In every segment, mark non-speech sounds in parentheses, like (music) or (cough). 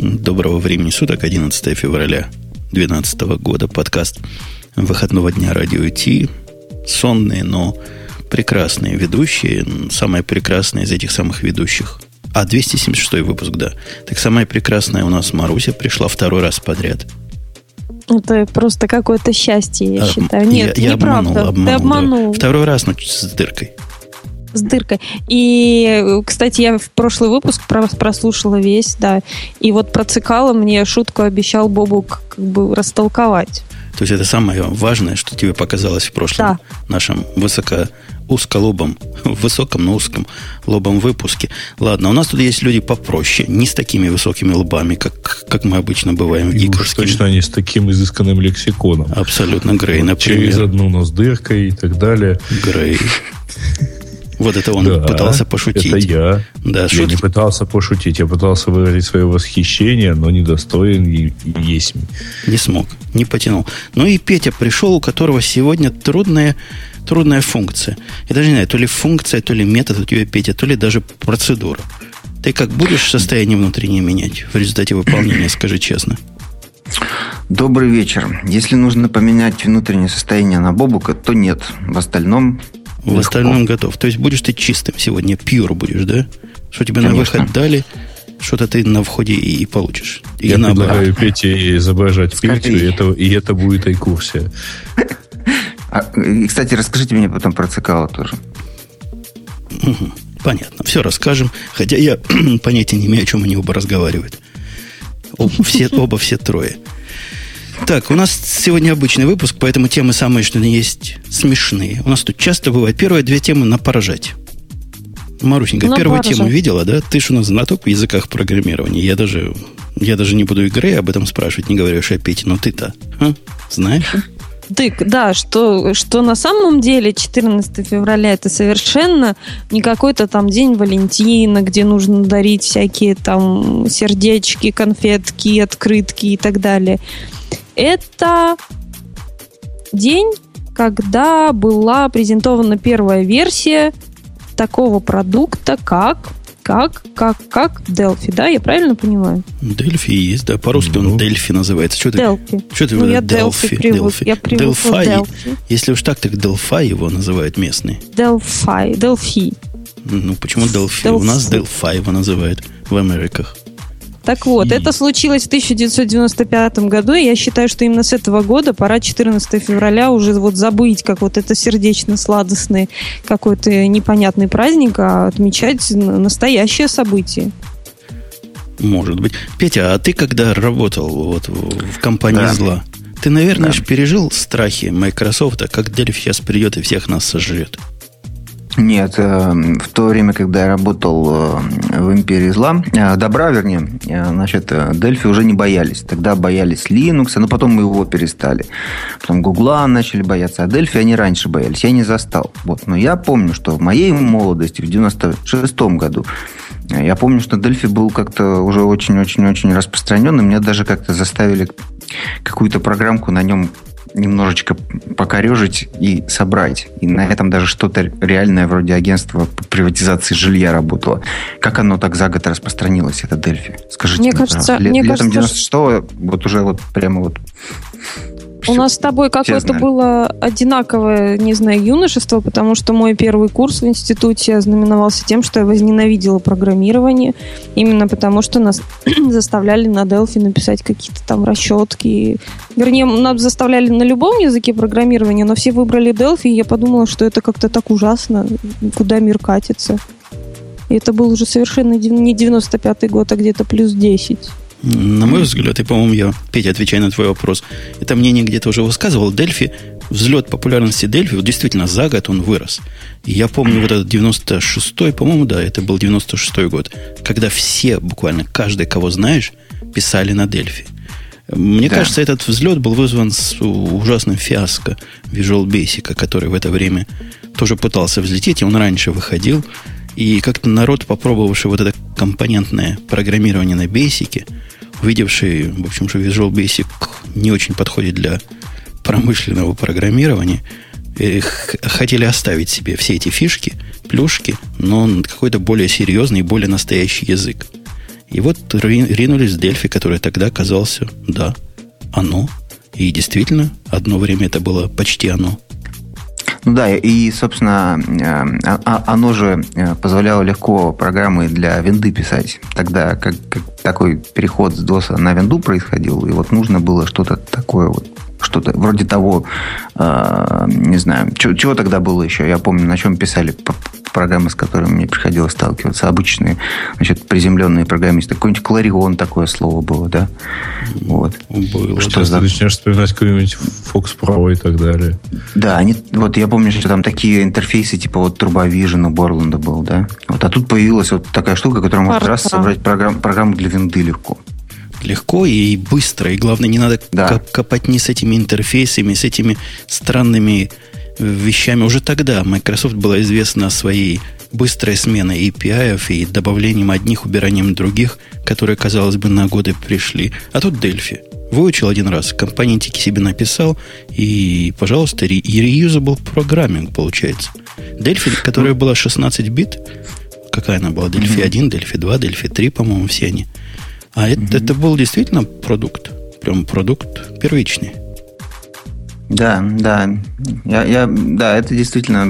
Доброго времени суток, 11 февраля 2012 года. Подкаст выходного дня радио Ти. Сонные, но прекрасные ведущие. Самая прекрасная из этих самых ведущих. А, 276 выпуск, да. Так самая прекрасная у нас Маруся пришла второй раз подряд. Это просто какое-то счастье, я а, считаю. Нет, я, я неправда. Обманул, обманул, Ты обманул. Да. Второй раз, но с дыркой с дыркой. И, кстати, я в прошлый выпуск прослушала весь, да. И вот про цикала мне шутку обещал Бобу как бы растолковать. То есть это самое важное, что тебе показалось в прошлом да. нашем высоко узколобом, (laughs) высоком, но узком лобом выпуске. Ладно, у нас тут есть люди попроще, не с такими высокими лбами, как, как мы обычно бываем в И уж точно не с таким изысканным лексиконом. Абсолютно, Грей, например. Через одну, но с дыркой и так далее. Грей. (laughs) Вот это он да, пытался пошутить. Это я. Да, я шут... не пытался пошутить, я пытался выразить свое восхищение, но недостоин и, и есть. Не смог, не потянул. Ну и Петя пришел, у которого сегодня трудная, трудная функция. Я даже не знаю, то ли функция, то ли метод у тебя, Петя, то ли даже процедура. Ты как будешь состояние внутреннее менять в результате выполнения, (clears throat) скажи честно? Добрый вечер. Если нужно поменять внутреннее состояние на Бобука, то нет. В остальном в Легко. остальном готов. То есть будешь ты чистым сегодня, пьюр будешь, да? Что тебе Конечно. на выход дали, что-то ты на входе и, получишь. И Я наоборот. предлагаю Пете изображать Скорее. Петю, и это, и это будет айкурсия. А, и, кстати, расскажите мне потом про цикала тоже. Угу. Понятно. Все расскажем. Хотя я (clears throat) понятия не имею, о чем они оба разговаривают. Оба все, оба все трое. Так, у нас сегодня обычный выпуск, поэтому темы самые, что есть, смешные. У нас тут часто бывает. Первые две темы на поражать. Марусенька, на первую поражать. тему видела, да? Ты же у нас знаток в языках программирования. Я даже, я даже не буду игры об этом спрашивать, не говорю о Пете, но ты-то а? знаешь? Дык, да, что, что на самом деле 14 февраля это совершенно не какой-то там день Валентина, где нужно дарить всякие там сердечки, конфетки, открытки и так далее. Это день, когда была презентована первая версия такого продукта, как как, как, как Delphi, да? Я правильно понимаю? Delphi есть, да. По-русски он Delphi называется. Что Delphi. Ты, что ты ну, я привык. Delphi. Я. Если уж так, так Delphi его называют местные. Delphi. Delphi. Ну, почему? Delphi. У нас Delphi его называют в Америках. Так вот, это случилось в 1995 году, и я считаю, что именно с этого года пора 14 февраля уже вот забыть, как вот это сердечно-сладостный какой-то непонятный праздник, а отмечать настоящее событие. Может быть. Петя, а ты когда работал вот в компании да. зла, ты, наверное, да. пережил страхи Microsoft, как Delphi сейчас придет и всех нас сожрет. Нет, э, в то время, когда я работал э, в империи зла, э, добра, вернее, значит, Дельфи уже не боялись. Тогда боялись Linux, но потом мы его перестали. Потом Гугла начали бояться, а Дельфи они раньше боялись. Я не застал. Вот. Но я помню, что в моей молодости, в 96 году, я помню, что Дельфи был как-то уже очень-очень-очень распространенный. Меня даже как-то заставили какую-то программку на нем немножечко покорежить и собрать. И на этом даже что-то реальное вроде агентства по приватизации жилья работало. Как оно так за год распространилось, это Дельфи? Скажите мне. кажется, Лет, мне летом кажется, 96-го вот уже вот прямо вот у нас с тобой какое-то было одинаковое, не знаю, юношество, потому что мой первый курс в институте знаменовался тем, что я возненавидела программирование, именно потому что нас (clears throat) заставляли на Delphi написать какие-то там расчетки. Вернее, нас заставляли на любом языке программирования, но все выбрали Delphi, и я подумала, что это как-то так ужасно, куда мир катится. И это был уже совершенно не 95-й год, а где-то плюс 10. На мой взгляд, и, по-моему, я, Петя, отвечая на твой вопрос, это мнение где-то уже высказывал, Дельфи, взлет популярности Дельфи, вот действительно, за год он вырос. И я помню вот этот 96-й, по-моему, да, это был 96-й год, когда все, буквально каждый, кого знаешь, писали на Дельфи. Мне да. кажется, этот взлет был вызван с ужасным фиаско Visual Basic, который в это время тоже пытался взлететь, и он раньше выходил. И как-то народ, попробовавший вот это компонентное программирование на Basic, увидевший, в общем, что Visual Basic не очень подходит для промышленного программирования, хотели оставить себе все эти фишки, плюшки, но какой-то более серьезный и более настоящий язык. И вот ринулись в Дельфи, который тогда оказался, да, оно. И действительно, одно время это было почти оно. Ну да, и, собственно, э, а, а, оно же э, позволяло легко программы для винды писать. Тогда как, как такой переход с DOS на винду происходил, и вот нужно было что-то такое вот что-то вроде того, э, не знаю, чего, чего тогда было еще. Я помню, на чем писали программы, с которыми мне приходилось сталкиваться, обычные, значит, приземленные программисты. Какой-нибудь Кларион такое слово было, да? Вот. Было. Что Сейчас за... ты начнешь вспоминать какой-нибудь Fox Pro и так далее. Да, они, вот я помню, что там такие интерфейсы, типа вот TurboVision у Борланда был, да? Вот, а тут появилась вот такая штука, которая может раз собрать программ, программу для винды легко легко и быстро. И главное, не надо да. копать ни с этими интерфейсами, с этими странными э, вещами. Уже тогда Microsoft была известна своей быстрой сменой API и добавлением одних, убиранием других, которые, казалось бы, на годы пришли. А тут Delphi. Выучил один раз, компонентики себе написал, и, пожалуйста, reusable programming получается. Delphi, которая была 16 бит, какая она была? Delphi 1, Delphi 2, Delphi 3, по-моему, все они – а mm-hmm. это, это был действительно продукт. Прям продукт первичный. Да, да. Я, я, да, это действительно,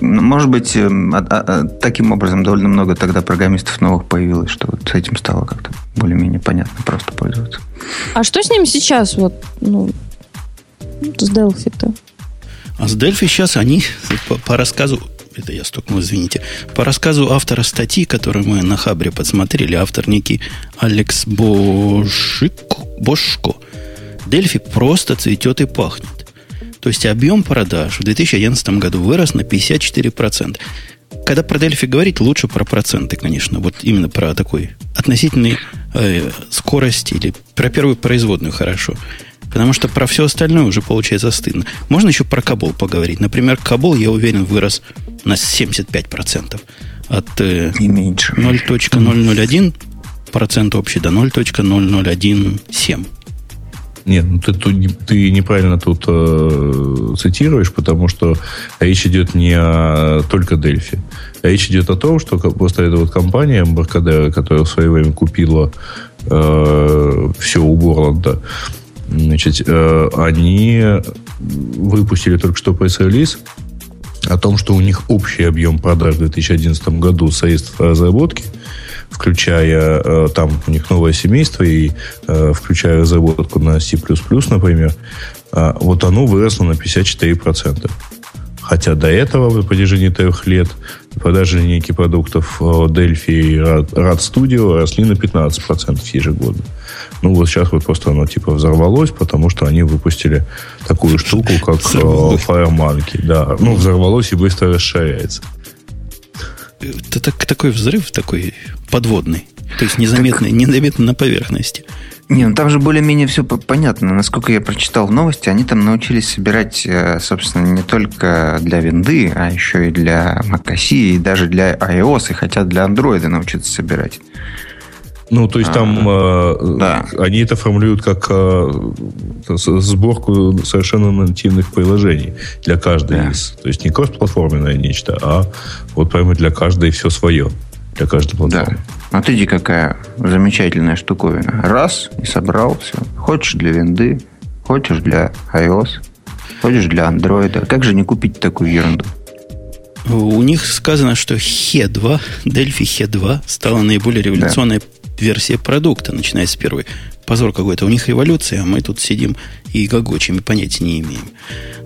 может быть, а, а, таким образом довольно много тогда программистов новых появилось, что вот с этим стало как-то более-менее понятно просто пользоваться. А что с ним сейчас, вот, ну, с Delphi-то? А с Delphi сейчас они, (laughs) по, по рассказу это я стукнул, извините. По рассказу автора статьи, которую мы на Хабре подсмотрели, автор некий Алекс Бошико, Бошко, Дельфи просто цветет и пахнет. То есть объем продаж в 2011 году вырос на 54%. Когда про Дельфи говорить, лучше про проценты, конечно. Вот именно про такой относительной э, скорости или про первую производную хорошо. Потому что про все остальное уже получается стыдно. Можно еще про Кабол поговорить. Например, Кабол, я уверен, вырос на 75%. От э, 0.001 процент общий до 0.0017. Нет, ну ты, ты, ты неправильно тут э, цитируешь, потому что речь идет не о только Дельфи. Речь идет о том, что просто эта вот компания МБКД, которая в свое время купила э, все у Борланда, Значит, э, они выпустили только что пресс-релиз о том, что у них общий объем продаж в 2011 году средств разработки, включая э, там у них новое семейство и э, включая разработку на C++, например, вот оно выросло на 54%. Хотя до этого, в протяжении трех лет, продажи линейки продуктов Delphi и Rad Studio росли на 15% ежегодно. Ну, вот сейчас вот просто оно типа взорвалось, потому что они выпустили такую штуку, как э, FireMonkey. Да, ну, взорвалось и быстро расширяется. Это так, такой взрыв, такой подводный. То есть незаметный, незаметно на поверхности. Не, ну там же более-менее все понятно. Насколько я прочитал в новости, они там научились собирать, э, собственно, не только для винды, а еще и для macOS, и даже для iOS, и хотят для Android научиться собирать. Ну, то есть там э, да. они это формулируют как э, сборку совершенно нативных приложений для каждой да. из. То есть не кросс-платформенное нечто, а вот прямо для каждой все свое. Для каждой платформы. Да. Смотрите, какая замечательная штуковина. Раз, и собрал все. Хочешь для винды, хочешь для iOS, хочешь для Android. Как же не купить такую ерунду? У них сказано, что He 2, Delphi He 2 стала наиболее революционной да версия продукта, начиная с первой. Позор какой-то. У них революция, а мы тут сидим и гогочим, и понятия не имеем.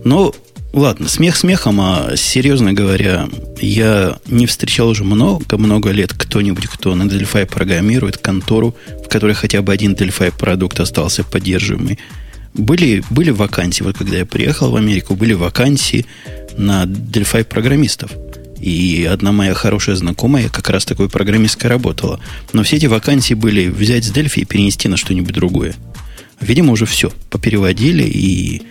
Но, ладно, смех смехом, а серьезно говоря, я не встречал уже много-много лет кто-нибудь, кто на Delphi программирует контору, в которой хотя бы один Delphi продукт остался поддерживаемый. Были, были вакансии, вот когда я приехал в Америку, были вакансии на Delphi программистов – и одна моя хорошая знакомая как раз такой программисткой работала. Но все эти вакансии были взять с Дельфи и перенести на что-нибудь другое. Видимо, уже все. Попереводили, и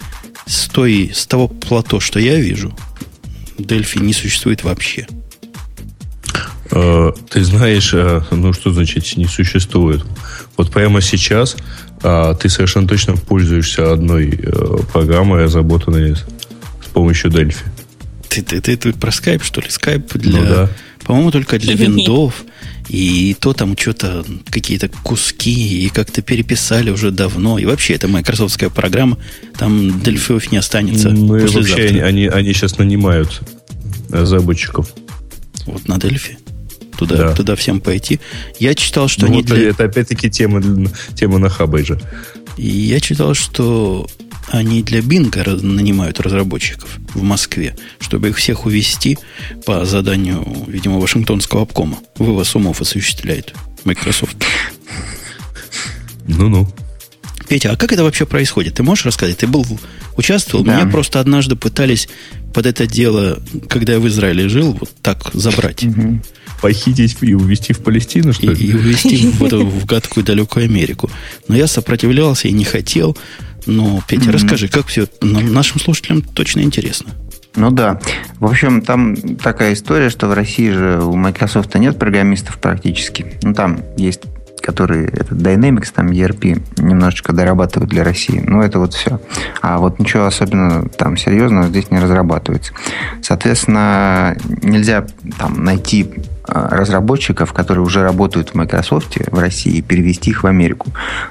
с, той, с того плато, что я вижу, Дельфи не существует вообще. Э, ты знаешь, э, ну что значит не существует? Вот прямо сейчас а, ты совершенно точно пользуешься одной э, программой, разработанной с помощью Дельфи. Ты, ты, ты, ты про скайп, что ли? Скайп для... Ну, да. По-моему, только для виндов. И то там что-то, какие-то куски, и как-то переписали уже давно. И вообще, это майкрософтская программа, там дельфиев не останется. Ну и вообще, они, они, сейчас нанимают разработчиков. Вот на Дельфи туда, да. туда всем пойти. Я читал, что ну, они вот для... Это опять-таки тема, тема на Хабейже. И я читал, что они для Бинга нанимают разработчиков в Москве, чтобы их всех увести по заданию, видимо, Вашингтонского обкома. Вывоз умов осуществляет Microsoft. Ну-ну. Петя, а как это вообще происходит? Ты можешь рассказать? Ты был, участвовал? Да. Меня просто однажды пытались под это дело, когда я в Израиле жил, вот так забрать. Угу. Похитить и увезти в Палестину, что ли? И, и увезти в, эту, в гадкую далекую Америку. Но я сопротивлялся и не хотел. Но, Петя, mm-hmm. расскажи, как все нашим слушателям точно интересно. Ну да. В общем, там такая история, что в России же у Microsoft нет программистов практически. Ну, там есть которые этот Dynamics, там ERP немножечко дорабатывают для России. Ну, это вот все. А вот ничего особенно там серьезного здесь не разрабатывается. Соответственно, нельзя там найти разработчиков, которые уже работают в Microsoft в России, перевести их в Америку.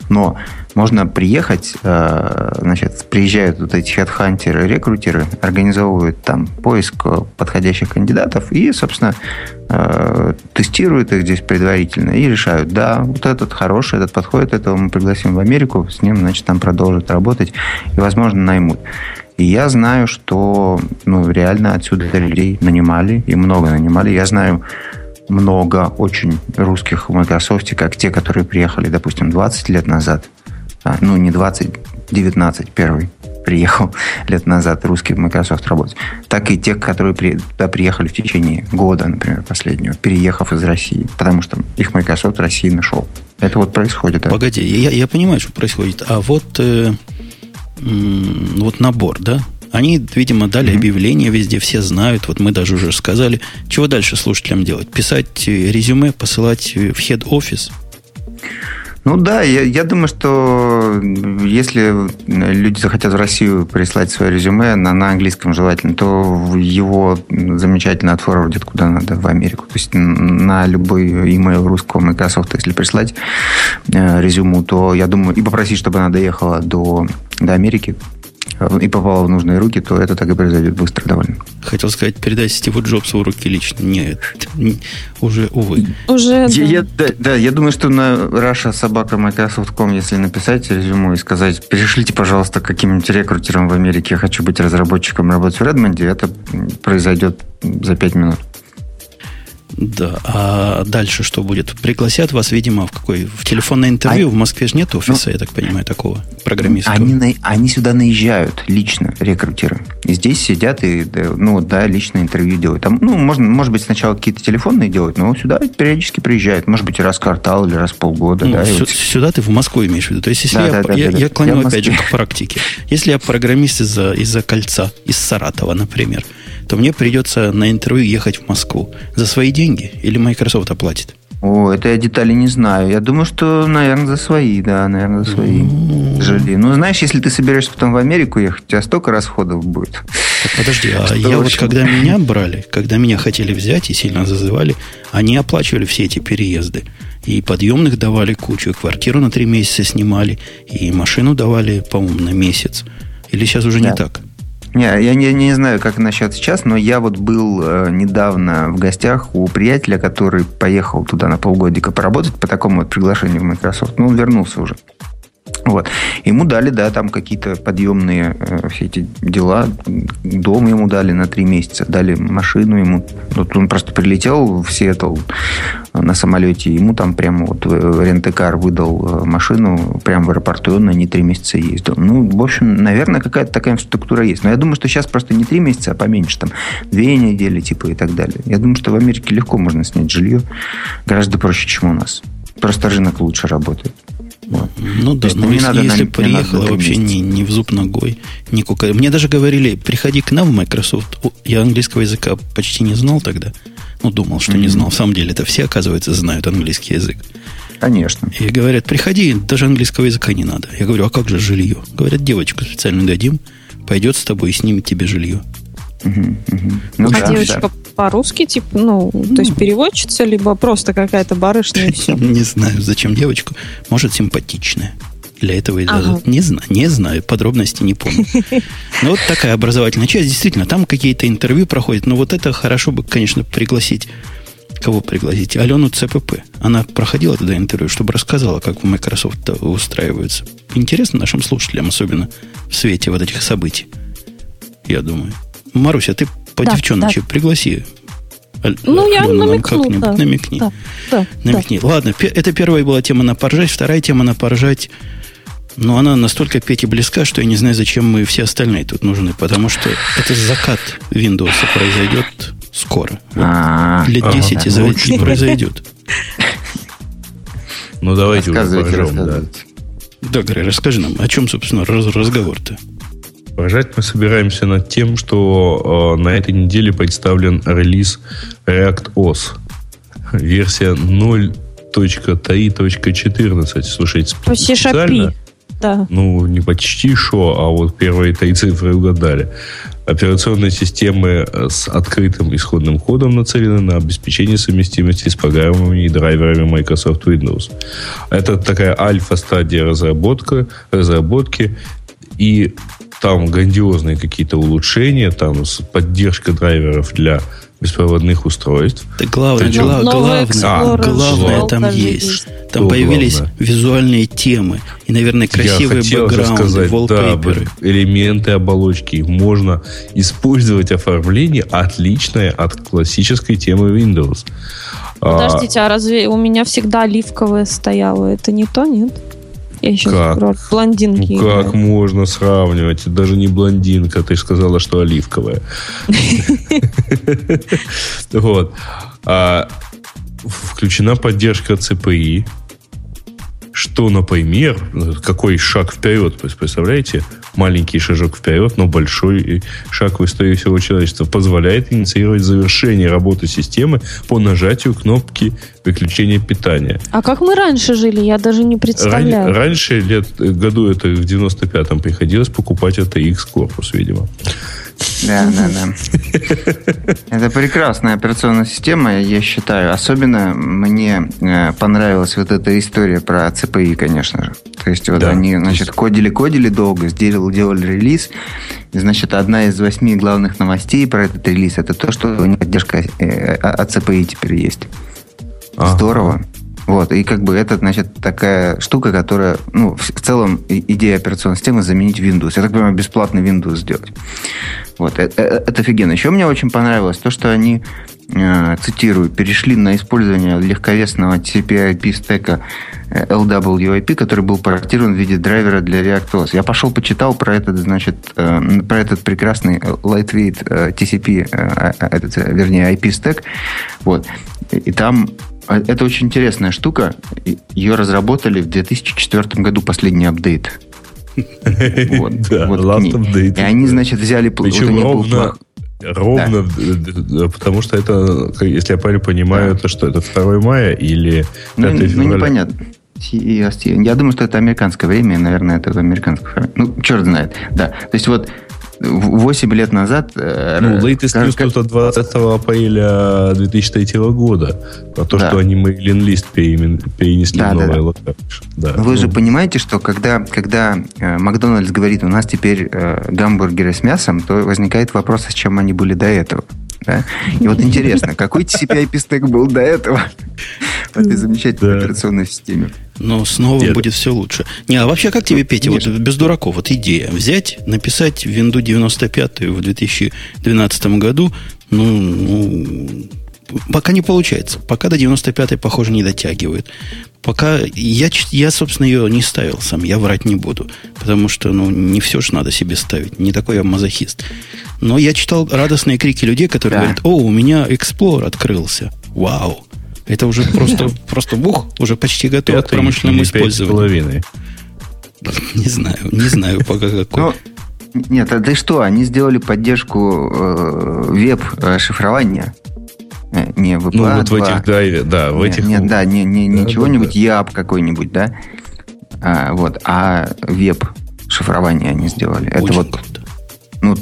Но можно приехать, а, значит, приезжают вот эти хедхантеры, рекрутеры, организовывают там поиск подходящих кандидатов и, собственно, а, тестируют их здесь предварительно и решают, да, вот этот хороший, этот подходит, этого мы пригласим в Америку, с ним, значит, там продолжат работать и, возможно, наймут. И я знаю, что ну, реально отсюда людей нанимали, и много нанимали. Я знаю много очень русских в Microsoft, как те, которые приехали, допустим, 20 лет назад. А, ну, не 20, 19, первый приехал (laughs) лет назад русский в Microsoft работать, так и те, которые при, туда приехали в течение года, например, последнего, переехав из России, потому что их Microsoft в России нашел. Это вот происходит. Да? Погоди, я, я понимаю, что происходит. А вот, э, вот набор, да? Они, видимо, дали объявление везде, все знают. Вот мы даже уже сказали. Чего дальше слушателям делать? Писать э, резюме, посылать в хед-офис? Ну да, я, я думаю, что если люди захотят в Россию прислать свое резюме на, на английском желательно, то его замечательно отфорвардят куда надо, в Америку. То есть на любой email русского Microsoft, если прислать э, резюму, то я думаю, и попросить, чтобы она доехала до, до Америки, и попало в нужные руки, то это так и произойдет быстро довольно. Хотел сказать, передать Стиву Джобсу в руки лично. Нет, уже, увы. Уже, да. Я, да, да, я думаю, что на Russia собака Microsoft.com, если написать резюму и сказать, перешлите, пожалуйста, каким-нибудь рекрутером в Америке, я хочу быть разработчиком, работать в Редмонде, это произойдет за пять минут. Да. А дальше что будет? Пригласят вас, видимо, в какой? В телефонное интервью. А... В Москве же нет офиса, ну, я так понимаю, такого программистского. Они, на... они сюда наезжают лично, рекрутеры. И здесь сидят и, ну, да, личное интервью делают. Там, ну, можно, может быть, сначала какие-то телефонные делают, но сюда периодически приезжают. Может быть, раз в квартал или раз в полгода. Ну, да, сю- вот... Сюда ты в Москву имеешь в виду. То есть, если да, я, да, я, да, я, я клоню, я опять же, к практике. Если я программист из-за из кольца, из Саратова, например, то мне придется на интервью ехать в Москву. За свои деньги или Microsoft оплатит? О, это я детали не знаю. Я думаю, что, наверное, за свои, да, наверное, за свои mm-hmm. жили. Ну, знаешь, если ты собираешься потом в Америку ехать, у тебя столько расходов будет. Так подожди, а я вот когда меня брали, когда меня хотели взять и сильно зазывали, они оплачивали все эти переезды. И подъемных давали кучу, и квартиру на три месяца снимали, и машину давали, по-моему, на месяц. Или сейчас уже да. не так? Не, я не, не знаю, как насчет сейчас, но я вот был э, недавно в гостях у приятеля, который поехал туда на полгодика поработать по такому вот приглашению в Microsoft. Ну, он вернулся уже. Вот. Ему дали, да, там какие-то подъемные э, все эти дела. Дом ему дали на три месяца, дали машину ему. Вот он просто прилетел в Сиэтл на самолете, ему там прямо вот э, рентекар выдал э, машину прямо в аэропорту, и он на ней три месяца ездил. Ну, в общем, наверное, какая-то такая инфраструктура есть. Но я думаю, что сейчас просто не три месяца, а поменьше, там, две недели, типа, и так далее. Я думаю, что в Америке легко можно снять жилье, гораздо проще, чем у нас. Просто рынок лучше работает. Вот. Ну да, но если, надо если на, приехала вообще не, не в зуб ногой, не кука... Мне даже говорили, приходи к нам в Microsoft. Я английского языка почти не знал тогда. Ну, думал, что mm-hmm. не знал. В самом деле, это все, оказывается, знают английский язык. Конечно. И говорят, приходи, даже английского языка не надо. Я говорю, а как же жилье? Говорят, девочку специально дадим, пойдет с тобой и снимет тебе жилье. Угу, угу. Ну, а да, девочка да. по-русски, типа, ну, ну, то есть переводчица, либо просто какая-то барышня и все? (laughs) Не знаю, зачем девочку. Может, симпатичная. Для этого и ага. не знаю, не знаю, подробности не помню. (laughs) Но вот такая образовательная часть, действительно, там какие-то интервью проходят, но вот это хорошо бы, конечно, пригласить Кого пригласить? Алену ЦПП. Она проходила тогда интервью, чтобы рассказала, как в Microsoft устраиваются. Интересно нашим слушателям, особенно в свете вот этих событий. Я думаю. Маруся, ты по да, девчоночи да. пригласи. Ну, я намекну, да. Намекни. Да, да, намекни. Да. Ладно, это первая была тема на поржать, вторая тема на поржать. Но она настолько Пете близка, что я не знаю, зачем мы все остальные тут нужны. Потому что это закат Windows произойдет скоро. Вот а, лет 10 из за произойдет. Ну, давайте уже поржем, да. Да, Грей, расскажи нам, о чем, собственно, разговор-то? Поржать мы собираемся над тем, что э, на этой неделе представлен релиз React OS. Версия 0.3.14. Слушайте, специально... Да. Ну, не почти шо, а вот первые три цифры угадали. Операционные системы э, с открытым исходным кодом нацелены на обеспечение совместимости с программами и драйверами Microsoft Windows. Это такая альфа-стадия разработки, разработки и там грандиозные какие-то улучшения, там поддержка драйверов для беспроводных устройств. Да главное, гла- главное, а, главное там есть. есть. Там Что появились главное? визуальные темы и, наверное, красивые Я бэкграунды, сказать, wallpaper. Да, элементы оболочки. Можно использовать оформление отличное от классической темы Windows. Подождите, а, а разве у меня всегда оливковое стояло? Это не то, нет? Я сейчас как? блондинки. Ну, как можно сравнивать? Даже не блондинка, ты же сказала, что оливковая. (laughs) Вот. А, включена поддержка CPI, что, например, какой шаг вперед, представляете? Маленький шажок вперед, но большой шаг в истории всего человечества позволяет инициировать завершение работы системы по нажатию кнопки выключения питания. А как мы раньше жили? Я даже не представляю. Ран, раньше, лет, году это в 95-м приходилось покупать это X корпус, видимо. Да, да, да. (laughs) Это прекрасная операционная система, я считаю. Особенно мне э, понравилась вот эта история про CPI, конечно же. То есть вот да, они, значит, кодили-кодили долго, сделали, делали релиз. Значит, одна из восьми главных новостей про этот релиз это то, что у них поддержка э, от CPI теперь есть. Здорово. Вот, и как бы это, значит, такая штука, которая, ну, в, целом идея операционной системы заменить Windows. Я так понимаю, бесплатный Windows сделать. Вот, это, э, это офигенно. Еще мне очень понравилось то, что они, э, цитирую, перешли на использование легковесного TCP/IP стека э, LWIP, который был портирован в виде драйвера для ReactOS. Я пошел почитал про этот, значит, э, про этот прекрасный lightweight TCP, э, этот, вернее, IP стек. Вот. И там а это очень интересная штука. Ее разработали в 2004 году, последний апдейт. Вот, (laughs) да, вот last update. И они, значит, взяли... Причем вот ровно, ровно да. потому что это, если я правильно понимаю, да. это что, это 2 мая или 5 ну, Ну, непонятно. Я думаю, что это американское время, наверное, это американское время. Ну, черт знает. Да. То есть вот 8 лет назад... Э, ну, latest news как... от 20 апреля 2003 года. Про то, да. что они Mailin List перенесли да, в новое да, локацию. Да. Вы ну. же понимаете, что когда, когда э, Макдональдс говорит, у нас теперь э, гамбургеры с мясом, то возникает вопрос, с чем они были до этого. Да? И вот интересно, какой TCP-IP-стек был до этого в этой замечательной операционной системе? Но снова Нет. будет все лучше. Не, а вообще как тебе, Петя, вот без дураков, вот идея. Взять, написать Windows 95 в 2012 году, ну, ну, пока не получается. Пока до 95-й, похоже, не дотягивает. Пока я, я, собственно, ее не ставил сам, я врать не буду. Потому что, ну, не все же надо себе ставить. Не такой я мазохист. Но я читал радостные крики людей, которые да. говорят, о, у меня Explorer открылся. Вау. Это уже (laughs) просто, просто бух, уже почти готов к промышленному использованию. Не знаю, не знаю (laughs) пока какой. Ну, нет, а ты что, они сделали поддержку э, веб-шифрования. Э, не VPA Ну, вот в этих, да, да, в этих... Нет, да, не, не, не да, чего-нибудь, да, EAP какой-нибудь, да? А, вот, а веб-шифрование они сделали. Очень Это вот, круто. ну,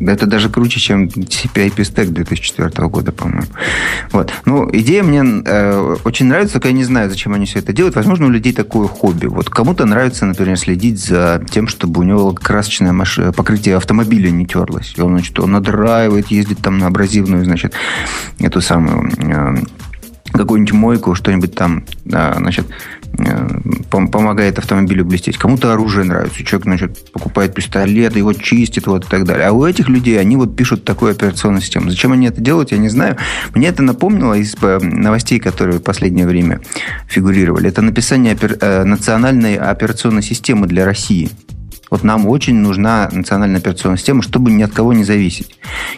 Это даже круче, чем CPI Stack 2004 года, по-моему. Вот. Ну, идея мне э, очень нравится, только я не знаю, зачем они все это делают. Возможно, у людей такое хобби. Вот кому-то нравится, например, следить за тем, чтобы у него красочное маш... покрытие автомобиля не терлось. И он, значит, он надраивает, ездит там на абразивную, значит, эту самую э, какую-нибудь мойку, что-нибудь там, значит, Э, помогает автомобилю блестеть. Кому-то оружие нравится. Человек, значит, покупает пистолет, его чистит, вот и так далее. А у этих людей, они вот пишут такую операционную систему. Зачем они это делают, я не знаю. Мне это напомнило из э, новостей, которые в последнее время фигурировали. Это написание э, национальной операционной системы для России. Вот нам очень нужна национальная операционная система, чтобы ни от кого не зависеть.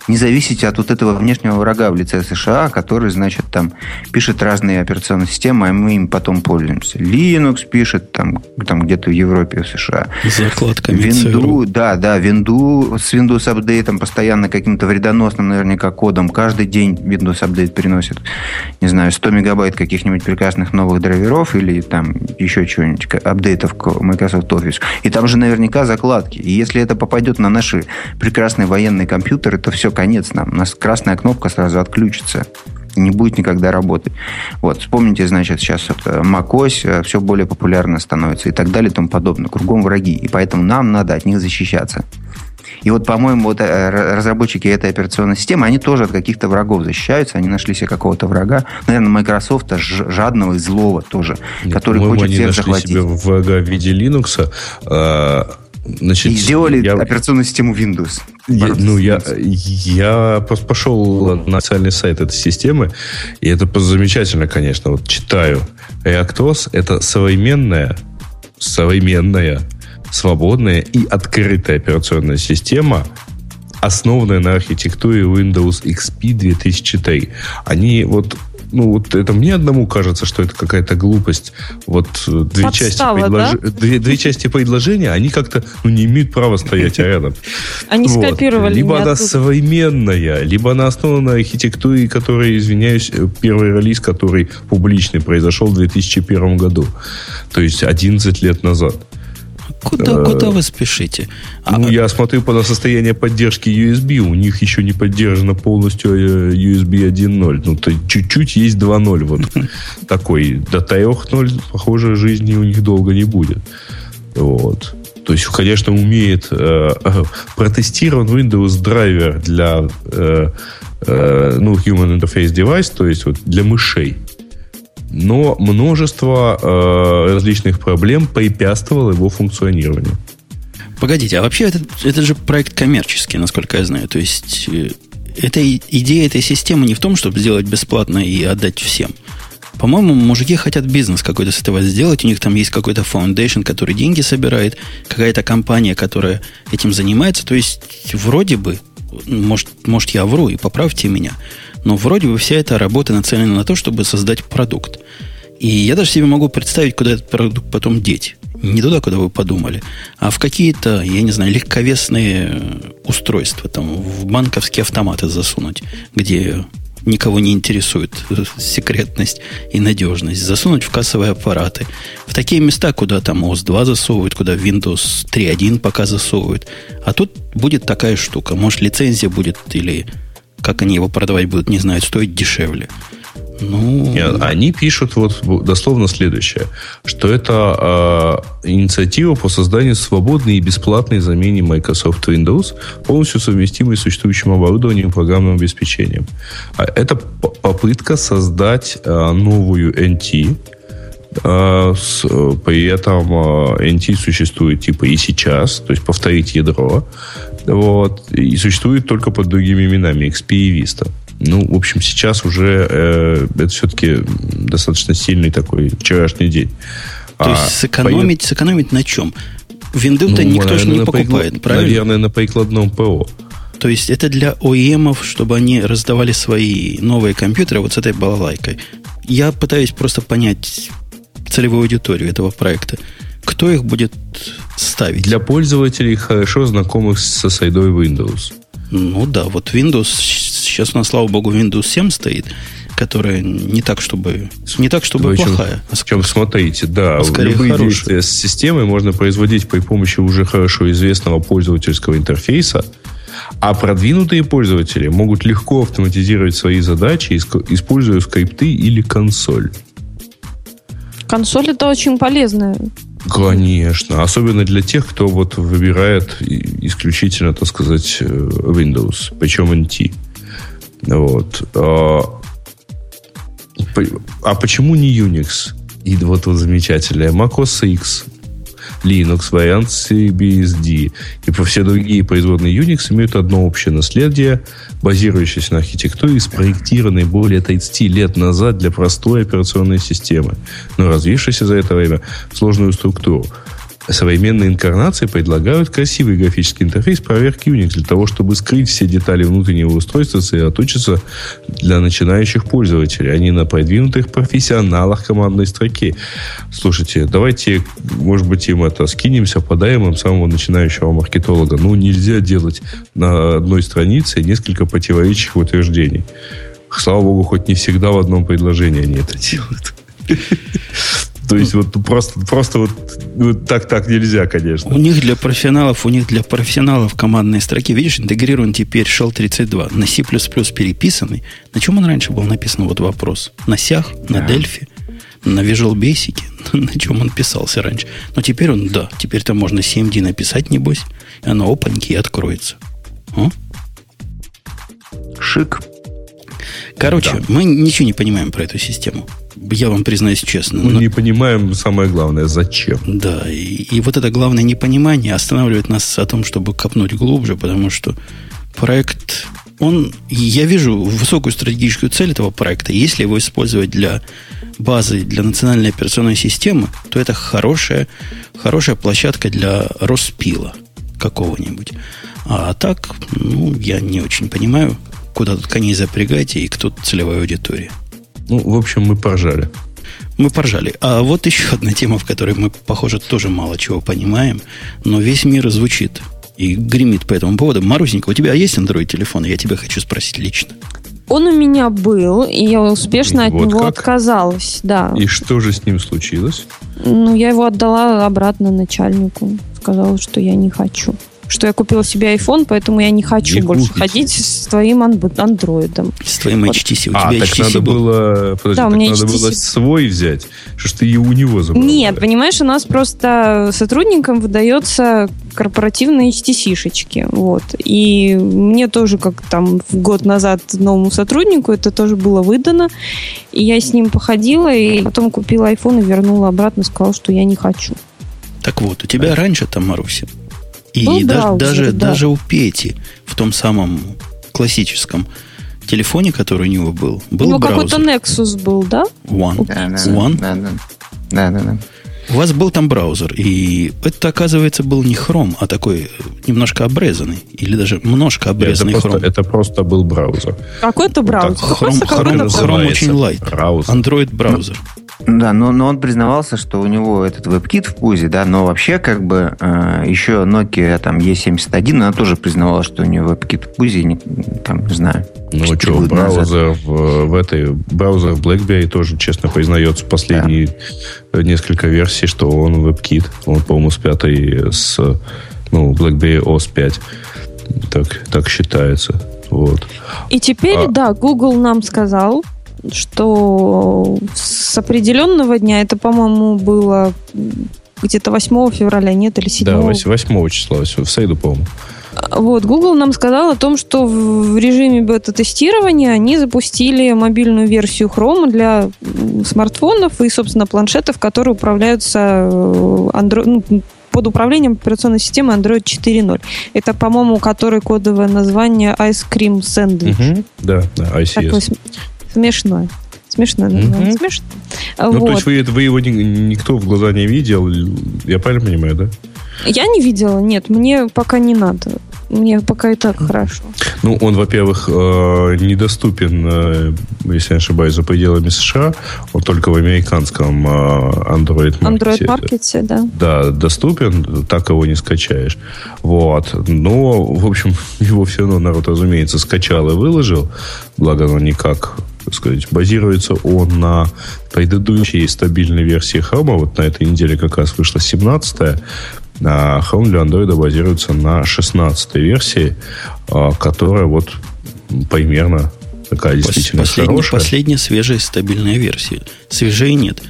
Не зависеть от вот этого внешнего врага в лице США, который, значит, там пишет разные операционные системы, а мы им потом пользуемся. Linux пишет там, там где-то в Европе, в США. Закладками Винду, да, да, Винду с Windows апдейтом постоянно каким-то вредоносным наверняка кодом. Каждый день Windows апдейт переносит, не знаю, 100 мегабайт каких-нибудь прекрасных новых драйверов или там еще чего-нибудь, апдейтов к Microsoft Office. И там же наверняка закладки. И если это попадет на наши прекрасные военные компьютеры, то все, конец нам. У нас красная кнопка сразу отключится не будет никогда работать. Вот, вспомните, значит, сейчас это macOS э, все более популярно становится и так далее и тому подобное. Кругом враги. И поэтому нам надо от них защищаться. И вот, по-моему, вот э, разработчики этой операционной системы, они тоже от каких-то врагов защищаются. Они нашли себе какого-то врага. Наверное, Microsoft жадного и злого тоже, Нет, который хочет всех захватить. себе врага в виде Linux, а, Значит, и сделали я, операционную систему Windows. Я, ну, я, я просто пошел на официальный сайт этой системы, и это замечательно, конечно. Вот читаю. ReactOS – это современная, современная, свободная и открытая операционная система, основанная на архитектуре Windows XP 2003. Они вот ну, вот это мне одному кажется, что это какая-то глупость. Вот э, две, Подстава, части, предлож... да? две, две части предложения, они как-то ну, не имеют права стоять рядом. Они вот. скопировали. Либо она современная, либо она основана на архитектуре, которая, извиняюсь, э, первый релиз, который публичный, произошел в 2001 году. То есть 11 лет назад. Куда, э, куда вы спешите? А, ну, я смотрю по состоянию поддержки USB. У них еще не поддержана полностью э, USB 1.0. Ну, то чуть-чуть есть 2.0. Вот (laughs) такой. До 3.0, похоже, жизни у них долго не будет. Вот. То есть, конечно, умеет э, (laughs) протестирован Windows драйвер для э, э, ну, Human Interface Device, то есть вот для мышей но множество э, различных проблем препятствовало его функционированию. Погодите, а вообще это, это же проект коммерческий, насколько я знаю. То есть э, эта идея этой системы не в том, чтобы сделать бесплатно и отдать всем. По-моему, мужики хотят бизнес какой-то с этого сделать. У них там есть какой-то foundation, который деньги собирает, какая-то компания, которая этим занимается. То есть, вроде бы, может, может я вру, и поправьте меня, но вроде бы вся эта работа нацелена на то, чтобы создать продукт. И я даже себе могу представить, куда этот продукт потом деть. Не туда, куда вы подумали, а в какие-то, я не знаю, легковесные устройства, там, в банковские автоматы засунуть, где никого не интересует секретность и надежность. Засунуть в кассовые аппараты. В такие места, куда там OS 2 засовывают, куда Windows 3.1 пока засовывают. А тут будет такая штука. Может, лицензия будет или как они его продавать будут, не знают, стоить дешевле. Ну... Нет, они пишут вот дословно следующее, что это э, инициатива по созданию свободной и бесплатной замене Microsoft Windows, полностью совместимой с существующим оборудованием и программным обеспечением. А это попытка создать э, новую NT, при этом э, NT существует типа и сейчас, то есть повторить ядро, вот, и существует только под другими именами, XP и Vista. Ну, в общем, сейчас уже э, это все-таки достаточно сильный такой вчерашний день. То а есть сэкономить, поед... сэкономить на чем? Windows-то ну, никто же не покупает, приклад... правильно? Наверное, на прикладном ПО. То есть это для OEM, чтобы они раздавали свои новые компьютеры вот с этой балалайкой. Я пытаюсь просто понять целевую аудиторию этого проекта. Кто их будет ставить? Для пользователей, хорошо знакомых со сайдой Windows. Ну да, вот Windows, сейчас у нас, слава богу, Windows 7 стоит, которая не так, чтобы, не так, чтобы Вы плохая. Чем, а чем смотрите, да, а любые хорошая. действия с системой можно производить при помощи уже хорошо известного пользовательского интерфейса, А продвинутые пользователи могут легко автоматизировать свои задачи, используя скрипты или консоль. Консоль это очень полезная Конечно. Особенно для тех, кто вот выбирает исключительно, так сказать, э, Windows, причем NT. Вот. А, а почему не Unix? И вот вот замечательное. macOS X Linux, вариант CBSD и все другие производные Unix имеют одно общее наследие, базирующееся на архитектуре, спроектированной более 30 лет назад для простой операционной системы, но развившейся за это время в сложную структуру – современные инкарнации предлагают красивый графический интерфейс проверки Unix для того, чтобы скрыть все детали внутреннего устройства, сосредоточиться для начинающих пользователей, а не на продвинутых профессионалах командной строки. Слушайте, давайте, может быть, им это скинемся, подаем им самого начинающего маркетолога. Ну, нельзя делать на одной странице несколько противоречивых утверждений. Слава богу, хоть не всегда в одном предложении они это делают. То есть вот просто, просто вот, вот так так нельзя, конечно. У них для профессионалов, у них для профессионалов командные строки, видишь, интегрирован теперь Shell 32 на C++ переписанный. На чем он раньше был написан? Вот вопрос. На сях, на да. На Visual Basic, (laughs) на чем он писался раньше. Но теперь он, да, теперь там можно CMD написать, небось, и оно опаньки и откроется. О? Шик. Короче, да. мы ничего не понимаем про эту систему я вам признаюсь честно. Мы но... не понимаем, самое главное, зачем. Да, и, и вот это главное непонимание останавливает нас о том, чтобы копнуть глубже, потому что проект, он, я вижу высокую стратегическую цель этого проекта. Если его использовать для базы, для национальной операционной системы, то это хорошая, хорошая площадка для Роспила какого-нибудь. А так, ну, я не очень понимаю, куда тут коней запрягать и кто целевая аудитория. Ну, в общем, мы поржали. Мы поржали. А вот еще одна тема, в которой мы, похоже, тоже мало чего понимаем, но весь мир звучит и гремит по этому поводу. Марусенька, у тебя есть Android телефон? Я тебя хочу спросить лично. Он у меня был, и я успешно от вот него как? отказалась, да. И что же с ним случилось? Ну, я его отдала обратно начальнику. Сказала, что я не хочу что я купила себе iPhone, поэтому я не хочу не больше купите. ходить с твоим андроидом. С твоим вот. HTC. У а, тебя так HTC надо был? было, подожди, да, так надо HTC... было свой взять. Что ж ты и у него забрала? Нет, понимаешь, у нас просто сотрудникам выдается корпоративные HTC-шечки. Вот. И мне тоже, как там год назад новому сотруднику, это тоже было выдано. И я с ним походила, и потом купила iPhone и вернула обратно, сказала, что я не хочу. Так вот, у тебя раньше там, Маруся, и Был даже, браузер, даже, да. даже у Пети в том самом классическом телефоне, который у него был, был у него какой-то Nexus был, да? One. Да, да, One. Да, да. да, да, да. У вас был там браузер, и это, оказывается, был не Chrome, а такой немножко обрезанный, или даже немножко обрезанный это Chrome. Просто, это просто был браузер. Какой-то браузер. Chrome, Chrome очень light. Браузер. Android браузер. Да, но, но он признавался, что у него этот WebKit в пузе, да, но вообще как бы э, еще Nokia там E71, она тоже признавала, что у нее WebKit в пузе, не, там, не знаю. Ну что, браузер в, в этой, браузер в BlackBerry тоже честно признается последние да. несколько версий, что он WebKit. Он, по-моему, с пятой, с ну, BlackBerry OS 5. Так, так считается. Вот. И теперь, а, да, Google нам сказал, что с определенного дня, это, по-моему, было где-то 8 февраля, нет, или 7? Да, 8 числа, в среду, по-моему. Вот, Google нам сказал о том, что в режиме бета-тестирования они запустили мобильную версию Chrome для смартфонов и, собственно, планшетов, которые управляются э, Android, ну, под управлением операционной системы Android 4.0. Это, по-моему, который кодовое название Ice Cream Sandwich. Угу, да, да, ICS. Такой Смешно. Смешно, mm-hmm. смешно. Ну, вот. то есть вы, вы его ни, никто в глаза не видел, я правильно понимаю, да? Я не видела, нет, мне пока не надо. Мне пока и так хорошо. Ну, он, во-первых, э, недоступен, э, если я не ошибаюсь, за пределами США. Он только в американском э, Android маркете. Android маркете, да. Да, доступен, так его не скачаешь. Вот. Но, в общем, (laughs) его все равно народ, разумеется, скачал и выложил. Благо, оно никак так сказать, базируется он на предыдущей стабильной версии Chrome. Вот на этой неделе как раз вышла 17-я. А Chrome для Android базируется на 16 версии, а, которая вот примерно такая действительно последняя, хорошая. Последняя свежая стабильная версия. Свежей нет.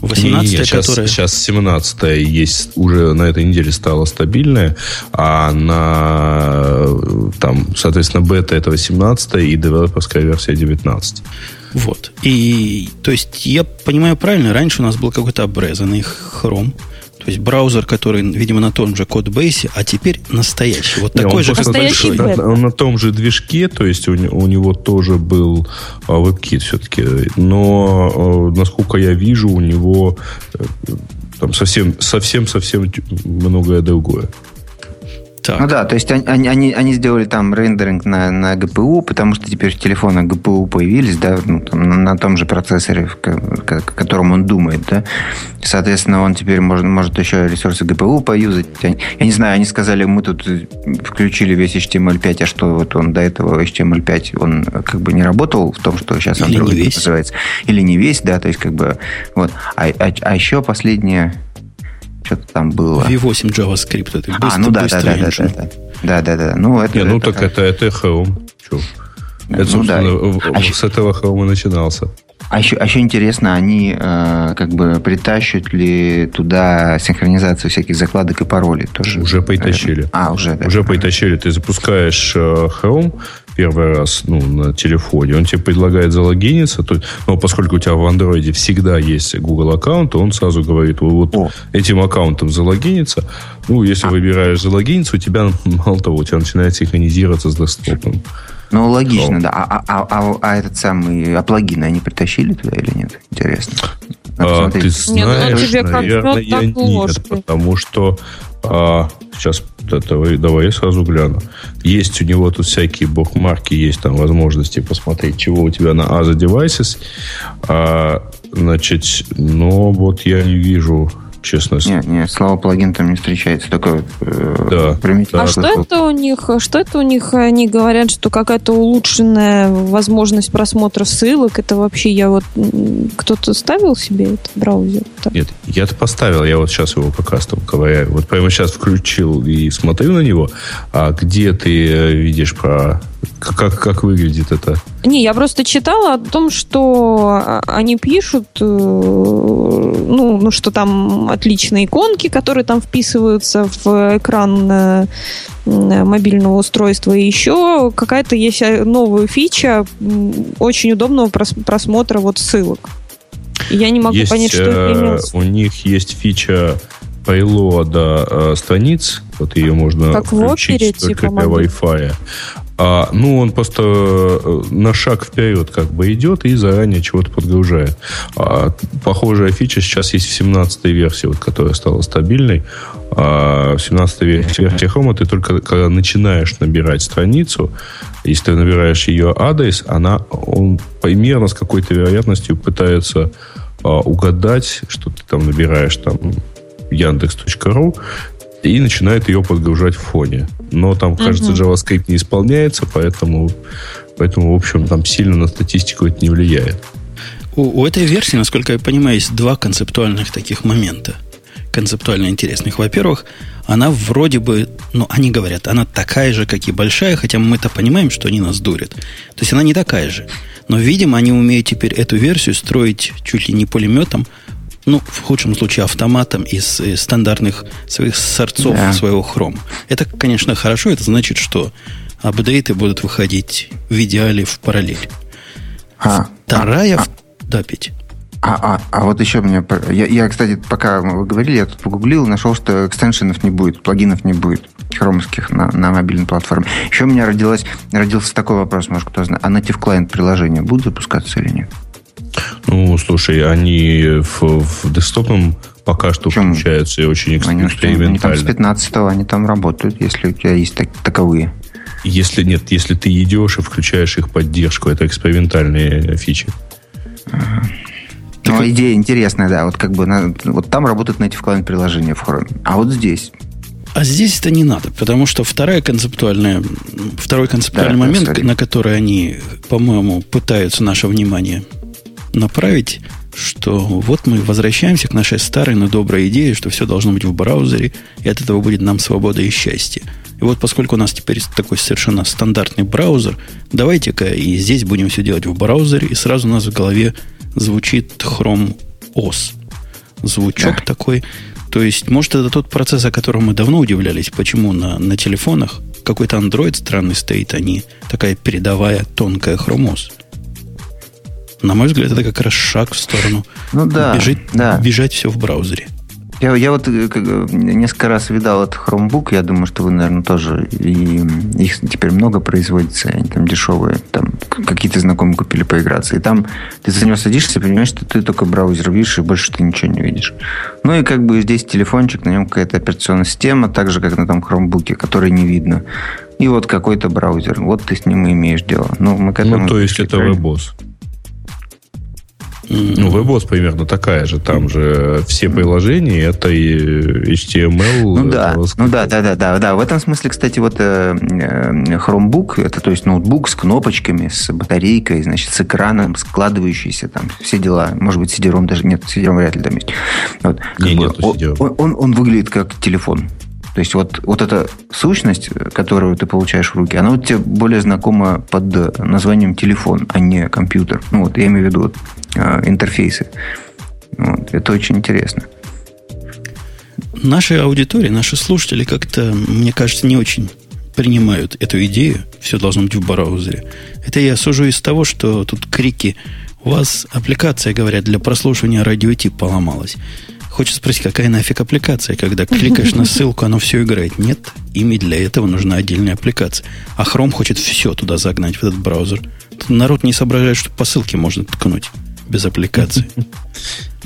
18 не, сейчас, которая... сейчас 17 есть, уже на этой неделе стала стабильная, а на, там, соответственно, бета это 18 и девелоперская версия 19. Вот. И, то есть, я понимаю правильно, раньше у нас был какой-то обрезанный Chrome, то есть браузер, который, видимо, на том же кодбейсе, а теперь настоящий. Вот Не, такой же, как большой. На, он на том же движке, то есть у, у него тоже был а, WebKit все-таки. Но, а, насколько я вижу, у него а, там совсем, совсем, совсем многое другое. Так. Ну да, то есть они, они, они сделали там рендеринг на, на GPU, потому что теперь телефоны GPU появились, да, ну, там, на, том же процессоре, к, котором он думает, да. Соответственно, он теперь может, может еще ресурсы GPU поюзать. Я, я не знаю, они сказали, мы тут включили весь HTML5, а что вот он до этого HTML5, он как бы не работал в том, что сейчас Android Или называется. Или не весь, да, то есть как бы вот. А, а, а еще последнее что-то там было. V8 JavaScript. Это быстро, а, ну да, да, да, да, да, да, да, да. Ну, это, Не, ну это, так это, это Chrome. Че? Это, ну, да. а с этого Chrome и начинался. А еще, а еще интересно, они э, как бы притащат ли туда синхронизацию всяких закладок и паролей тоже? Уже притащили. А, уже, да. Уже притащили. Ты запускаешь э, Chrome первый раз ну, на телефоне, он тебе предлагает залогиниться, то, но поскольку у тебя в андроиде всегда есть Google аккаунт, он сразу говорит, вот О. этим аккаунтом залогиниться. Ну, если а. выбираешь залогиниться, у тебя, мало того, у тебя начинает синхронизироваться с десктопом. Ну, логично, Chrome. да. А, а, а, а этот самый, а плагины они притащили туда или нет? Интересно. А, ты знаешь, нет, ну, наверное, нет, потому что а, сейчас давай, давай я сразу гляну. Есть у него тут всякие букмарки, есть там возможности посмотреть, чего у тебя на Other Devices. А, значит, но вот я не вижу честно. Нет, нет, слово плагин там не встречается, только э, да, да. А что это у них? Что это у них? Они говорят, что какая-то улучшенная возможность просмотра ссылок. Это вообще я вот кто-то ставил себе этот браузер? Так? Нет, я-то поставил, я вот сейчас его как раз там ковыряю. Вот прямо сейчас включил и смотрю на него. А где ты э, видишь про как, как выглядит это? Не, я просто читала о том, что они пишут, э, ну, ну, что там отличные иконки, которые там вписываются в экран э, мобильного устройства. И еще какая-то есть новая фича очень удобного просмотра вот ссылок. Я не могу есть, понять, что это имелось. У них есть фича пейлода э, страниц, вот ее можно как включить в опере, только типа, для Wi-Fi. А, ну, он просто э, на шаг вперед как бы идет и заранее чего-то подгружает. А, похожая фича сейчас есть в 17 версии, вот, которая стала стабильной. А, в 17 версии Chrome ты только когда начинаешь набирать страницу, если ты набираешь ее адрес, она, он примерно с какой-то вероятностью пытается а, угадать, что ты там набираешь там яндекс.ру, и начинает ее подгружать в фоне. Но там, кажется, угу. JavaScript не исполняется, поэтому, поэтому, в общем, там сильно на статистику это не влияет. У, у этой версии, насколько я понимаю, есть два концептуальных таких момента. Концептуально интересных. Во-первых, она вроде бы, ну, они говорят, она такая же, как и большая, хотя мы-то понимаем, что они нас дурят. То есть она не такая же. Но, видимо, они умеют теперь эту версию строить чуть ли не пулеметом, ну, в худшем случае, автоматом из, из стандартных своих сорцов да. своего хрома. Это, конечно, хорошо. Это значит, что апдейты будут выходить в идеале в параллель. А, Вторая... А, да, Петь. А, а, а вот еще мне... Я, я, кстати, пока вы говорили, я тут погуглил, нашел, что экстеншенов не будет, плагинов не будет хромских на, на мобильной платформе. Еще у меня родилась, родился такой вопрос, может, кто знает. А native клиент приложения будут запускаться или нет? Ну, слушай, они в, в десктопном пока что Почему? включаются и очень экспериментально. Они там с 15 они там работают, если у тебя есть так, таковые. Если нет, если ты идешь и включаешь их поддержку, это экспериментальные фичи. Ага. Ну, идея интересная, да. Вот как бы на, вот там работают на эти вкладные приложения в Chrome. А вот здесь а здесь это не надо, потому что вторая концептуальная, второй концептуальный да, момент, на который они, по-моему, пытаются наше внимание направить, что вот мы возвращаемся к нашей старой, но доброй идее, что все должно быть в браузере, и от этого будет нам свобода и счастье. И вот поскольку у нас теперь такой совершенно стандартный браузер, давайте-ка и здесь будем все делать в браузере, и сразу у нас в голове звучит Chrome OS. Звучок да. такой. То есть, может, это тот процесс, о котором мы давно удивлялись, почему на, на телефонах какой-то Android странный стоит, а не такая передовая тонкая Chrome OS. На мой взгляд, это как раз шаг в сторону ну, да, бежит, да. бежать все в браузере. Я, я вот э, как, несколько раз видал этот Chromebook, я думаю, что вы, наверное, тоже. И их теперь много производится, они там дешевые. Там какие-то знакомые купили поиграться. И там ты за него садишься и понимаешь, что ты только браузер видишь, и больше ты ничего не видишь. Ну и как бы здесь телефончик, на нем какая-то операционная система, так же, как на том Chromebook, который не видно. И вот какой-то браузер. Вот ты с ним и имеешь дело. Ну, мы к этому ну то есть это WebOS. Ну, WebOS примерно такая же. Там же все приложения, это и HTML. Ну да, ну да, да, да, да, да. В этом смысле, кстати, вот э, э, Chromebook, это то есть ноутбук с кнопочками, с батарейкой, значит, с экраном, складывающийся там, все дела. Может быть, CD-ROM даже нет, CD-ROM вряд ли там есть. Вот, Не, бы, нет, он, он, он выглядит как телефон. То есть вот, вот эта сущность, которую ты получаешь в руки, она вот тебе более знакома под названием телефон, а не компьютер. Ну вот я имею в виду вот, интерфейсы. Вот, это очень интересно. Наши аудитории, наши слушатели как-то, мне кажется, не очень принимают эту идею. Все должно быть в браузере. Это я сужу из того, что тут крики. У вас аппликация, говорят, для прослушивания радиотип поломалась. Хочется спросить, какая нафиг аппликация, когда кликаешь на ссылку, оно все играет. Нет, ими для этого нужна отдельная аппликация. А Chrome хочет все туда загнать, в этот браузер. Народ не соображает, что по ссылке можно ткнуть без аппликации.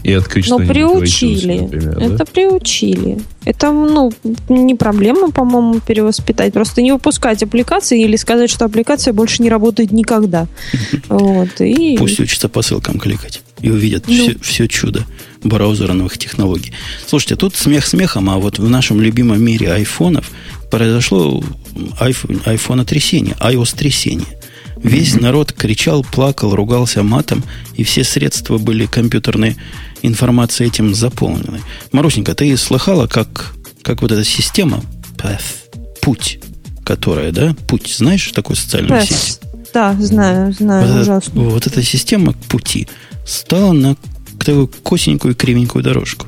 И открыть Но приучили. Например, это да? приучили. Это, ну, не проблема, по-моему, перевоспитать. Просто не выпускать аппликации или сказать, что аппликация больше не работает никогда. (laughs) Вот, и... Пусть учится по ссылкам кликать и увидят ну. все, все чудо браузера новых технологий. Слушайте, тут смех смехом, а вот в нашем любимом мире айфонов произошло iPhone трясение, iOS трясение. Весь народ кричал, плакал, ругался матом, и все средства были компьютерной информации этим заполнены. Марусенька, ты слыхала, как, как вот эта система Path, путь, которая, да, путь, знаешь такую социальную Path. сеть? Да, знаю, знаю, вот ужасно. Это, вот эта система пути стала на такую косенькую кривенькую дорожку.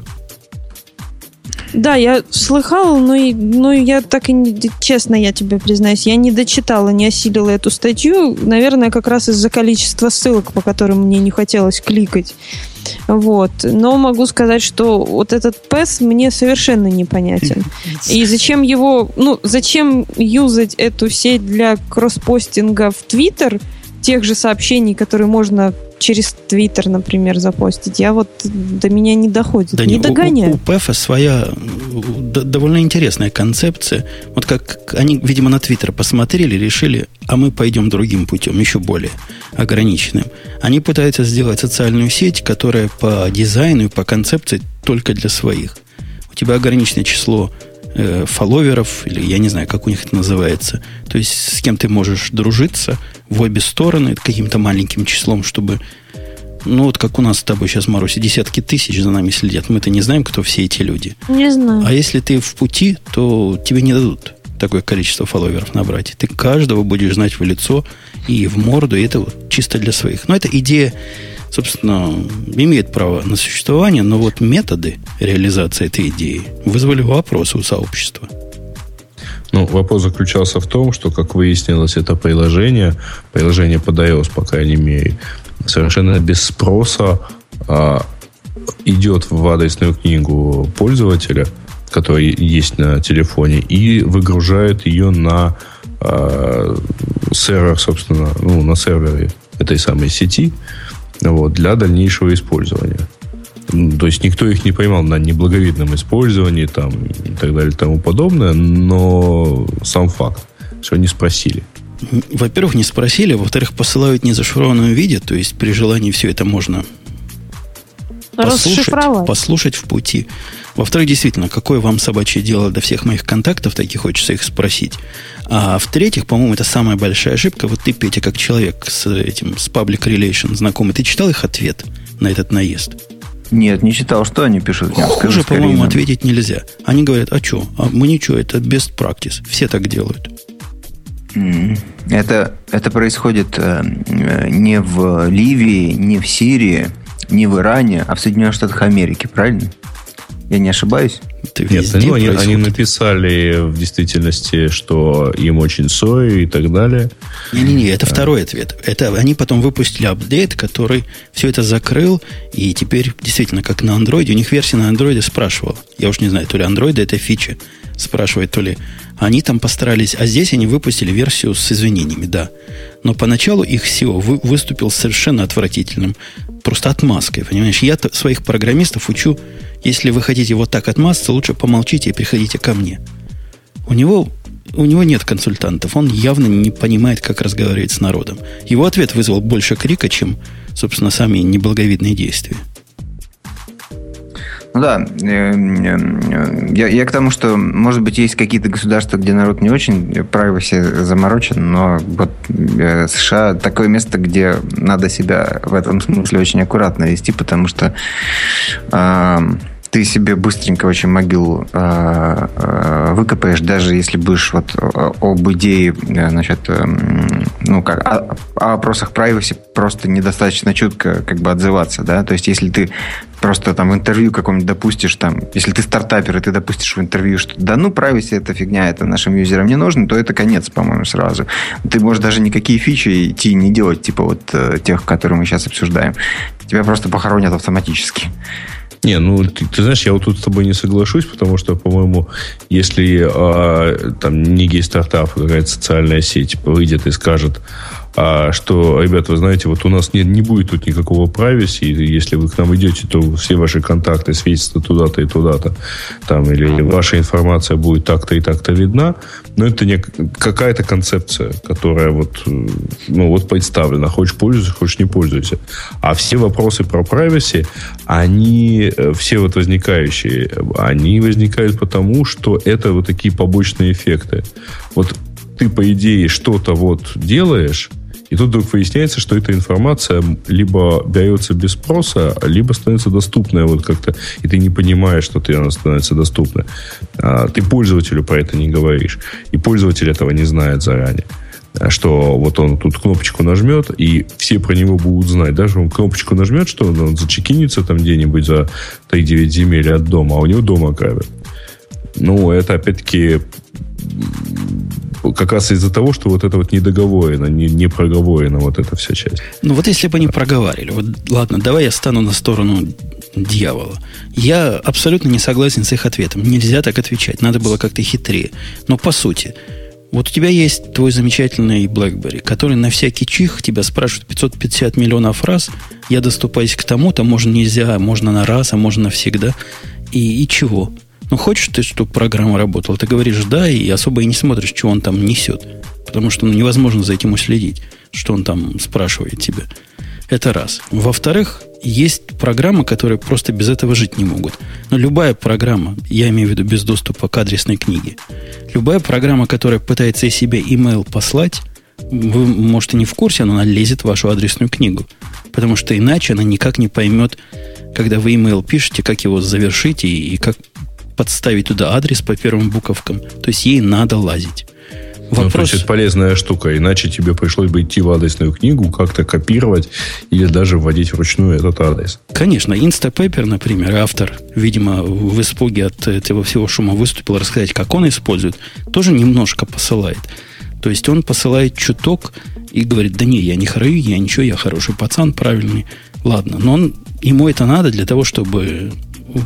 Да, я слыхала, но, но я так и не, честно я тебе признаюсь, я не дочитала, не осилила эту статью, наверное, как раз из-за количества ссылок, по которым мне не хотелось кликать. Вот. Но могу сказать, что вот этот PES мне совершенно непонятен. И зачем его, ну, зачем юзать эту сеть для кросспостинга в Твиттер, тех же сообщений, которые можно через Твиттер, например, запостить. Я вот до меня не доходит, да не, не догоняю. У, у ПЭФа своя довольно интересная концепция. Вот как они, видимо, на Твиттер посмотрели, решили, а мы пойдем другим путем, еще более ограниченным. Они пытаются сделать социальную сеть, которая по дизайну и по концепции только для своих. У тебя ограниченное число э, фолловеров, или я не знаю, как у них это называется. То есть с кем ты можешь дружиться в обе стороны каким-то маленьким числом, чтобы ну, вот как у нас с тобой сейчас, Маруся, десятки тысяч за нами следят. Мы-то не знаем, кто все эти люди. Не знаю. А если ты в пути, то тебе не дадут такое количество фолловеров набрать. Ты каждого будешь знать в лицо и в морду, и это вот чисто для своих. Но эта идея собственно, имеет право на существование, но вот методы реализации этой идеи вызвали вопросы у сообщества. Ну, вопрос заключался в том, что, как выяснилось, это приложение, приложение под iOS, по крайней мере, совершенно без спроса а, идет в адресную книгу пользователя, который есть на телефоне, и выгружает ее на а, сервер, собственно, ну, на сервере этой самой сети, вот, для дальнейшего использования. То есть никто их не поймал на неблаговидном использовании там, и так далее и тому подобное, но сам факт, что не спросили. Во-первых, не спросили, во-вторых, посылают не зашифрованном виде, то есть при желании все это можно послушать, послушать в пути. Во-вторых, действительно, какое вам собачье дело до всех моих контактов, таких хочется их спросить. А в-третьих, по-моему, это самая большая ошибка. Вот ты, Петя, как человек с этим, с Public Relation знакомый, ты читал их ответ на этот наезд? Нет, не читал, что они пишут. Хуже, по-моему, ответить нельзя. Они говорят, а что? А мы ничего, это best practice. Все так делают. Это, это происходит э, не в Ливии, не в Сирии, не в Иране, а в Соединенных Штатах Америки, правильно? Я не ошибаюсь? Это Нет, ну, они, они написали в действительности, что им очень сой и так далее. Не-не-не, это а. второй ответ. Это они потом выпустили апдейт, который все это закрыл, и теперь действительно, как на андроиде, у них версия на андроиде спрашивала. Я уж не знаю, то ли андроида это фича спрашивает, то ли они там постарались, а здесь они выпустили версию с извинениями, да. Но поначалу их SEO вы, выступил совершенно отвратительным, просто отмазкой, понимаешь? Я своих программистов учу если вы хотите вот так отмазаться, лучше помолчите и приходите ко мне. У него, у него нет консультантов. Он явно не понимает, как разговаривать с народом. Его ответ вызвал больше крика, чем, собственно, сами неблаговидные действия. Ну да, э, э, я, я к тому, что, может быть, есть какие-то государства, где народ не очень privacy заморочен, но вот э, США такое место, где надо себя в этом смысле очень аккуратно вести, потому что ты себе быстренько очень могилу э, э, выкопаешь, даже если будешь вот э, об идее, э, значит, ну как, о, о вопросах privacy просто недостаточно чутко как бы отзываться, да, то есть если ты просто там в интервью каком-нибудь допустишь там, если ты стартапер и ты допустишь в интервью, что да ну privacy это фигня, это нашим юзерам не нужно, то это конец, по-моему, сразу. Ты можешь даже никакие фичи идти не делать, типа вот тех, которые мы сейчас обсуждаем. Тебя просто похоронят автоматически. Не, ну ты, ты знаешь, я вот тут с тобой не соглашусь, потому что, по-моему, если а, там некий стартап, какая-то социальная сеть выйдет и скажет, а что, ребята, вы знаете, вот у нас не, не будет тут никакого privacy, если вы к нам идете, то все ваши контакты светятся туда-то и туда-то, там, или ваша информация будет так-то и так-то видна, но это не какая-то концепция, которая вот, ну, вот представлена. Хочешь пользуйся, хочешь не пользуйся. А все вопросы про privacy, они, э, все вот возникающие, они возникают потому, что это вот такие побочные эффекты. Вот ты, по идее, что-то вот делаешь, и тут вдруг выясняется, что эта информация либо берется без спроса, либо становится доступная вот как-то, и ты не понимаешь, что ты, она становится доступной. А, ты пользователю про это не говоришь. И пользователь этого не знает заранее что вот он тут кнопочку нажмет, и все про него будут знать. Даже он кнопочку нажмет, что он зачекинится там где-нибудь за 3-9 земель от дома, а у него дома грабят. Ну, это опять-таки как раз из-за того, что вот это вот недоговорено, не, не проговорено вот эта вся часть. Ну вот если бы они проговаривали, вот ладно, давай я стану на сторону дьявола. Я абсолютно не согласен с их ответом. Нельзя так отвечать, надо было как-то хитрее. Но по сути, вот у тебя есть твой замечательный BlackBerry, который на всякий чих тебя спрашивает 550 миллионов раз, я доступаюсь к тому-то, можно нельзя, можно на раз, а можно навсегда. И, и чего? Ну, хочешь ты, чтобы программа работала? Ты говоришь «да», и особо и не смотришь, что он там несет. Потому что ну, невозможно за этим уследить, что он там спрашивает тебя. Это раз. Во-вторых, есть программы, которые просто без этого жить не могут. Но любая программа, я имею в виду без доступа к адресной книге, любая программа, которая пытается из себя email послать, вы, может, и не в курсе, но она лезет в вашу адресную книгу. Потому что иначе она никак не поймет, когда вы email пишете, как его завершить и, и как подставить туда адрес по первым буковкам. То есть ей надо лазить. Вопрос... Ну, то есть это полезная штука, иначе тебе пришлось бы идти в адресную книгу, как-то копировать или даже вводить вручную этот адрес. Конечно, Instapaper, например, автор, видимо, в испуге от этого всего шума выступил рассказать, как он использует, тоже немножко посылает. То есть он посылает чуток и говорит, да не, я не храю, я ничего, я хороший пацан, правильный. Ладно, но он, ему это надо для того, чтобы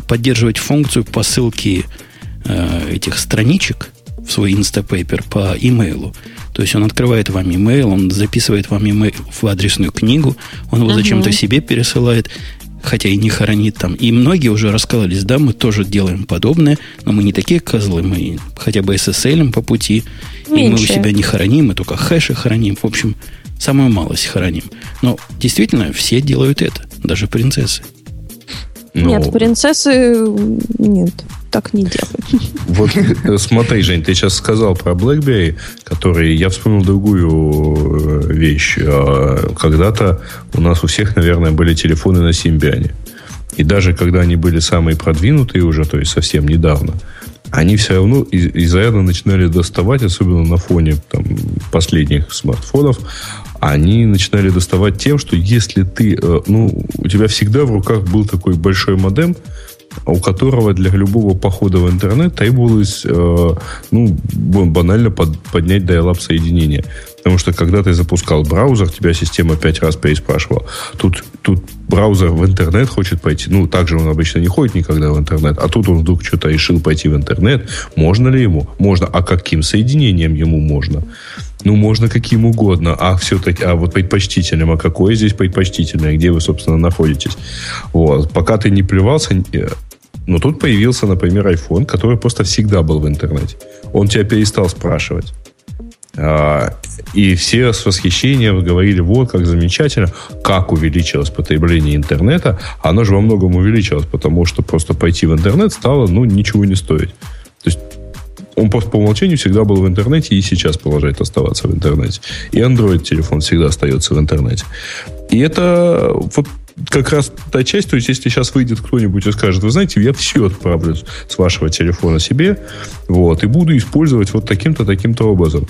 поддерживать функцию посылки э, этих страничек в свой Instapaper по имейлу. То есть он открывает вам имейл, он записывает вам имейл в адресную книгу, он его uh-huh. зачем-то себе пересылает, хотя и не хранит там. И многие уже рассказались, да, мы тоже делаем подобное, но мы не такие козлы, мы хотя бы SSL по пути, Меньше. и мы у себя не храним, мы только хэши храним. В общем, самую малость храним. Но действительно, все делают это, даже принцессы. Ну, нет, принцессы нет. так не делают. (laughs) Вот э, смотри, Жень, ты сейчас сказал про BlackBerry, который... Я вспомнил другую э, вещь. А, когда-то у нас у всех, наверное, были телефоны на Симбиане. И даже когда они были самые продвинутые уже, то есть совсем недавно, они все равно изрядно начинали доставать, особенно на фоне там, последних смартфонов, они начинали доставать тем, что если ты, э, ну, у тебя всегда в руках был такой большой модем, у которого для любого похода в интернет требовалось э, ну, банально под, поднять dial-up соединение. Потому что когда ты запускал браузер, тебя система пять раз переспрашивала. Тут, тут браузер в интернет хочет пойти. Ну, также он обычно не ходит никогда в интернет. А тут он вдруг что-то решил пойти в интернет. Можно ли ему? Можно. А каким соединением ему можно? Ну, можно каким угодно. А все-таки, а вот предпочтительным. А какое здесь предпочтительное? Где вы, собственно, находитесь? Вот. Пока ты не плевался, э, но тут появился, например, iPhone, который просто всегда был в интернете. Он тебя перестал спрашивать. А, и все с восхищением говорили, вот как замечательно, как увеличилось потребление интернета. Оно же во многом увеличилось, потому что просто пойти в интернет стало, ну, ничего не стоить. То есть он просто по умолчанию всегда был в интернете и сейчас продолжает оставаться в интернете. И Android телефон всегда остается в интернете. И это вот как раз та часть, то есть если сейчас выйдет кто-нибудь и скажет, вы знаете, я все отправлю с вашего телефона себе, вот, и буду использовать вот таким-то, таким-то образом.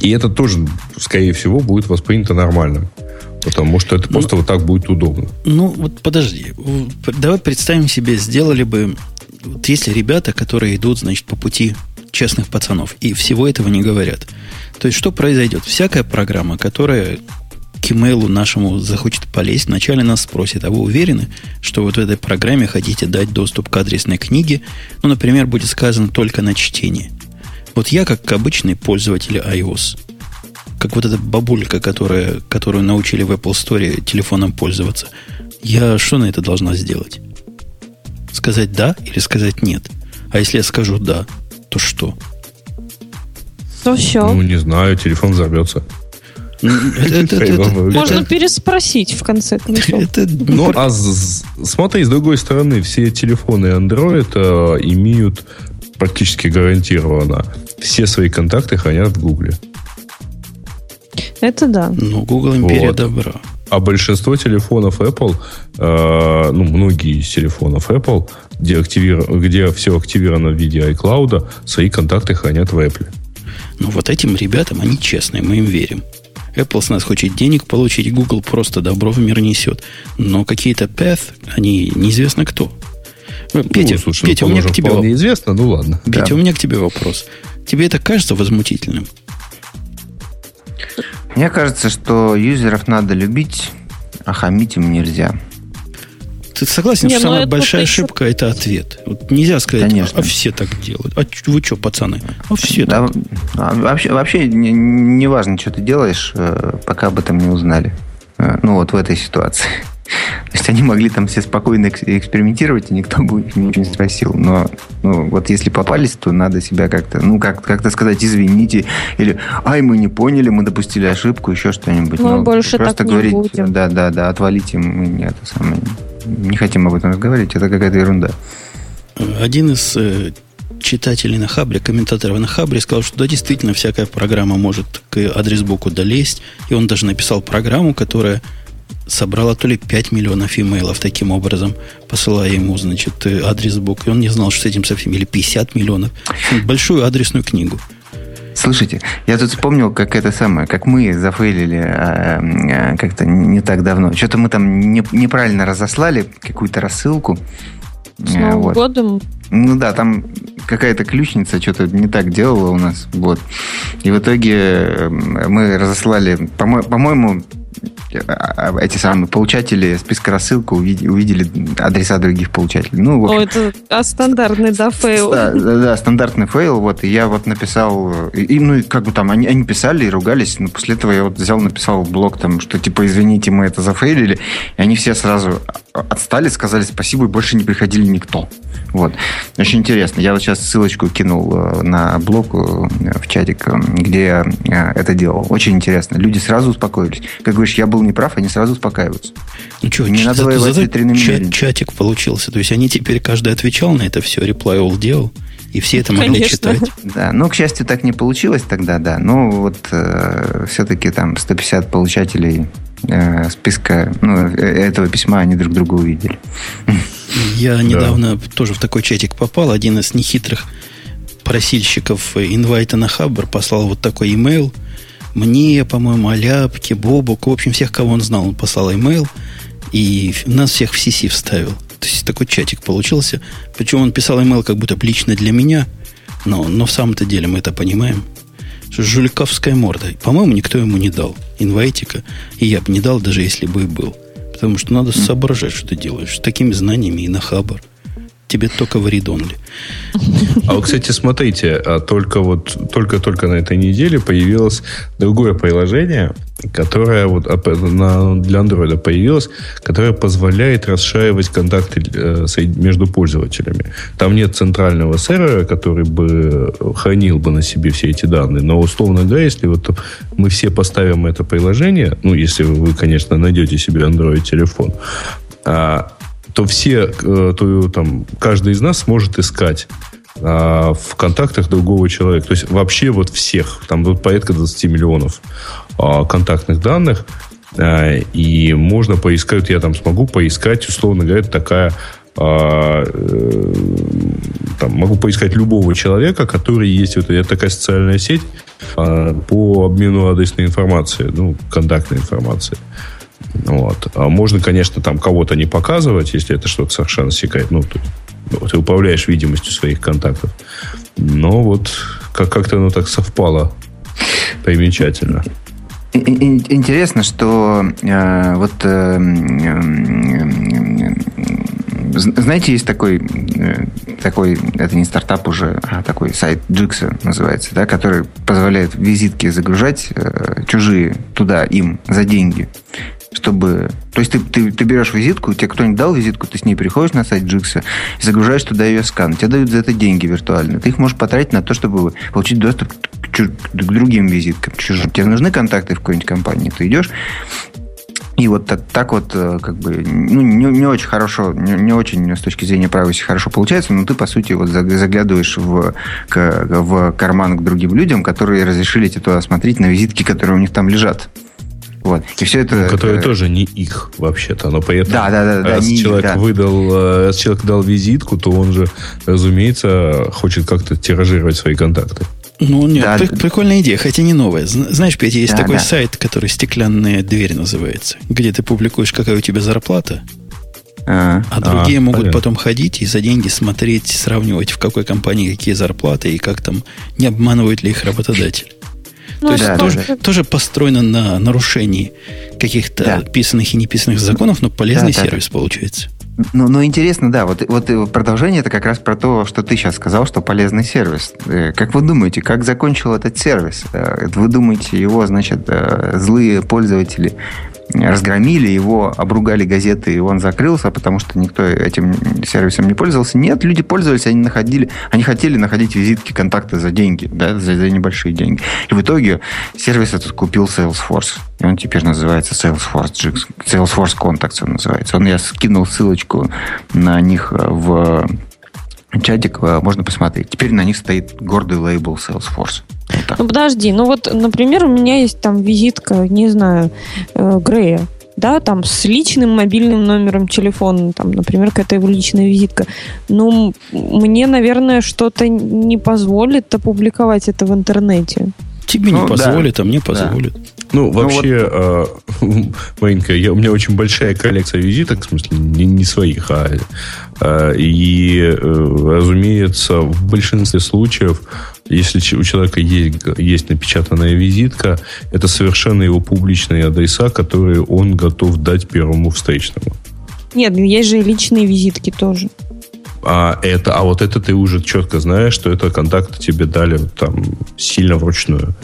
И это тоже, скорее всего, будет воспринято нормально. Потому что это просто ну, вот так будет удобно. Ну, вот подожди. Давай представим себе, сделали бы... Вот если ребята, которые идут, значит, по пути честных пацанов, и всего этого не говорят. То есть, что произойдет? Всякая программа, которая к имейлу нашему захочет полезть, вначале нас спросит, а вы уверены, что вот в этой программе хотите дать доступ к адресной книге? Ну, например, будет сказано только на чтение. Вот я, как обычный пользователь iOS, как вот эта бабулька, которая, которую научили в Apple Store телефоном пользоваться, я что на это должна сделать? Сказать да или сказать нет? А если я скажу да, то что? То все. Ну, не знаю, телефон взорвется. Можно переспросить в конце концов. Ну, а смотри, с другой стороны, все телефоны Android э, имеют практически гарантированно все свои контакты хранят в Гугле. Это да. Ну, Google империя добра. А большинство телефонов Apple, э, ну, многие из телефонов Apple, где, активир... где все активировано в виде iCloud, свои контакты хранят в Apple. Ну, вот этим ребятам, они честные, мы им верим. Apple с нас хочет денег получить, Google просто добро в мир несет. Но какие-то path, они неизвестно кто. Петя, ну, слушай, Петя, у меня к тебе вопрос. известно, ну ладно. Петя, да. у меня к тебе вопрос. Тебе это кажется возмутительным? Мне кажется, что юзеров надо любить, а хамить им нельзя. Ты согласен, Не, что самая большая ошибка это ответ? Вот нельзя сказать, Конечно. а все так делают. А вы что, пацаны? А все да, так. А вообще, вообще не, не важно, что ты делаешь, э, пока об этом не узнали. Э, ну вот в этой ситуации. То есть они могли там все спокойно экспериментировать, и никто бы их ничего не спросил. Но ну, вот если попались, то надо себя как-то, ну, как- как-то сказать, извините, или ай, мы не поняли, мы допустили ошибку, еще что-нибудь. Мы ну, больше просто так говорить, не будем. да, да, да, отвалите, мы не это самое, не хотим об этом разговаривать, это какая-то ерунда. Один из э, читателей на Хабре, комментаторов на Хабре сказал, что да, действительно, всякая программа может к адрес-буку долезть, и он даже написал программу, которая собрала то ли 5 миллионов имейлов таким образом, посылая ему, значит, адрес бук. И он не знал, что с этим совсем, или 50 миллионов. Большую адресную книгу. Слушайте, я тут вспомнил, как это самое, как мы зафейлили а, а, как-то не так давно. Что-то мы там не, неправильно разослали какую-то рассылку. С Новым вот. годом? Ну да, там какая-то ключница что-то не так делала у нас. Вот. И в итоге мы разослали, по-моему, а, эти самые получатели списка рассылка увидели, увидели адреса других получателей. Ну, общем, О, это а стандартный, да, fail. Да, да, да, стандартный fail. Вот, и я вот написал, и, ну, и как бы там, они, они писали и ругались, но после этого я вот взял, написал блог там, что типа, извините, мы это зафейлили, и они все сразу отстали, сказали спасибо, и больше не приходили никто. Вот. Очень интересно. Я вот сейчас ссылочку кинул э, на блог э, в чатик, э, где я это делал. Очень интересно. Люди сразу успокоились. Как говоришь, я был неправ, они сразу успокаиваются. Ну что, не надо воевать с витринами чат, чатик получился. То есть они теперь каждый отвечал на это все, reply all делал. И все это могли Конечно. читать. Да, ну, к счастью, так не получилось тогда, да. Но вот э, все-таки там 150 получателей э, списка ну, этого письма они друг друга увидели. Я недавно да. тоже в такой чатик попал. Один из нехитрых просильщиков инвайта на Хаббар послал вот такой имейл. Мне, по-моему, Аляпке, Бобуку, в общем, всех, кого он знал, он послал имейл. И нас всех в CC вставил. То есть такой чатик получился. Причем он писал имейл как будто лично для меня. Но, но в самом-то деле мы это понимаем. Что жуликовская морда. По-моему, никто ему не дал инвайтика. И я бы не дал, даже если бы и был. Потому что надо соображать, что ты делаешь. С такими знаниями и на хабар. Тебе только в read А вот, кстати, смотрите, а только вот только-только на этой неделе появилось другое приложение, которое вот для Android появилось, которое позволяет расшаривать контакты э, между пользователями. Там нет центрального сервера, который бы хранил бы на себе все эти данные, но условно говоря, если вот мы все поставим это приложение, ну, если вы, конечно, найдете себе Android телефон, а, то все, э, то, там, каждый из нас сможет искать а, в контактах другого человека. То есть вообще вот всех. Там вот порядка 20 миллионов а, контактных данных. А, и можно поискать, я там смогу поискать, условно говоря, такая а, э, там, могу поискать любого человека, который есть вот это такая социальная сеть а, по обмену адресной информации, ну, контактной информации. Вот. А можно, конечно, там кого-то не показывать, если это что-то совершенно секрет. Ну, ты, ну, ты управляешь видимостью своих контактов. Но вот как- как-то оно так совпало примечательно. Интересно, что э, вот э, знаете, есть такой, э, такой, это не стартап уже, а такой сайт Джикса называется, да, который позволяет визитки загружать э, чужие туда им за деньги чтобы... То есть ты, ты, ты берешь визитку, тебе кто-нибудь дал визитку, ты с ней приходишь на сайт Джикса загружаешь туда ее скан. Тебе дают за это деньги виртуально. Ты их можешь потратить на то, чтобы получить доступ к, чуж... к другим визиткам. Чужим. Тебе нужны контакты в какой-нибудь компании, ты идешь и вот так, так вот, э, как бы, ну, не, не очень хорошо, не, не очень с точки зрения privacy хорошо получается, но ты, по сути, вот заглядываешь в, к, в карман к другим людям, которые разрешили тебе туда смотреть на визитки, которые у них там лежат. Вот. И все это... Которые это... тоже не их, вообще-то. Но поэтому, да, да, да, раз да, человек да. выдал, э, раз человек дал визитку, то он же, разумеется, хочет как-то тиражировать свои контакты. Ну, нет, да, при- прикольная идея, хотя не новая. Знаешь, Петя, есть да, такой да. сайт, который «Стеклянная дверь» называется, где ты публикуешь, какая у тебя зарплата, а, а другие а, могут понятно. потом ходить и за деньги смотреть, сравнивать, в какой компании какие зарплаты и как там, не обманывают ли их работодатель. Ну, То есть да, тоже, да. тоже построено на нарушении каких-то да. писанных и неписанных законов, но полезный да, сервис да. получается. Ну, ну, интересно, да, вот, вот продолжение это как раз про то, что ты сейчас сказал, что полезный сервис. Э, как вы думаете, как закончил этот сервис? Э, вы думаете, его, значит, э, злые пользователи разгромили его, обругали газеты, и он закрылся, потому что никто этим сервисом не пользовался. Нет, люди пользовались, они находили, они хотели находить визитки, контакты за деньги, да, за, за небольшие деньги. И в итоге сервис этот купил Salesforce. И он теперь называется Salesforce Salesforce Contacts он называется. Он, я скинул ссылочку на них в чатик, можно посмотреть. Теперь на них стоит гордый лейбл Salesforce. Ну подожди, ну вот, например, у меня есть там визитка, не знаю, э, Грея, да, там с личным мобильным номером телефона, там, например, какая-то его личная визитка. Ну, мне, наверное, что-то не позволит опубликовать это в интернете. Тебе ну, не позволит, да. а мне позволит. Да. Ну, вообще, ну, вот... э, (laughs) Маринка, я, у меня очень большая коллекция визиток, в смысле, не, не своих, а э, и, э, разумеется, в большинстве случаев если у человека есть, есть напечатанная визитка, это совершенно его публичные адреса, которые он готов дать первому встречному. Нет, есть же и личные визитки тоже. А, это, а вот это ты уже четко знаешь, что это контакты тебе дали там сильно вручную.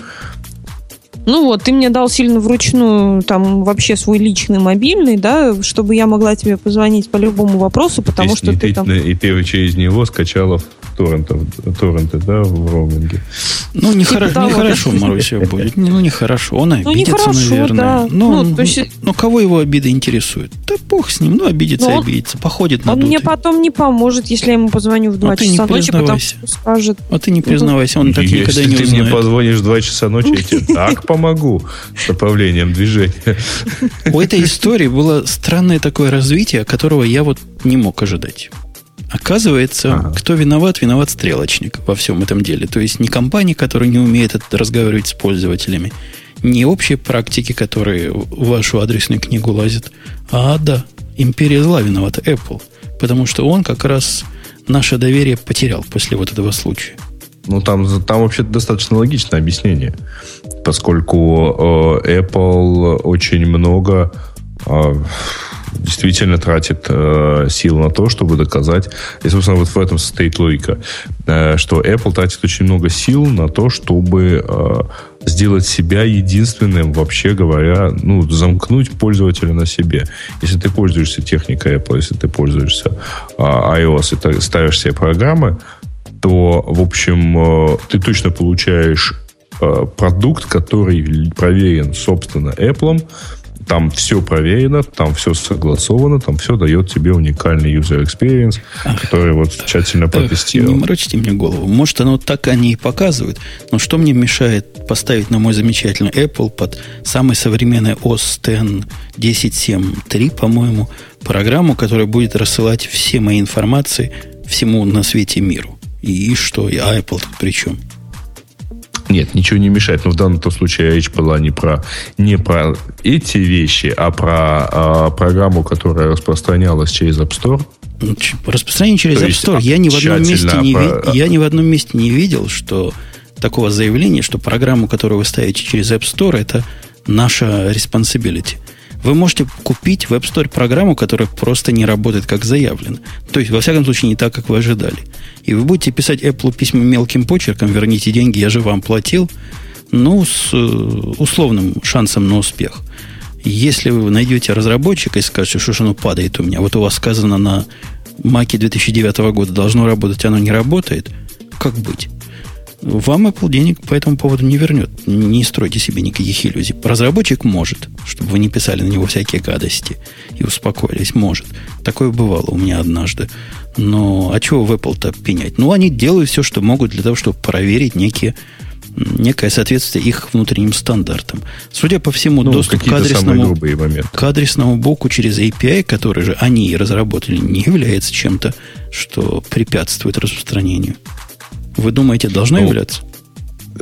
Ну вот, ты мне дал сильно вручную, там, вообще свой личный мобильный, да, чтобы я могла тебе позвонить по любому вопросу, потому что ты там... И ты через него скачала торрентов, торренты, да, в роуминге. Ну, нехорошо, типа нехорошо, Маруся, будет. Ну, нехорошо. Он обидится, ну, нехорошо, наверное. Да. Ну, ну, то есть... ну, кого его обида интересует? Да бог с ним, ну, обидится, ну, обидится. Походит на Он мне потом не поможет, если я ему позвоню в 2 а часа ночи, потому что скажет... А ты не признавайся, он так если никогда не узнает. Если ты мне позвонишь в 2 часа ночи, я тебе так (laughs) помогу с направлением движения. У этой истории было странное такое развитие, которого я вот не мог ожидать. Оказывается, ага. кто виноват, виноват стрелочник во всем этом деле. То есть не компания, которая не умеет разговаривать с пользователями, не общие практики, которые в вашу адресную книгу лазят, а да, империя зла виновата Apple. Потому что он как раз наше доверие потерял после вот этого случая. Ну, там, там вообще достаточно логичное объяснение, поскольку э, Apple очень много э, действительно тратит э, сил на то, чтобы доказать, и, собственно, вот в этом состоит логика, э, что Apple тратит очень много сил на то, чтобы э, сделать себя единственным, вообще говоря, ну, замкнуть пользователя на себе. Если ты пользуешься техникой Apple, если ты пользуешься э, iOS и ты ставишь себе программы, то, в общем, э, ты точно получаешь э, продукт, который проверен, собственно, Apple, там все проверено, там все согласовано, там все дает тебе уникальный user experience, Ах, который вот тщательно протестировал. Не морочите мне голову. Может, оно так они и показывают, но что мне мешает поставить на мой замечательный Apple под самый современный OS X 10.7.3, по-моему, программу, которая будет рассылать все мои информации всему на свете миру. И, и что? И Apple тут при чем? Нет, ничего не мешает. Но в данном случае речь была не про, не про эти вещи, а про а, программу, которая распространялась через App Store. Ну, распространение через App Store. Я ни, в одном месте не про... я ни в одном месте не видел, что такого заявления, что программу, которую вы ставите через App Store, это наша responsibility. Вы можете купить в App Store программу, которая просто не работает как заявлено. То есть, во всяком случае, не так, как вы ожидали. И вы будете писать Apple письма мелким почерком, верните деньги, я же вам платил, ну, с э, условным шансом на успех. Если вы найдете разработчика и скажете, что ж оно падает у меня, вот у вас сказано на Маке 2009 года должно работать, оно не работает, как быть? Вам Apple денег по этому поводу не вернет. Не стройте себе никаких иллюзий. Разработчик может, чтобы вы не писали на него всякие гадости и успокоились. Может. Такое бывало у меня однажды. Но а чего в Apple-то пенять? Ну, они делают все, что могут для того, чтобы проверить некие некое соответствие их внутренним стандартам. Судя по всему, ну, доступ к адресному, к адресному боку через API, который же они разработали, не является чем-то, что препятствует распространению. Вы думаете, должно ну, являться?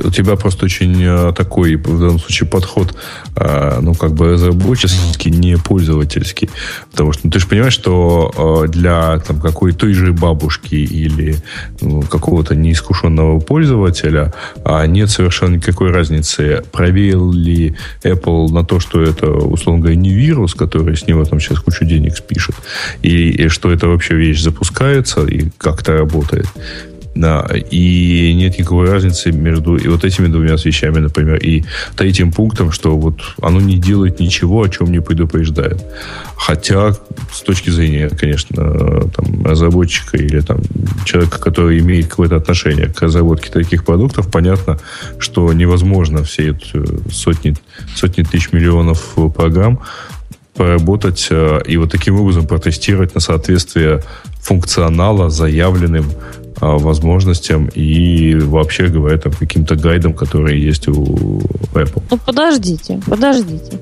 у тебя просто очень э, такой, в данном случае, подход, э, ну, как бы разработческий, не пользовательский. Потому что ну, ты же понимаешь, что э, для там, какой той же бабушки или ну, какого-то неискушенного пользователя а нет совершенно никакой разницы, проверил ли Apple на то, что это, условно говоря, не вирус, который с него там сейчас кучу денег спишет, и, и что это вообще вещь запускается и как это работает. Да, и нет никакой разницы между и вот этими двумя вещами, например, и третьим пунктом, что вот оно не делает ничего, о чем не предупреждает. Хотя, с точки зрения, конечно, там, разработчика или там, человека, который имеет какое-то отношение к разработке таких продуктов, понятно, что невозможно все эти сотни, сотни тысяч миллионов программ поработать э, и вот таким образом протестировать на соответствие функционала заявленным возможностям и вообще говоря там каким-то гайдам, которые есть у Apple. Ну подождите, подождите.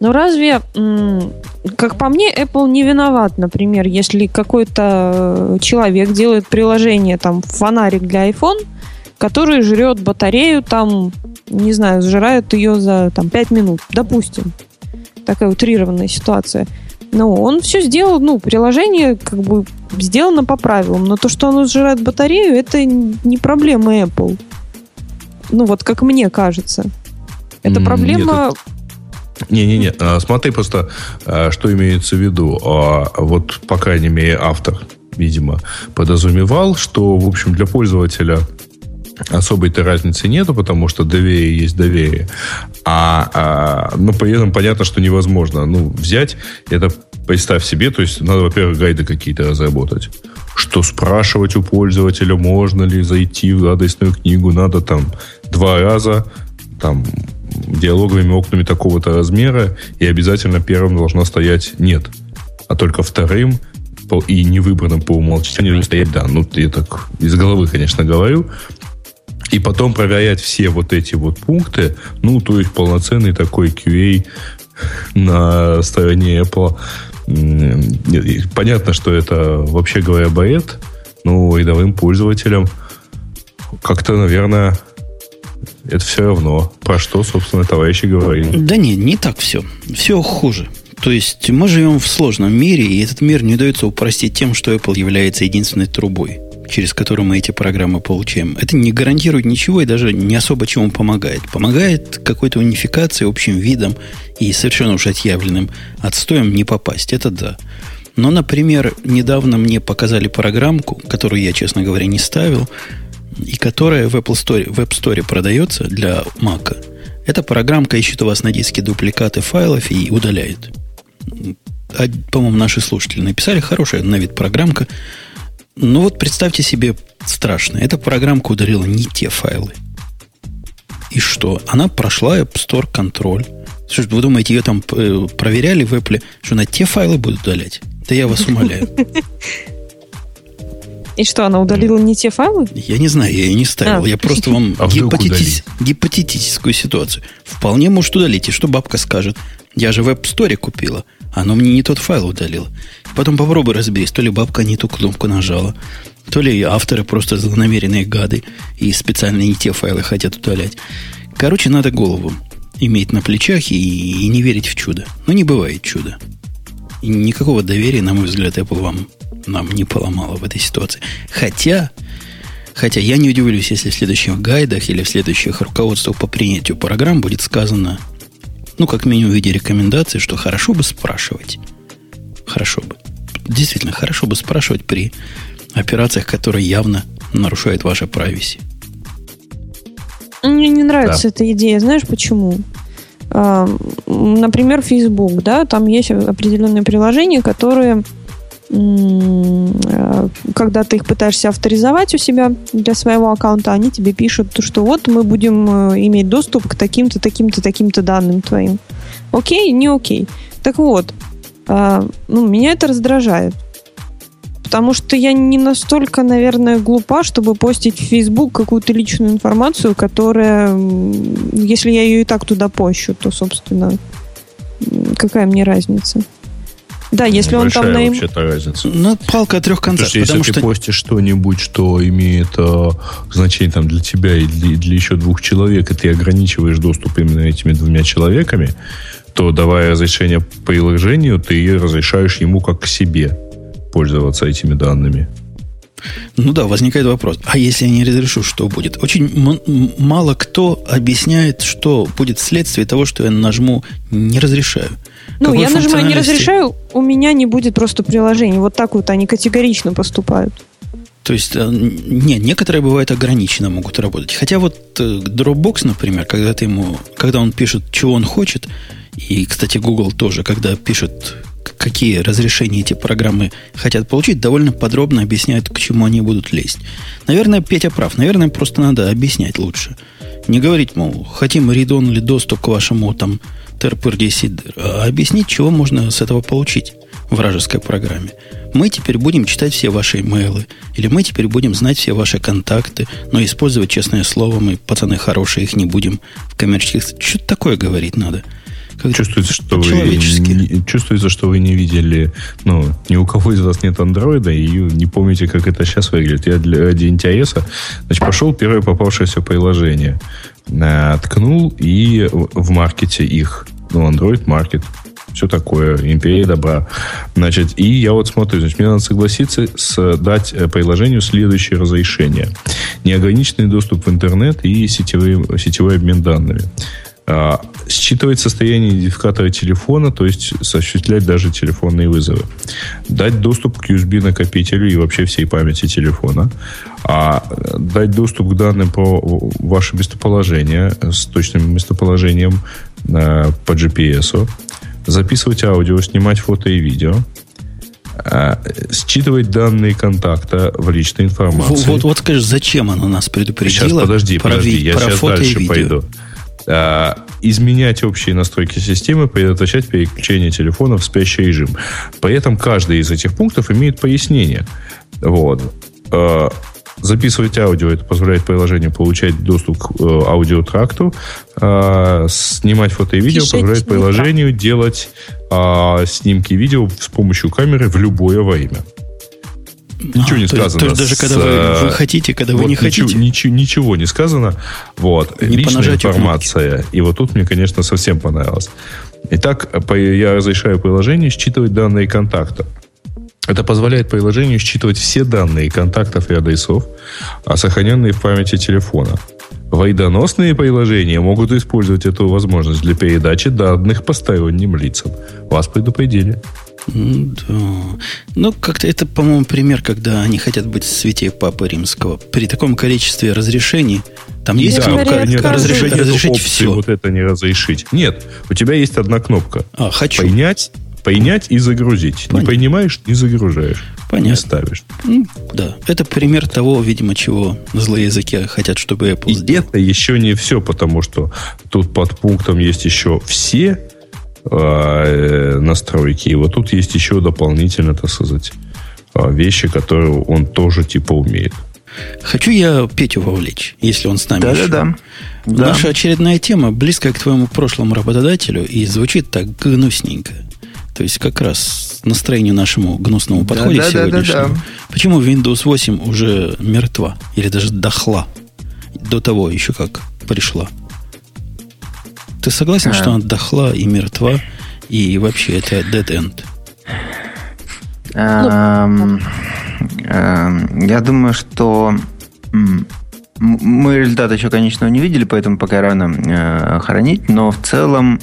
Ну разве, как по мне, Apple не виноват, например, если какой-то человек делает приложение, там, фонарик для iPhone, который жрет батарею, там, не знаю, сжирает ее за там, 5 минут, допустим. Такая утрированная ситуация. Но он все сделал, ну, приложение как бы сделано по правилам. Но то, что оно сжирает батарею, это не проблема Apple. Ну, вот как мне кажется. Это проблема... Не-не-не, а, смотри просто, а, что имеется в виду. А, вот, по крайней мере, автор, видимо, подразумевал, что, в общем, для пользователя особой-то разницы нету, потому что доверие есть доверие. А, а, но при этом понятно, что невозможно. Ну, взять это, представь себе, то есть надо, во-первых, гайды какие-то разработать. Что спрашивать у пользователя, можно ли зайти в адресную книгу, надо там два раза, там диалоговыми окнами такого-то размера, и обязательно первым должна стоять «нет», а только вторым и не выбранным по умолчанию стоять «да». Ну, я так из головы, конечно, говорю. И потом проверять все вот эти вот пункты, ну, то есть полноценный такой QA на стороне Apple. Понятно, что это, вообще говоря, боет, но рядовым пользователям как-то, наверное, это все равно. Про что, собственно, товарищи говорили. Да нет, не так все. Все хуже. То есть мы живем в сложном мире, и этот мир не удается упростить тем, что Apple является единственной трубой, через которую мы эти программы получаем. Это не гарантирует ничего и даже не особо чему помогает. Помогает какой-то унификации общим видом и совершенно уж отъявленным отстоем не попасть. Это да. Но, например, недавно мне показали программку, которую я, честно говоря, не ставил, и которая в Apple Store, в App Store продается для Mac. Эта программка ищет у вас на диске дупликаты файлов и удаляет. А, по-моему, наши слушатели написали, хорошая на вид программка. Ну вот представьте себе страшно. Эта программка удалила не те файлы. И что? Она прошла App Store контроль. Что вы думаете, ее там э, проверяли в Apple, что она те файлы будет удалять? Да я вас умоляю. (laughs) И что, она удалила не те файлы? Я не знаю, я ее не ставил. А. Я просто вам (laughs) а гипотетис, гипотетическую ситуацию. Вполне может удалить. И что бабка скажет? Я же в App Store купила. Оно мне не тот файл удалило. Потом попробуй разберись. То ли бабка не ту кнопку нажала, то ли авторы просто злонамеренные гады и специально не те файлы хотят удалять. Короче, надо голову иметь на плечах и, и не верить в чудо. Но не бывает чуда. И никакого доверия, на мой взгляд, Apple вам нам не поломало в этой ситуации. Хотя, хотя я не удивлюсь, если в следующих гайдах или в следующих руководствах по принятию программ будет сказано, ну, как минимум в виде рекомендаций, что хорошо бы спрашивать. Хорошо бы. Действительно, хорошо бы спрашивать при операциях, которые явно нарушают ваше privacy. Мне не нравится да. эта идея. Знаешь почему? А, например, Facebook, да, там есть определенные приложения, которые Э, когда ты их пытаешься авторизовать у себя для своего аккаунта, они тебе пишут, что вот мы будем э, иметь доступ к таким-то, таким-то, таким-то данным твоим. Окей, не окей. Так вот, э, ну, меня это раздражает. Потому что я не настолько, наверное, глупа, чтобы постить в Facebook какую-то личную информацию, которая, если я ее и так туда пощу, то, собственно, какая мне разница? Да, если он там на... вообще-то разница. Ну, палка о трех концах. Слушай, если что... ты постишь что-нибудь, что имеет э, значение там, для тебя и для, для еще двух человек, и ты ограничиваешь доступ именно этими двумя человеками, то давая разрешение по приложению, ты разрешаешь ему как к себе пользоваться этими данными. Ну да, возникает вопрос. А если я не разрешу, что будет? Очень мало кто объясняет, что будет вследствие того, что я нажму «не разрешаю». Ну, Какой я нажимаю «не разрешаю», у меня не будет просто приложений. Вот так вот они категорично поступают. То есть, э, не, некоторые бывают ограниченно могут работать. Хотя вот э, Dropbox, например, когда ты ему, когда он пишет, чего он хочет, и, кстати, Google тоже, когда пишет, какие разрешения эти программы хотят получить, довольно подробно объясняют, к чему они будут лезть. Наверное, Петя прав. Наверное, просто надо объяснять лучше. Не говорить, мол, хотим read или доступ к вашему там TRPR10, а объяснить, чего можно с этого получить в вражеской программе. Мы теперь будем читать все ваши имейлы, или мы теперь будем знать все ваши контакты, но использовать честное слово мы, пацаны хорошие, их не будем в коммерческих... Что-то такое говорить надо. Как чувствуется, что вы не, чувствуется, что вы не видели, ну, ни у кого из вас нет андроида, и не помните, как это сейчас выглядит. Я для, ради интереса, значит, пошел первое попавшееся приложение. Э, ткнул и в маркете их. Ну, Android Market. Все такое. Империя добра. Значит, и я вот смотрю, значит, мне надо согласиться с, дать э, приложению следующее разрешение. Неограниченный доступ в интернет и сетевой, сетевой обмен данными. А, считывать состояние идентификатора телефона, то есть осуществлять даже телефонные вызовы. Дать доступ к USB-накопителю и вообще всей памяти телефона. А дать доступ к данным по ваше местоположение с точным местоположением а, по GPS. Записывать аудио, снимать фото и видео а, считывать данные контакта в личной информации. Вот, вот скажи, зачем оно нас предупредило? Сейчас, подожди, подожди, я сейчас дальше пойду. А, изменять общие настройки системы, предотвращать переключение телефона в спящий режим. При этом каждый из этих пунктов имеет пояснение. Вот. А, записывать аудио, это позволяет приложению получать доступ к э, аудиотракту. А, снимать фото и видео Пишите позволяет приложению делать снимки видео с помощью камеры в любое время. Ничего а, не сказано. То есть даже когда вы, вы хотите, когда вот вы не ничего, хотите. Ничего, ничего не сказано. Вот. Не Личная информация. И вот тут мне, конечно, совсем понравилось. Итак, я разрешаю приложению считывать данные контакта. Это позволяет приложению считывать все данные контактов и адресов, а сохраненные в памяти телефона. Войдоносные приложения могут использовать эту возможность для передачи данных посторонним лицам. Вас предупредили. Да. Ну, как-то это, по-моему, пример, когда они хотят быть святей Папы Римского. При таком количестве разрешений, там есть да, кнопка нет, разрешить, разрешить все. Вот это не разрешить. Нет, у тебя есть одна кнопка. А, хочу. Понять, принять и загрузить. Понятно. Не понимаешь, не загружаешь. Понятно. Не ставишь. Ну, да. Это пример того, видимо, чего злые языки хотят, чтобы Apple и сделал. это еще не все, потому что тут под пунктом есть еще все настройки. И вот тут есть еще дополнительно, так сказать, а, вещи, которые он тоже типа умеет. Хочу я Петю вовлечь, если он с нами. Да-да-да. Да. Наша очередная тема близкая к твоему прошлому работодателю и звучит так гнусненько. То есть как раз настроению нашему гнусному подходе да, да, сегодняшнему. Да, да, да. Почему Windows 8 уже мертва? Или даже дохла? До того еще как пришла. Ты согласен, а. что она дохла и мертва, и вообще это dead end? Я думаю, что мы результаты еще, конечно, не видели, поэтому пока рано э, хранить, но в целом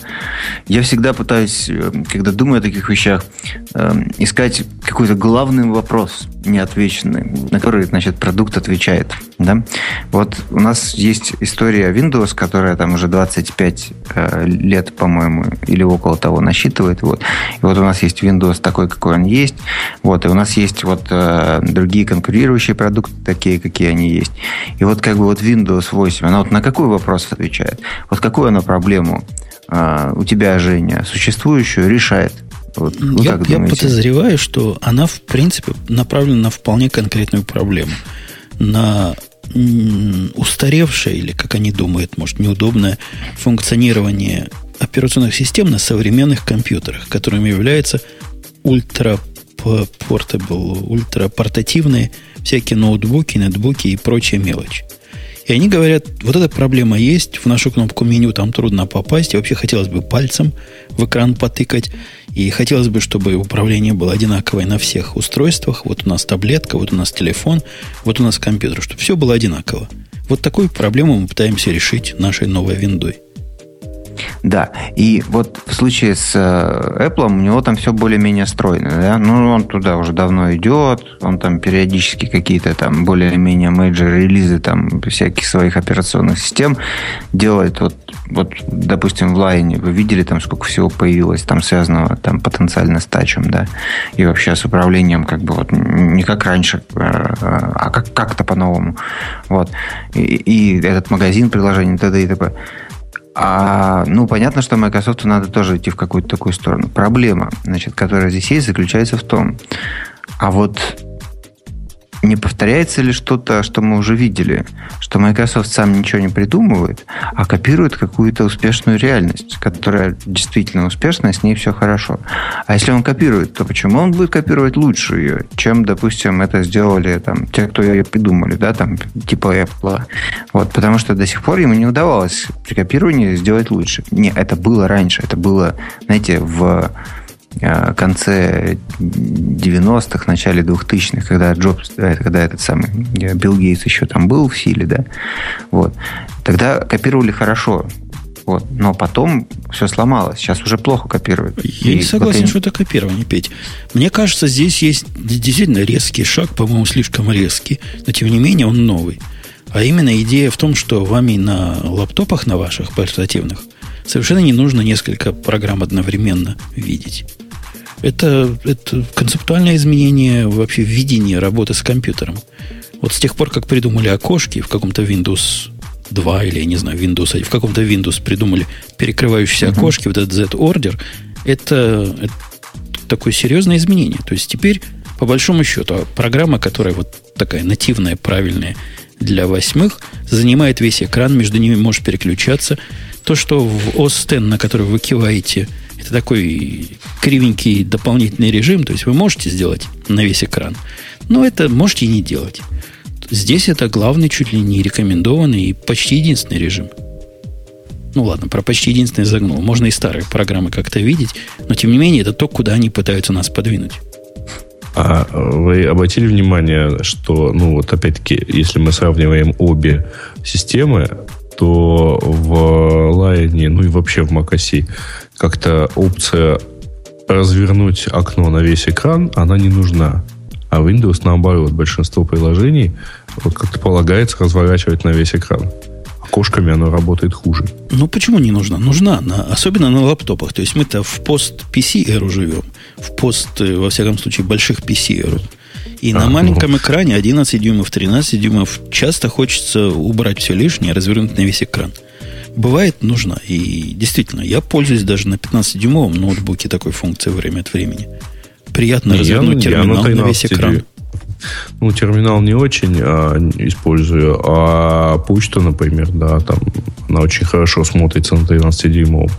я всегда пытаюсь, э, когда думаю о таких вещах, э, искать какой-то главный вопрос неотвеченный, на который, значит, продукт отвечает. Да? Вот у нас есть история Windows, которая там уже 25 э, лет, по-моему, или около того насчитывает. Вот. И вот у нас есть Windows такой, какой он есть. Вот. И у нас есть вот э, другие конкурирующие продукты, такие, какие они есть. И вот как бы вот Windows 8, она вот на какой вопрос отвечает? Вот какую она проблему э, у тебя, Женя, существующую решает? Вот, я, я подозреваю, что она, в принципе, направлена на вполне конкретную проблему. На устаревшее, или, как они думают, может, неудобное функционирование операционных систем на современных компьютерах, которыми являются ультра портабл, ультрапортативные всякие ноутбуки, нетбуки и прочая мелочь. И они говорят, вот эта проблема есть, в нашу кнопку меню там трудно попасть, и вообще хотелось бы пальцем в экран потыкать, и хотелось бы, чтобы управление было одинаковое на всех устройствах. Вот у нас таблетка, вот у нас телефон, вот у нас компьютер, чтобы все было одинаково. Вот такую проблему мы пытаемся решить нашей новой виндой. Да, и вот в случае с э, Apple у него там все более-менее стройно, да, ну он туда уже давно идет, он там периодически какие-то там более-менее major релизы там всяких своих операционных систем делает, вот, вот допустим в Lion вы видели там сколько всего появилось там связанного там потенциально с тачем, да, и вообще с управлением как бы вот не как раньше, а, а как, как-то по-новому, вот, и, и этот магазин приложений т.д. и т.п. А, ну, понятно, что Microsoft надо тоже идти в какую-то такую сторону. Проблема, значит, которая здесь есть, заключается в том, а вот не повторяется ли что-то, что мы уже видели? Что Microsoft сам ничего не придумывает, а копирует какую-то успешную реальность, которая действительно успешная, с ней все хорошо. А если он копирует, то почему он будет копировать лучше ее, чем, допустим, это сделали там, те, кто ее придумали, да, там, типа Apple. Вот, потому что до сих пор ему не удавалось при копировании сделать лучше. Не, это было раньше, это было, знаете, в конце 90-х, начале 2000-х, когда Джобс, э, когда этот самый Билл Гейтс еще там был в силе, да, вот, тогда копировали хорошо. Вот. Но потом все сломалось. Сейчас уже плохо копирует. Я и не согласен, вот что это копирование, Петь. Мне кажется, здесь есть действительно резкий шаг, по-моему, слишком резкий, но тем не менее он новый. А именно идея в том, что вами на лаптопах на ваших портативных совершенно не нужно несколько программ одновременно видеть. Это, это концептуальное изменение вообще видения работы с компьютером. Вот с тех пор, как придумали окошки в каком-то Windows 2 или, я не знаю, Windows, в каком-то Windows придумали перекрывающиеся uh-huh. окошки, вот этот Z-ордер, это, это такое серьезное изменение. То есть теперь, по большому счету, программа, которая вот такая нативная, правильная для восьмых, занимает весь экран, между ними можешь переключаться. То, что в OS на который вы киваете, это такой кривенький дополнительный режим, то есть вы можете сделать на весь экран, но это можете и не делать. Здесь это главный, чуть ли не рекомендованный и почти единственный режим. Ну ладно, про почти единственный загнул. Можно и старые программы как-то видеть, но тем не менее это то, куда они пытаются нас подвинуть. А вы обратили внимание, что, ну вот опять-таки, если мы сравниваем обе системы, то в Lion, ну и вообще в macOS, как-то опция развернуть окно на весь экран, она не нужна. А Windows, наоборот, большинство приложений вот как-то полагается разворачивать на весь экран. Окошками оно работает хуже. Ну, почему не нужна? Нужна, на, особенно на лаптопах. То есть мы-то в пост-PC-эру живем. В пост, э, во всяком случае, больших PC-эру. И а, на маленьком ну. экране 11 дюймов, 13 дюймов часто хочется убрать все лишнее, развернуть на весь экран. Бывает нужна. И действительно, я пользуюсь даже на 15-дюймовом ноутбуке такой функцией время от времени. Приятно развернуть я, терминал я на, на весь экран. Ну, терминал не очень а, использую, а почта, например, да, там она очень хорошо смотрится на 13-дюймовом.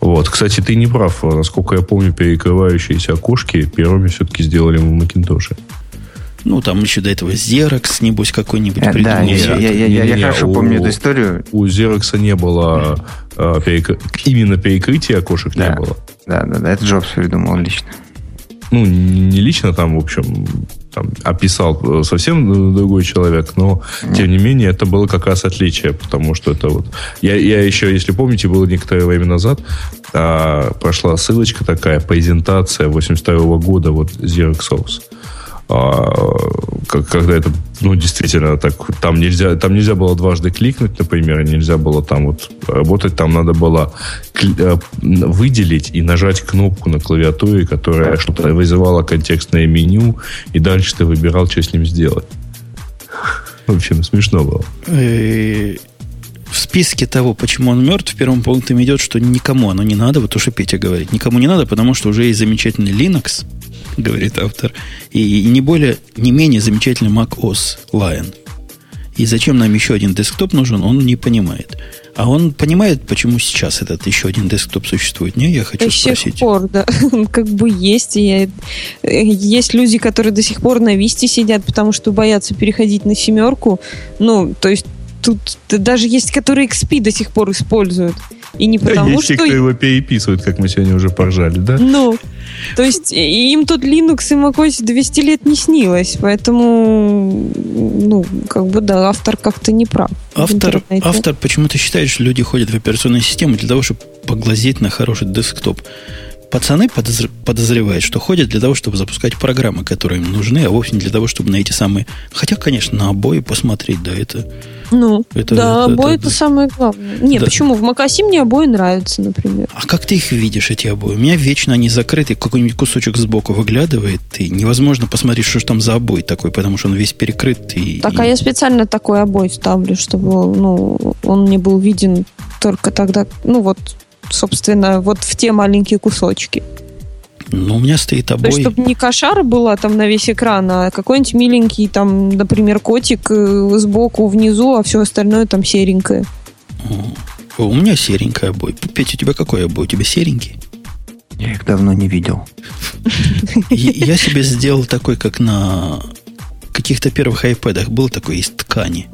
Вот. Кстати, ты не прав. Насколько я помню, перекрывающиеся окошки первыми все-таки сделали мы в Макинтоше. Ну, там еще до этого Xerox, небось, какой-нибудь э, Да, я, я, я, я, я хорошо у, помню эту историю. У Xerox не было э, перек... именно перекрытия окошек да. не было. Да, да, да, это Джобс придумал лично ну, не лично там, в общем, там, описал совсем другой человек, но, тем не менее, это было как раз отличие, потому что это вот... Я, я еще, если помните, было некоторое время назад, а, прошла ссылочка такая, презентация 82 -го года вот Xerox Source а, когда это, ну, действительно, так, там нельзя, там нельзя было дважды кликнуть, например, нельзя было там вот работать, там надо было э, выделить и нажать кнопку на клавиатуре, которая что-то вызывала контекстное меню, и дальше ты выбирал, что с ним сделать. В общем, смешно было. Э, в списке того, почему он мертв, первым пунктом идет, что никому оно не надо, вот то, что Петя говорит. Никому не надо, потому что уже есть замечательный Linux, (laughs) говорит автор, и не более, не менее замечательный Mac OS Lion. И зачем нам еще один десктоп нужен, он не понимает. А он понимает, почему сейчас этот еще один десктоп существует? Не, я хочу до спросить. До сих пор, да. (laughs) как бы есть. И есть люди, которые до сих пор на Висте сидят, потому что боятся переходить на семерку. Ну, то есть тут даже есть, которые XP до сих пор используют. И не потому, есть что... те, кто его переписывает, как мы сегодня уже поржали, да? Ну, то есть им тут Linux и macOS 200 лет не снилось, поэтому, ну, как бы, да, автор как-то не прав. Автор, автор почему-то считает, что люди ходят в операционную систему для того, чтобы поглазеть на хороший десктоп. Пацаны подозр... подозревают, что ходят для того, чтобы запускать программы, которые им нужны, а вовсе не для того, чтобы на эти самые... Хотя, конечно, на обои посмотреть, да, это... Ну, это, да, это, обои это, это самое главное. Не, да. почему? В Макаси мне обои нравятся, например. А как ты их видишь, эти обои? У меня вечно они закрыты, какой-нибудь кусочек сбоку выглядывает, и невозможно посмотреть, что же там за обой такой, потому что он весь перекрыт. И, так, и... а я специально такой обой ставлю, чтобы ну, он не был виден только тогда, ну вот собственно, вот в те маленькие кусочки. Ну, у меня стоит обои. То есть, чтобы не кошара была там на весь экран, а какой-нибудь миленький, там, например, котик э, сбоку, внизу, а все остальное там серенькое. У меня серенькая обой. Петя, у тебя какой обой? У тебя серенький? Я их давно не видел. (laughs) Я себе сделал такой, как на каких-то первых айпэдах был такой из ткани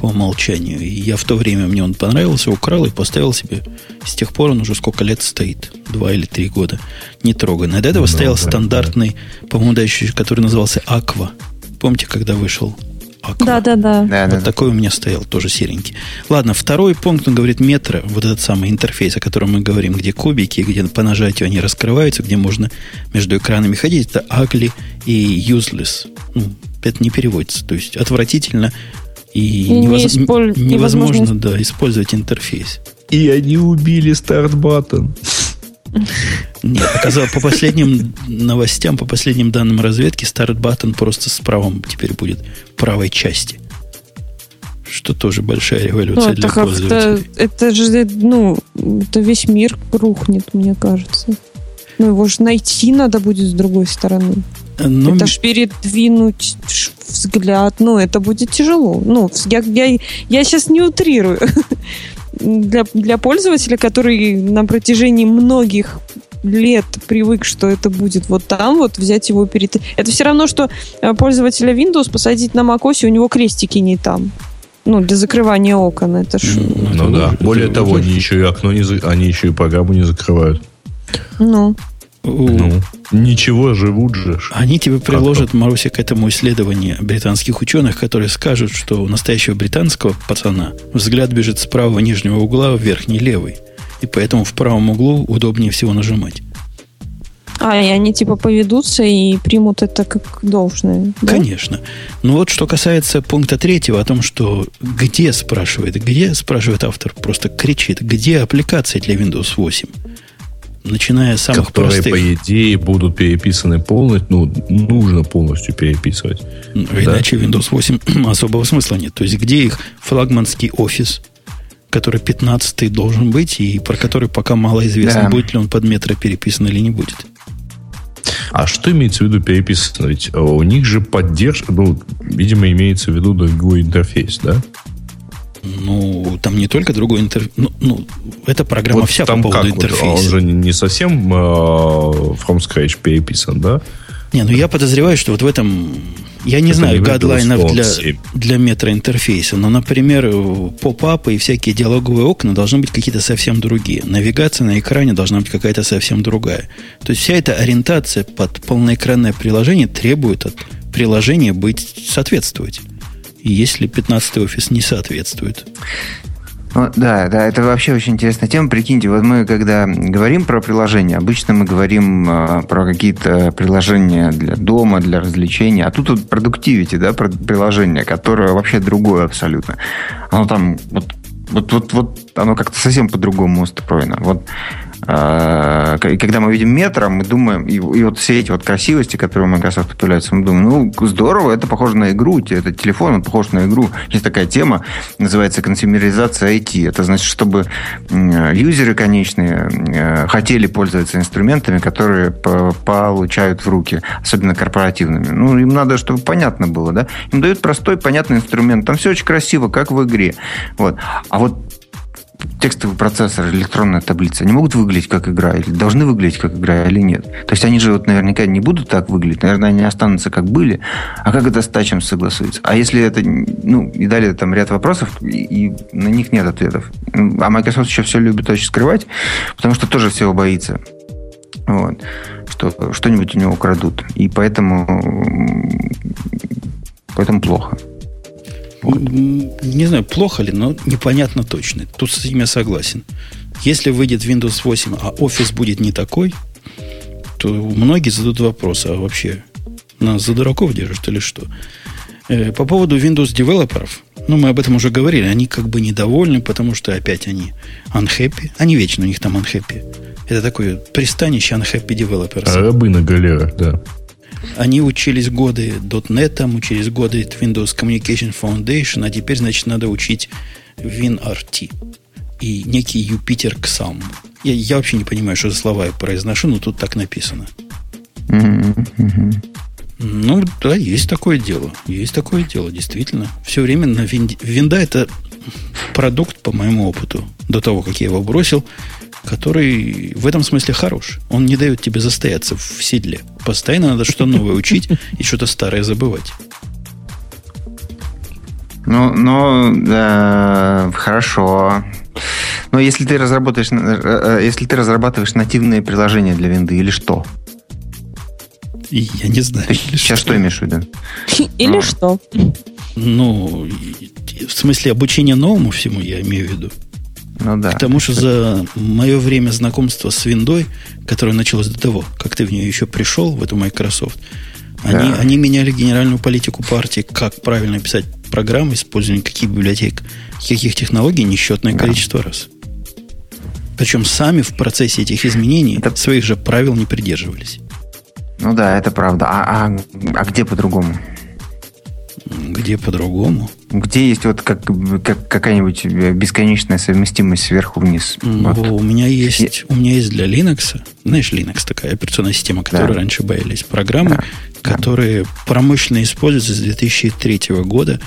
по умолчанию. И я в то время, мне он понравился, украл и поставил себе. С тех пор он уже сколько лет стоит? Два или три года. Не троганный. До этого ну, стоял да, стандартный, да. по-моему, да, еще, который назывался Аква. Помните, когда вышел Aqua. Да, да, да. да вот да. такой у меня стоял, тоже серенький. Ладно, второй пункт, он говорит метро, вот этот самый интерфейс, о котором мы говорим, где кубики, где по нажатию они раскрываются, где можно между экранами ходить, это ugly и useless. Ну, это не переводится. То есть отвратительно и невоз... исполь... невозможно да, использовать интерфейс. И они убили start button. Нет, оказалось, по последним новостям, по последним данным разведки, start button просто с правом теперь будет правой части. Что тоже большая революция ну, для пользователей. Это, это же, ну, это весь мир рухнет, мне кажется. Ну, его же найти надо будет с другой стороны. Ну, это ж передвинуть взгляд, ну, это будет тяжело. Ну, я, я, я сейчас не утрирую. (laughs) для, для пользователя, который на протяжении многих лет привык, что это будет вот там, вот взять его перед... Это все равно, что э, пользователя Windows посадить на macOS, у него крестики не там. Ну, для закрывания окон. Это ж... Ну, ну да. Более того, они еще и окно не... Они еще и программу не закрывают. Ну. Ну, ничего, живут же. Они тебе приложат, Маруся, к этому исследованию британских ученых, которые скажут, что у настоящего британского пацана взгляд бежит с правого нижнего угла в верхний левый. И поэтому в правом углу удобнее всего нажимать. А, и они типа поведутся и примут это как должное. Да? Конечно. Ну вот что касается пункта третьего о том, что где спрашивает, где спрашивает автор, просто кричит, где аппликация для Windows 8 начиная с самых которые, простых. по идее, будут переписаны полностью, ну, нужно полностью переписывать. Ну, да? Иначе Windows 8 (clears throat) особого смысла нет. То есть, где их флагманский офис, который 15 должен быть, и про который пока мало известно, да. будет ли он под метро переписан или не будет. А что имеется в виду переписано? Ведь э, у них же поддержка, ну, видимо, имеется в виду другой интерфейс, да? Ну, там не только другой интерфейс. Ну, ну, эта программа вот вся там по поводу как? интерфейса. Он же не совсем uh, from scratch переписан, да? Не, ну я подозреваю, что вот в этом... Я не Это знаю гадлайнов для, для метроинтерфейса, но, например, поп-апы и всякие диалоговые окна должны быть какие-то совсем другие. Навигация на экране должна быть какая-то совсем другая. То есть вся эта ориентация под полноэкранное приложение требует от приложения быть соответствовать если 15 офис не соответствует. Ну, да, да, это вообще очень интересная тема. Прикиньте, вот мы когда говорим про приложения, обычно мы говорим э, про какие-то приложения для дома, для развлечения, а тут вот продуктивити, да, приложение, которое вообще другое абсолютно. Оно там вот вот, вот, вот оно как-то совсем по-другому устроено. Вот когда мы видим метро, мы думаем, и, и вот все эти вот красивости, которые у Microsoft появляются, мы думаем, ну, здорово, это похоже на игру, это телефон, он похож на игру. Есть такая тема, называется консюмеризация IT. Это значит, чтобы юзеры конечные э, хотели пользоваться инструментами, которые получают в руки, особенно корпоративными. Ну, им надо, чтобы понятно было, да? Им дают простой, понятный инструмент. Там все очень красиво, как в игре. Вот. А вот текстовый процессор, электронная таблица, они могут выглядеть как игра, или должны выглядеть как игра, или нет. То есть они же вот наверняка не будут так выглядеть, наверное, они останутся как были, а как это с тачем согласуется? А если это, ну, и далее там ряд вопросов, и, и на них нет ответов. А Microsoft еще все любит очень скрывать, потому что тоже всего боится. Вот. Что что-нибудь у него украдут. И поэтому, поэтому плохо. Не знаю, плохо ли, но непонятно точно. Тут с этим я согласен. Если выйдет Windows 8, а офис будет не такой, то многие зададут вопрос, а вообще нас за дураков держат или что? Э, по поводу Windows девелоперов, ну, мы об этом уже говорили, они как бы недовольны, потому что опять они unhappy. Они вечно у них там unhappy. Это такое пристанище unhappy. А рабы на галерах, да. Они учились годы .NET, учились годы Windows Communication Foundation, а теперь, значит, надо учить WinRT и некий Юпитер Ксам. Я, я вообще не понимаю, что за слова я произношу, но тут так написано. Ну, да, есть такое дело. Есть такое дело, действительно. Все время на винде... Винда это продукт, по моему опыту, до того, как я его бросил, который в этом смысле хорош. Он не дает тебе застояться в седле. Постоянно надо что-то новое учить и что-то старое забывать. Ну, ну, да, хорошо. Но если ты разработаешь, э, э, если ты разрабатываешь нативные приложения для винды или что? Я не знаю. Ты сейчас что? что имеешь в виду? (laughs) Или ну. что? Ну, в смысле обучения новому всему я имею в виду. Ну да. Потому что за мое время знакомства с виндой, которое началось до того, как ты в нее еще пришел, в эту Microsoft, они, они меняли генеральную политику партии, как правильно писать программы, использование каких библиотек, каких технологий, несчетное да. количество раз. Причем сами в процессе этих изменений это... своих же правил не придерживались. Ну да, это правда. А, а, а где по-другому? Где по-другому? Где есть вот как, как какая-нибудь бесконечная совместимость сверху вниз? Вот. У меня есть, у меня есть для Linux, знаешь, Linux такая операционная система, которую да. раньше боялись, программы, да. которые да. промышленно используются с 2003 года,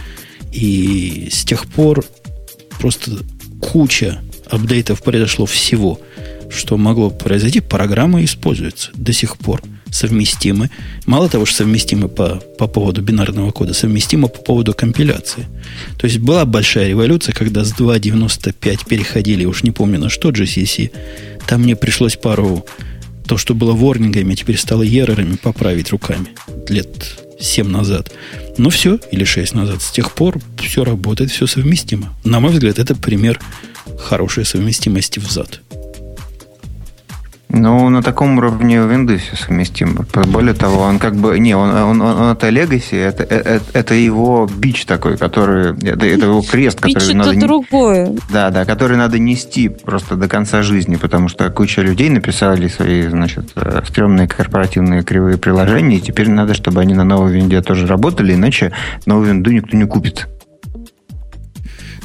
и с тех пор просто куча апдейтов произошло всего, что могло произойти, программы используются до сих пор совместимы. Мало того, что совместимы по, по поводу бинарного кода, совместимы по поводу компиляции. То есть была большая революция, когда с 2.95 переходили, уж не помню на что, GCC. Там мне пришлось пару, то, что было ворнингами, теперь стало ерорами, поправить руками лет 7 назад. Ну все, или 6 назад. С тех пор все работает, все совместимо. На мой взгляд, это пример хорошей совместимости в зад. Ну, на таком уровне Windows все совместимо. Более того, он как бы... Не, он, он, он, он это Legacy, это, это, э, это его бич такой, который... Это, это его крест, бич который это надо... другое. Да, да, который надо нести просто до конца жизни, потому что куча людей написали свои, значит, э, стрёмные корпоративные кривые приложения, и теперь надо, чтобы они на новой винде тоже работали, иначе новую винду никто не купит.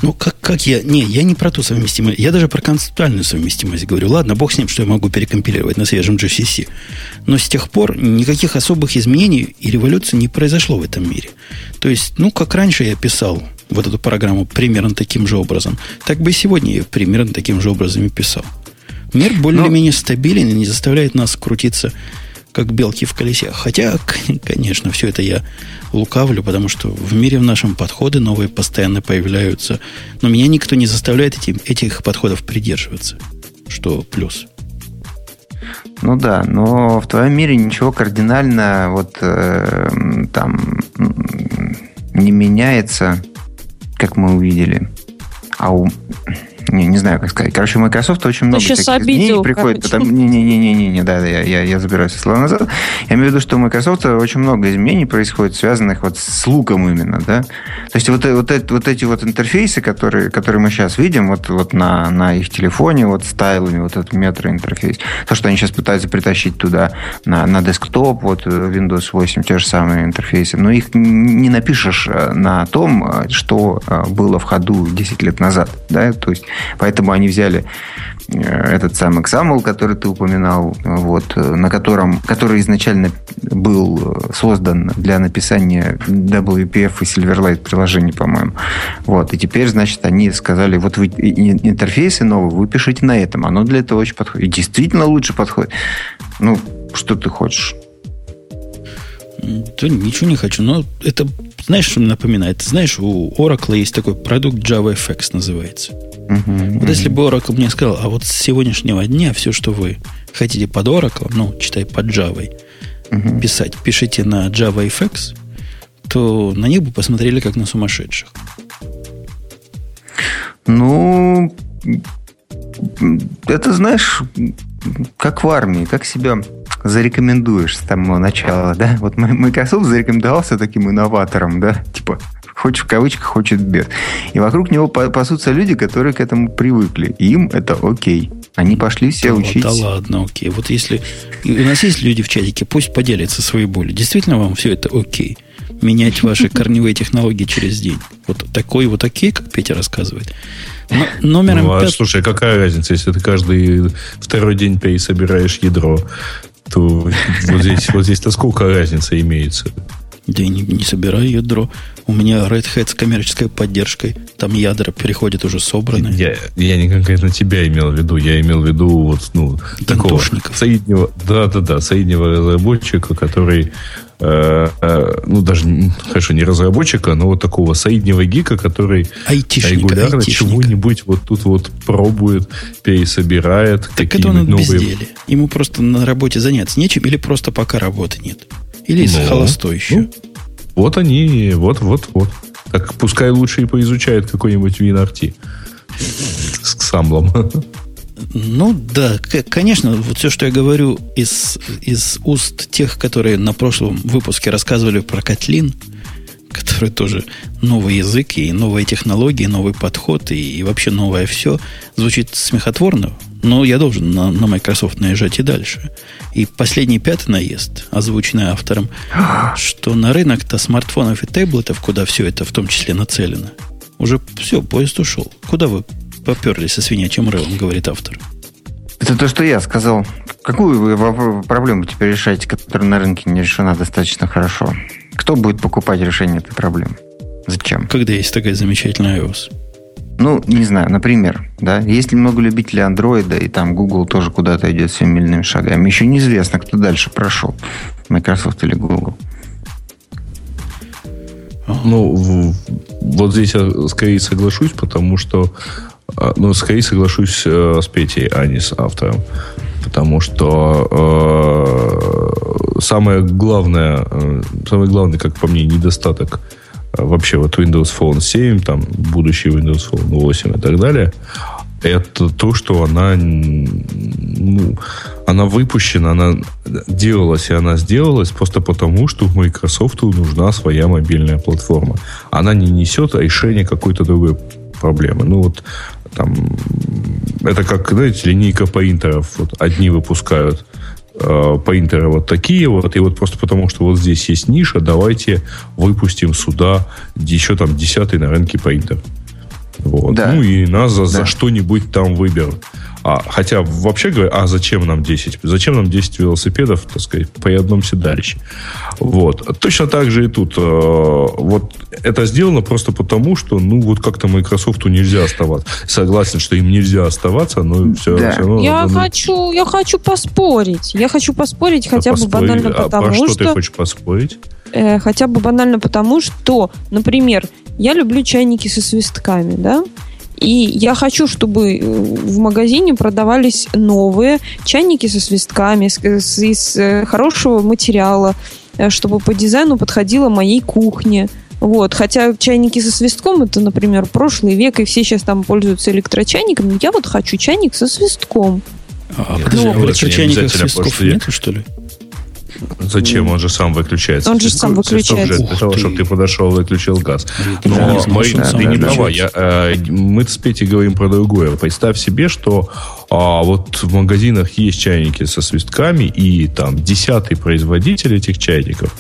Ну, как, как я... Не, я не про ту совместимость. Я даже про концептуальную совместимость говорю. Ладно, бог с ним, что я могу перекомпилировать на свежем GCC. Но с тех пор никаких особых изменений и революции не произошло в этом мире. То есть, ну, как раньше я писал вот эту программу примерно таким же образом, так бы и сегодня я примерно таким же образом и писал. Мир более-менее Но... стабилен и не заставляет нас крутиться как белки в колесе. Хотя, (laughs) конечно, все это я лукавлю, потому что в мире в нашем подходы новые постоянно появляются. Но меня никто не заставляет эти, этих подходов придерживаться. Что плюс. Ну да, но в твоем мире ничего кардинально вот э, там не меняется, как мы увидели. А у не, не знаю, как сказать. Короче, у Microsoft очень много всяких изменений приходит. Потому... Не-не-не-не-не, да, да, я, я, я забираю со слова назад. Я имею в виду, что у Microsoft очень много изменений происходит, связанных вот с луком именно, да. То есть вот, вот, вот эти вот интерфейсы, которые, которые мы сейчас видим, вот, вот на, на их телефоне, вот с тайлами, вот этот метроинтерфейс, то, что они сейчас пытаются притащить туда на, на десктоп, вот Windows 8, те же самые интерфейсы, но их не напишешь э, на том, э, что э, было в ходу 10 лет назад, да, то есть Поэтому они взяли э, этот самый XAML, который ты упоминал, вот, на котором, который изначально был э, создан для написания WPF и Silverlight приложений, по-моему. Вот, и теперь, значит, они сказали, вот вы интерфейсы новые, вы пишите на этом. Оно для этого очень подходит. И действительно лучше подходит. Ну, что ты хочешь? Да ничего не хочу, но это, знаешь, что мне напоминает? Знаешь, у Oracle есть такой продукт JavaFX называется. Uh-huh, вот если бы Oracle мне сказал, а вот с сегодняшнего дня все, что вы хотите под Oracle, ну, читай под Java, uh-huh. писать, пишите на JavaFX, то на них бы посмотрели как на сумасшедших. Ну, это, знаешь, как в армии, как себя зарекомендуешь с самого начала, да? Вот Microsoft зарекомендовался таким инноватором, да? Типа, хочешь в кавычках, хочет без. И вокруг него пасутся люди, которые к этому привыкли. И им это окей. Они пошли все да, учить. Да ладно, окей. Вот если у нас есть люди в чатике, пусть поделятся своей болью. Действительно вам все это окей? Менять ваши корневые технологии через день. Вот такой вот окей, как Петя рассказывает. Но, номером ну, а 5... слушай, какая разница, если ты каждый второй день пересобираешь ядро, то (laughs) вот здесь, вот здесь-то сколько разница имеется? Да я не, не собираю ядро. У меня Red Hat с коммерческой поддержкой. Там ядра переходят уже собранные. Я, я не конкретно тебя имел в виду. Я имел в виду вот, ну, такого среднего, да, да, да, среднего разработчика, который ну, даже, хорошо, не разработчика, но вот такого среднего гика, который айтишника, регулярно чего-нибудь вот тут вот пробует, пересобирает. Так это он новые... безделие. Ему просто на работе заняться нечем или просто пока работы нет. Или ну, холостой еще? Ну, вот они, вот, вот, вот. Так пускай лучше и поизучает какой-нибудь WinRT с ксамблом. (laughs) Ну да, конечно, вот все, что я говорю из, из уст тех, которые на прошлом выпуске рассказывали про Котлин, который тоже новый язык и новые технологии, новый подход и, и вообще новое все, звучит смехотворно, но я должен на, на Microsoft наезжать и дальше. И последний пятый наезд, озвученный автором, (gasps) что на рынок-то смартфонов и таблетов, куда все это в том числе нацелено, уже все, поезд ушел. Куда вы поперлись со свинячим рылом, говорит автор. Это то, что я сказал. Какую вы проблему теперь решаете, которая на рынке не решена достаточно хорошо? Кто будет покупать решение этой проблемы? Зачем? Когда есть такая замечательная iOS. Ну, не знаю, например, да, есть ли много любителей андроида, и там Google тоже куда-то идет семимильными шагами. Еще неизвестно, кто дальше прошел, Microsoft или Google. Ну, вот здесь я скорее соглашусь, потому что ну, скорее соглашусь э, с Петей, а не с автором. Потому что э, самое главное, э, самый главный, как по мне, недостаток э, вообще вот Windows Phone 7, там, будущий Windows Phone 8 и так далее, это то, что она, ну, она выпущена, она делалась и она сделалась просто потому, что Microsoft нужна своя мобильная платформа. Она не несет решение какой-то другой проблемы. Ну вот там, это как, знаете, линейка поинтеров. Вот одни выпускают э, поинтеры вот такие вот, и вот просто потому, что вот здесь есть ниша, давайте выпустим сюда еще там десятый на рынке поинтер. Вот. Да. Ну и нас за, да. за что-нибудь там выберут. А, хотя, вообще говоря, а зачем нам 10? Зачем нам 10 велосипедов, так сказать, поедемся дальше? Вот. Точно так же и тут. Э, вот это сделано просто потому, что, ну, вот как-то Microsoft нельзя оставаться. Согласен, что им нельзя оставаться, но все, да. все равно... Я, надо... хочу, я хочу поспорить. Я хочу поспорить а хотя поспорить. бы банально а потому, что... что ты хочешь поспорить? Э, хотя бы банально потому, что, например, я люблю чайники со свистками, да? И я хочу, чтобы э, в магазине продавались новые чайники со свистками, из э, хорошего материала, э, чтобы по дизайну подходило моей кухне. Вот. Хотя чайники со свистком это, например, прошлый век, и все сейчас там пользуются электрочайником. Но я вот хочу чайник со свистком. А, подожди, ну, а электрочайников свистков нет, что ли? Зачем? Он же сам выключается. Он же сам выключается. Для того, чтобы ты подошел и выключил газ. Но, Марина, ты не права. Я, э, мы с Петей говорим про другое. Представь себе, что а, вот в магазинах есть чайники со свистками, и там десятый производитель этих чайников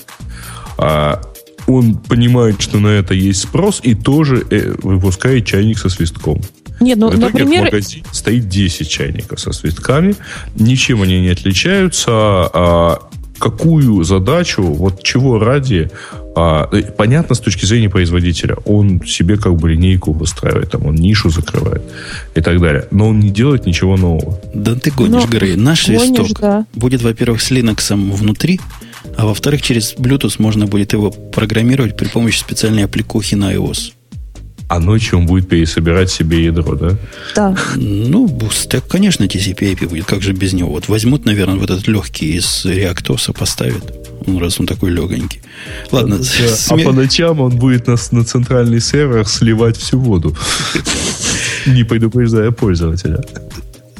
а, он понимает, что на это есть спрос, и тоже э, выпускает чайник со свистком. Нет, ну, в итоге например... в магазине стоит 10 чайников со свистками, ничем они не отличаются, а, какую задачу, вот чего ради, а, э, понятно с точки зрения производителя, он себе как бы линейку выстраивает, там он нишу закрывает и так далее, но он не делает ничего нового. Да ты гонишь, но, Грей. Наш свисток да. будет, во-первых, с Linux внутри, а во-вторых, через Bluetooth можно будет его программировать при помощи специальной аппликухи на iOS а ночью он будет пересобирать себе ядро, да? Да. Ну, стек, конечно, TCP IP будет. Как же без него? Вот возьмут, наверное, вот этот легкий из реактоса, поставят. Ну, раз он такой легонький. Ладно. Да. Смех... А по ночам он будет на, на центральный сервер сливать всю воду, (laughs) не предупреждая пользователя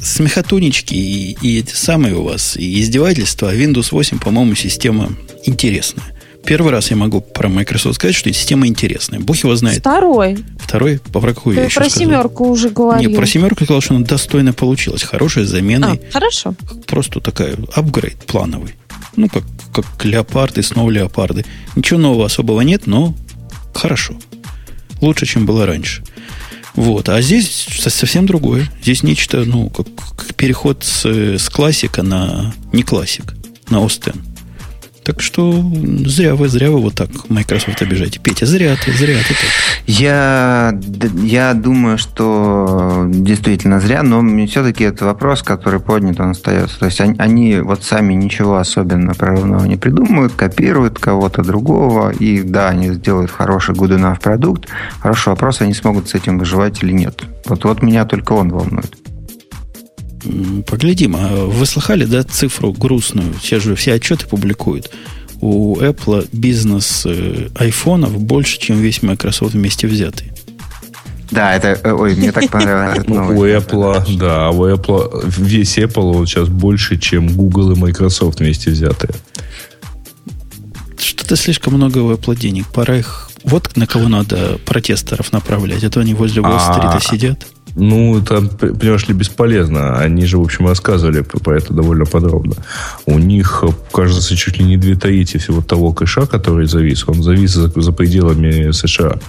смехотунечки и, и эти самые у вас, и издевательства. Windows 8, по-моему, система интересная. Первый раз я могу про Microsoft сказать, что система интересная. Бог его знает. Второй. Второй? По про какую Ты я еще про сказал? семерку уже говорил. Не, про семерку я сказал, что она достойно получилась. Хорошая замена. А, хорошо. Просто такая апгрейд плановый. Ну, как, как леопарды, снова леопарды. Ничего нового особого нет, но хорошо. Лучше, чем было раньше. Вот. А здесь совсем другое. Здесь нечто, ну, как, как переход с, с классика на не классик, на Остен. Так что зря вы, зря вы вот так Microsoft обижаете. Петя, зря ты, зря ты так. Я, я думаю, что действительно зря, но все-таки это вопрос, который поднят, он остается. То есть они, они вот сами ничего особенно прорывного не придумывают, копируют кого-то другого, и да, они сделают хороший good enough продукт. Хороший вопрос, они смогут с этим выживать или нет. Вот, вот меня только он волнует. Поглядим. А вы слыхали, да, цифру грустную? Все же все отчеты публикуют. у Apple бизнес э, айфонов больше, чем весь Microsoft вместе взятый. Да, это, э, ой, мне так понравилось. Ну, у Apple, да, у Apple, весь Apple вот сейчас больше, чем Google и Microsoft вместе взятые. Что-то слишком много у Apple денег. Пора их... Вот на кого надо протесторов направлять. А то они возле Уолл-стрита сидят. Ну, там, понимаешь ли, бесполезно. Они же, в общем, рассказывали про это довольно подробно. У них, кажется, чуть ли не две трети всего того кэша, который завис, он завис за, за пределами США.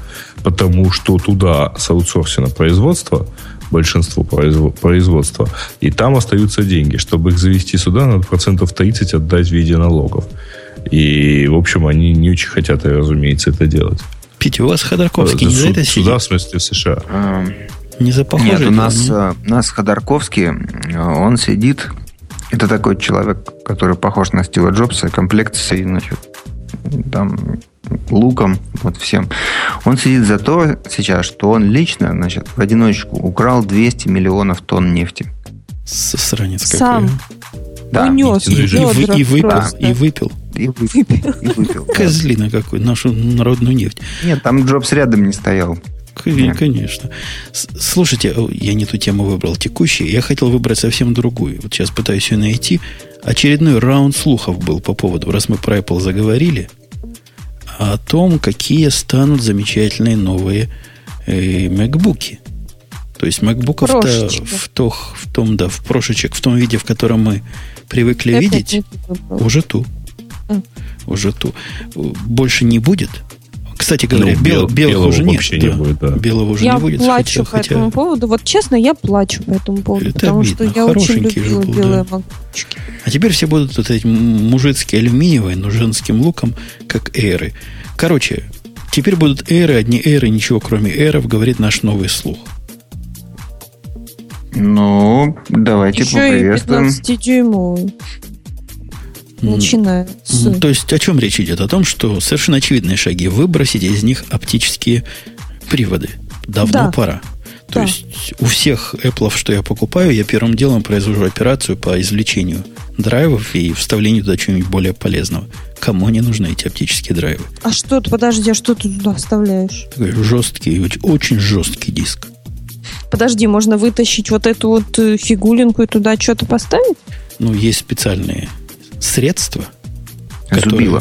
Потому что туда саутсорсено производство, большинство производства, и там остаются деньги. Чтобы их завести сюда, надо процентов 30 отдать в виде налогов. И, в общем, они не очень хотят, разумеется, это делать. Петя, у вас Ходорковский не за это сидит? Сюда, в смысле, в США. Не за Нет, у нас? Э, у нас Ходорковский, э, он сидит, это такой человек, который похож на Стива Джобса, комплекцией, значит, там, луком, вот всем. Он сидит за то сейчас, что он лично, значит, в одиночку украл 200 миллионов тонн нефти. Сранец какой. Сам. Да. Унес. И, и, и, и, выпил, да. и выпил. И выпил. И выпил. (laughs) Козлина какой, нашу народную нефть. Нет, там Джобс рядом не стоял. Конечно. Слушайте, я не ту тему выбрал текущую. Я хотел выбрать совсем другую. Вот сейчас пытаюсь ее найти. Очередной раунд слухов был по поводу, раз мы про Apple заговорили, о том, какие станут замечательные новые э, MacBook. То есть MacBook в, то, в том, да, в прошечек, в том виде, в котором мы привыкли Это видеть, уже ту. А. Уже ту. Больше не будет. Кстати говоря, ну, бел, белого, белого уже нет. Не будет, да. Белого уже я не будет. Я плачу хотя, по этому хотя... поводу. Вот честно, я плачу по этому поводу, Это потому обидно. что я очень любила был, белые да. макбучки. А теперь все будут вот эти мужицкие алюминиевые, но женским луком, как эры. Короче, теперь будут эры, одни эры, ничего кроме эров, говорит наш новый слух. Ну, давайте Еще поприветствуем. И 15-дюймовый начиная с... То есть о чем речь идет? О том, что совершенно очевидные шаги. Выбросить из них оптические приводы. Давно да. пора. То да. есть у всех Apple, что я покупаю, я первым делом произвожу операцию по извлечению драйвов и вставлению туда чего-нибудь более полезного. Кому не нужны эти оптические драйвы? А что ты, подожди, а что ты туда вставляешь? Такой жесткий, очень жесткий диск. Подожди, можно вытащить вот эту вот э, фигулинку и туда что-то поставить? Ну, есть специальные средства, которые,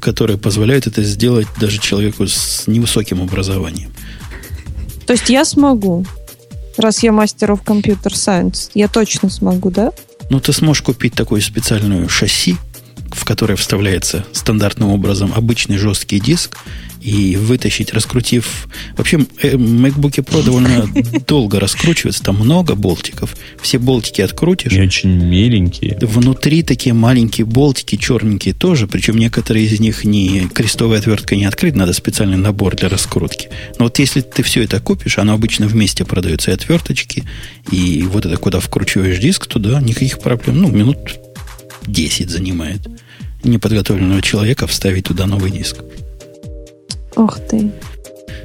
которые позволяют это сделать даже человеку с невысоким образованием. То есть я смогу, раз я мастер в компьютер сайенс, я точно смогу, да? Ну, ты сможешь купить такую специальную шасси, в которое вставляется стандартным образом обычный жесткий диск, и вытащить, раскрутив... Вообще, э, MacBook Pro довольно (laughs) долго раскручивается, там много болтиков. Все болтики открутишь. И очень миленькие. Внутри такие маленькие болтики, черненькие тоже, причем некоторые из них не крестовой отверткой не открыт, надо специальный набор для раскрутки. Но вот если ты все это купишь, оно обычно вместе продается и отверточки, и вот это куда вкручиваешь диск, туда никаких проблем. Ну, минут 10 занимает неподготовленного человека вставить туда новый диск. Ох ты.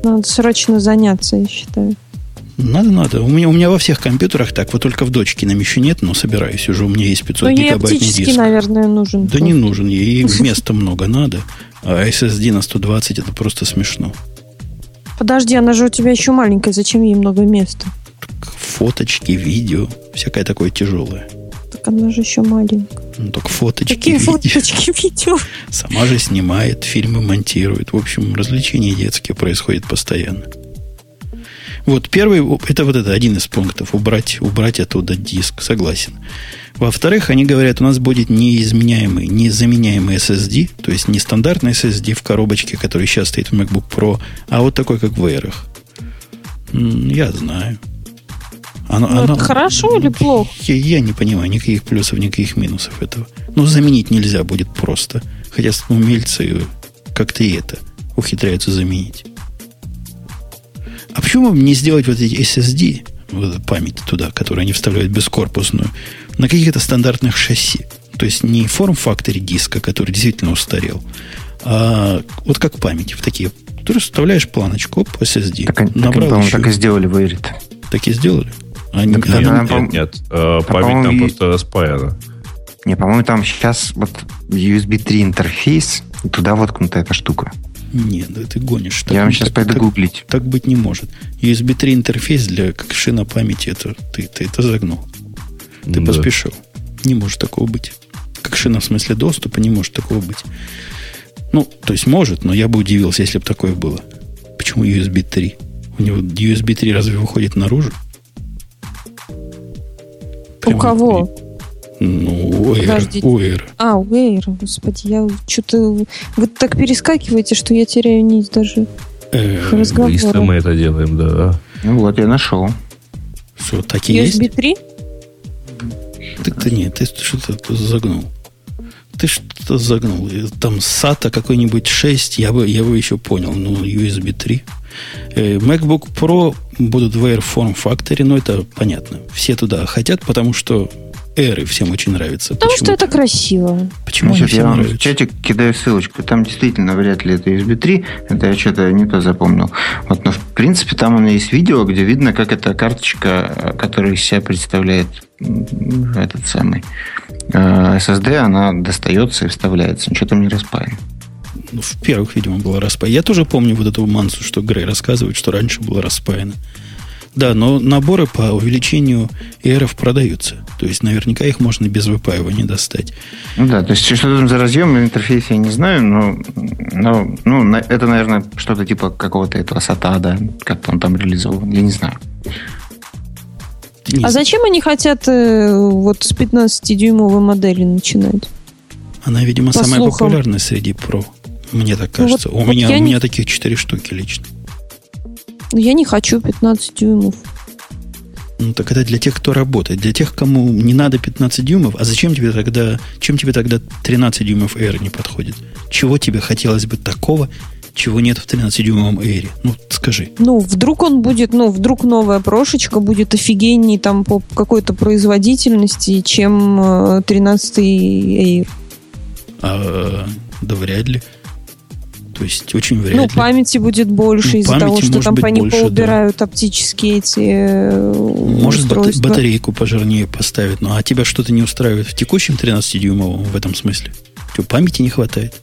Надо срочно заняться, я считаю. Надо, надо. У меня, у меня во всех компьютерах так. Вот только в дочке нам еще нет, но собираюсь уже. У меня есть 500 но гигабайтный диск. наверное, нужен. Да не нужен. Ей места много надо. А SSD на 120 это просто смешно. Подожди, она же у тебя еще маленькая. Зачем ей много места? Фоточки, видео. Всякое такое тяжелое. Так она же еще маленькая. Ну, только фоточки, Какие видео. фоточки, (laughs) видео? Сама же снимает, фильмы монтирует. В общем, развлечения детские происходят постоянно. Вот первый, это вот это один из пунктов. Убрать, убрать оттуда диск, согласен. Во-вторых, они говорят, у нас будет неизменяемый, незаменяемый SSD, то есть не стандартный SSD в коробочке, который сейчас стоит в MacBook Pro, а вот такой, как в Air. Я знаю. Оно, ну, оно, это хорошо или плохо? Я, я не понимаю никаких плюсов, никаких минусов этого. Ну, заменить нельзя будет просто. Хотя умельцы как-то и это ухитряются заменить. А почему бы не сделать вот эти SSD, вот память туда, которую они вставляют бескорпусную, на каких-то стандартных шасси? То есть не форм-факторе диска, который действительно устарел, а вот как память в такие. Ты вставляешь планочку, оп, SSD. Так, набрал так, еще. так и сделали в. Так и сделали? Они, нет, нет, нет, нет. Э, память там просто распаяна. Не, по-моему, там сейчас вот USB 3 интерфейс, туда воткнута эта штука. Нет, да ты гонишь. Так, Я вам сейчас так, пойду так, гуглить. Так быть не может. USB 3 интерфейс для как шина памяти, это ты, ты это загнул. Ты да. поспешил. Не может такого быть. Как шина в смысле доступа не может такого быть. Ну, то есть может, но я бы удивился, если бы такое было. Почему USB 3? У него USB 3 разве выходит наружу? Прямо у кого? Ну, у Air. У Air. А, у Air, господи, я что-то... Вы так перескакиваете, что я теряю нить даже Быстро мы это делаем, да. Ну вот, я нашел. Что, такие USB есть? 3? Так-то нет, ты что-то загнул. Ты что-то загнул. Там SATA какой-нибудь 6, я бы, я бы еще понял. Ну, USB 3. Э, MacBook Pro будут в Air Form Factory, но это понятно. Все туда хотят, потому что Эры всем очень нравится. Потому что это красиво. Почему Значит, я вам нравится? в чатик кидаю ссылочку. Там действительно вряд ли это USB 3. Это я что-то не то запомнил. Вот, но в принципе там у меня есть видео, где видно, как эта карточка, которая из себя представляет этот самый э, SSD, она достается и вставляется. Ничего там не распаяно. Ну, в первых, видимо, было распаяно. Я тоже помню вот эту мансу, что Грей рассказывает, что раньше было распаяно. Да, но наборы по увеличению эров продаются. То есть наверняка их можно без выпаивания достать. Ну да, то есть что там за разъем в интерфейсе я не знаю, но, но ну, это, наверное, что-то типа какого-то этого SATA, да, как он там реализован, я не знаю. Не а зачем они хотят э, вот с 15-дюймовой модели начинать? Она, видимо, По самая слухам. популярная среди Pro. Мне так кажется. Ну, вот, у, меня, у меня таких 4 штуки лично. Я не хочу 15 дюймов. Ну, так это для тех, кто работает. Для тех, кому не надо 15 дюймов. А зачем тебе тогда, чем тебе тогда 13 дюймов Air не подходит? Чего тебе хотелось бы такого, чего нет в 13-дюймовом Air? Ну, скажи. Ну, вдруг он будет, ну, вдруг новая прошечка будет офигенней там по какой-то производительности, чем 13 э, Air. А, да вряд ли. То есть очень вряд ну, ли. памяти будет больше ну, из-за того, что там по ним поубирают да. оптические эти э, Может, устройства. батарейку пожирнее поставить. Ну, а тебя что-то не устраивает в текущем 13-дюймовом в этом смысле? Тебе памяти не хватает,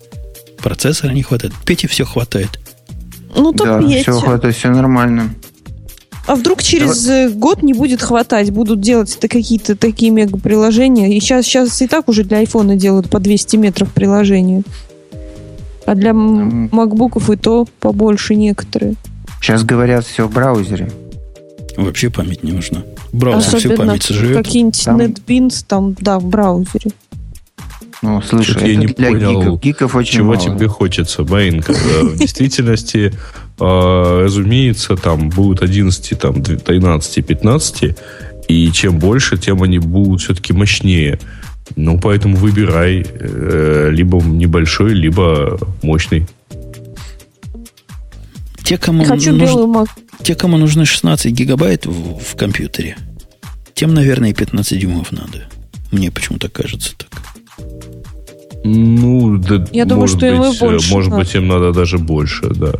процессора не хватает. Пете все хватает. Ну, то да, все хватает, все нормально. А вдруг через Давай. год не будет хватать, будут делать это какие-то такие мега-приложения. И сейчас, сейчас и так уже для айфона делают по 200 метров приложения. А для макбуков и то побольше некоторые. Сейчас говорят все в браузере. Вообще память не нужна. Браузер Особенно всю память сожрет. Какие-нибудь там... NetBeans там, да, в браузере. Ну, слушай, это я не для понял, гиков. гиков очень чего мало. тебе хочется, Баин, в действительности, а, разумеется, там будут 11, там, 13, 15, и чем больше, тем они будут все-таки мощнее. Ну, поэтому выбирай э, либо небольшой, либо мощный. Те, кому, Хочу нужно, те, кому нужно 16 гигабайт в, в компьютере, тем, наверное, и 15 дюймов надо. Мне почему-то кажется так. Ну, да, Я думаю, что быть, им больше. Может быть, им надо даже больше, да.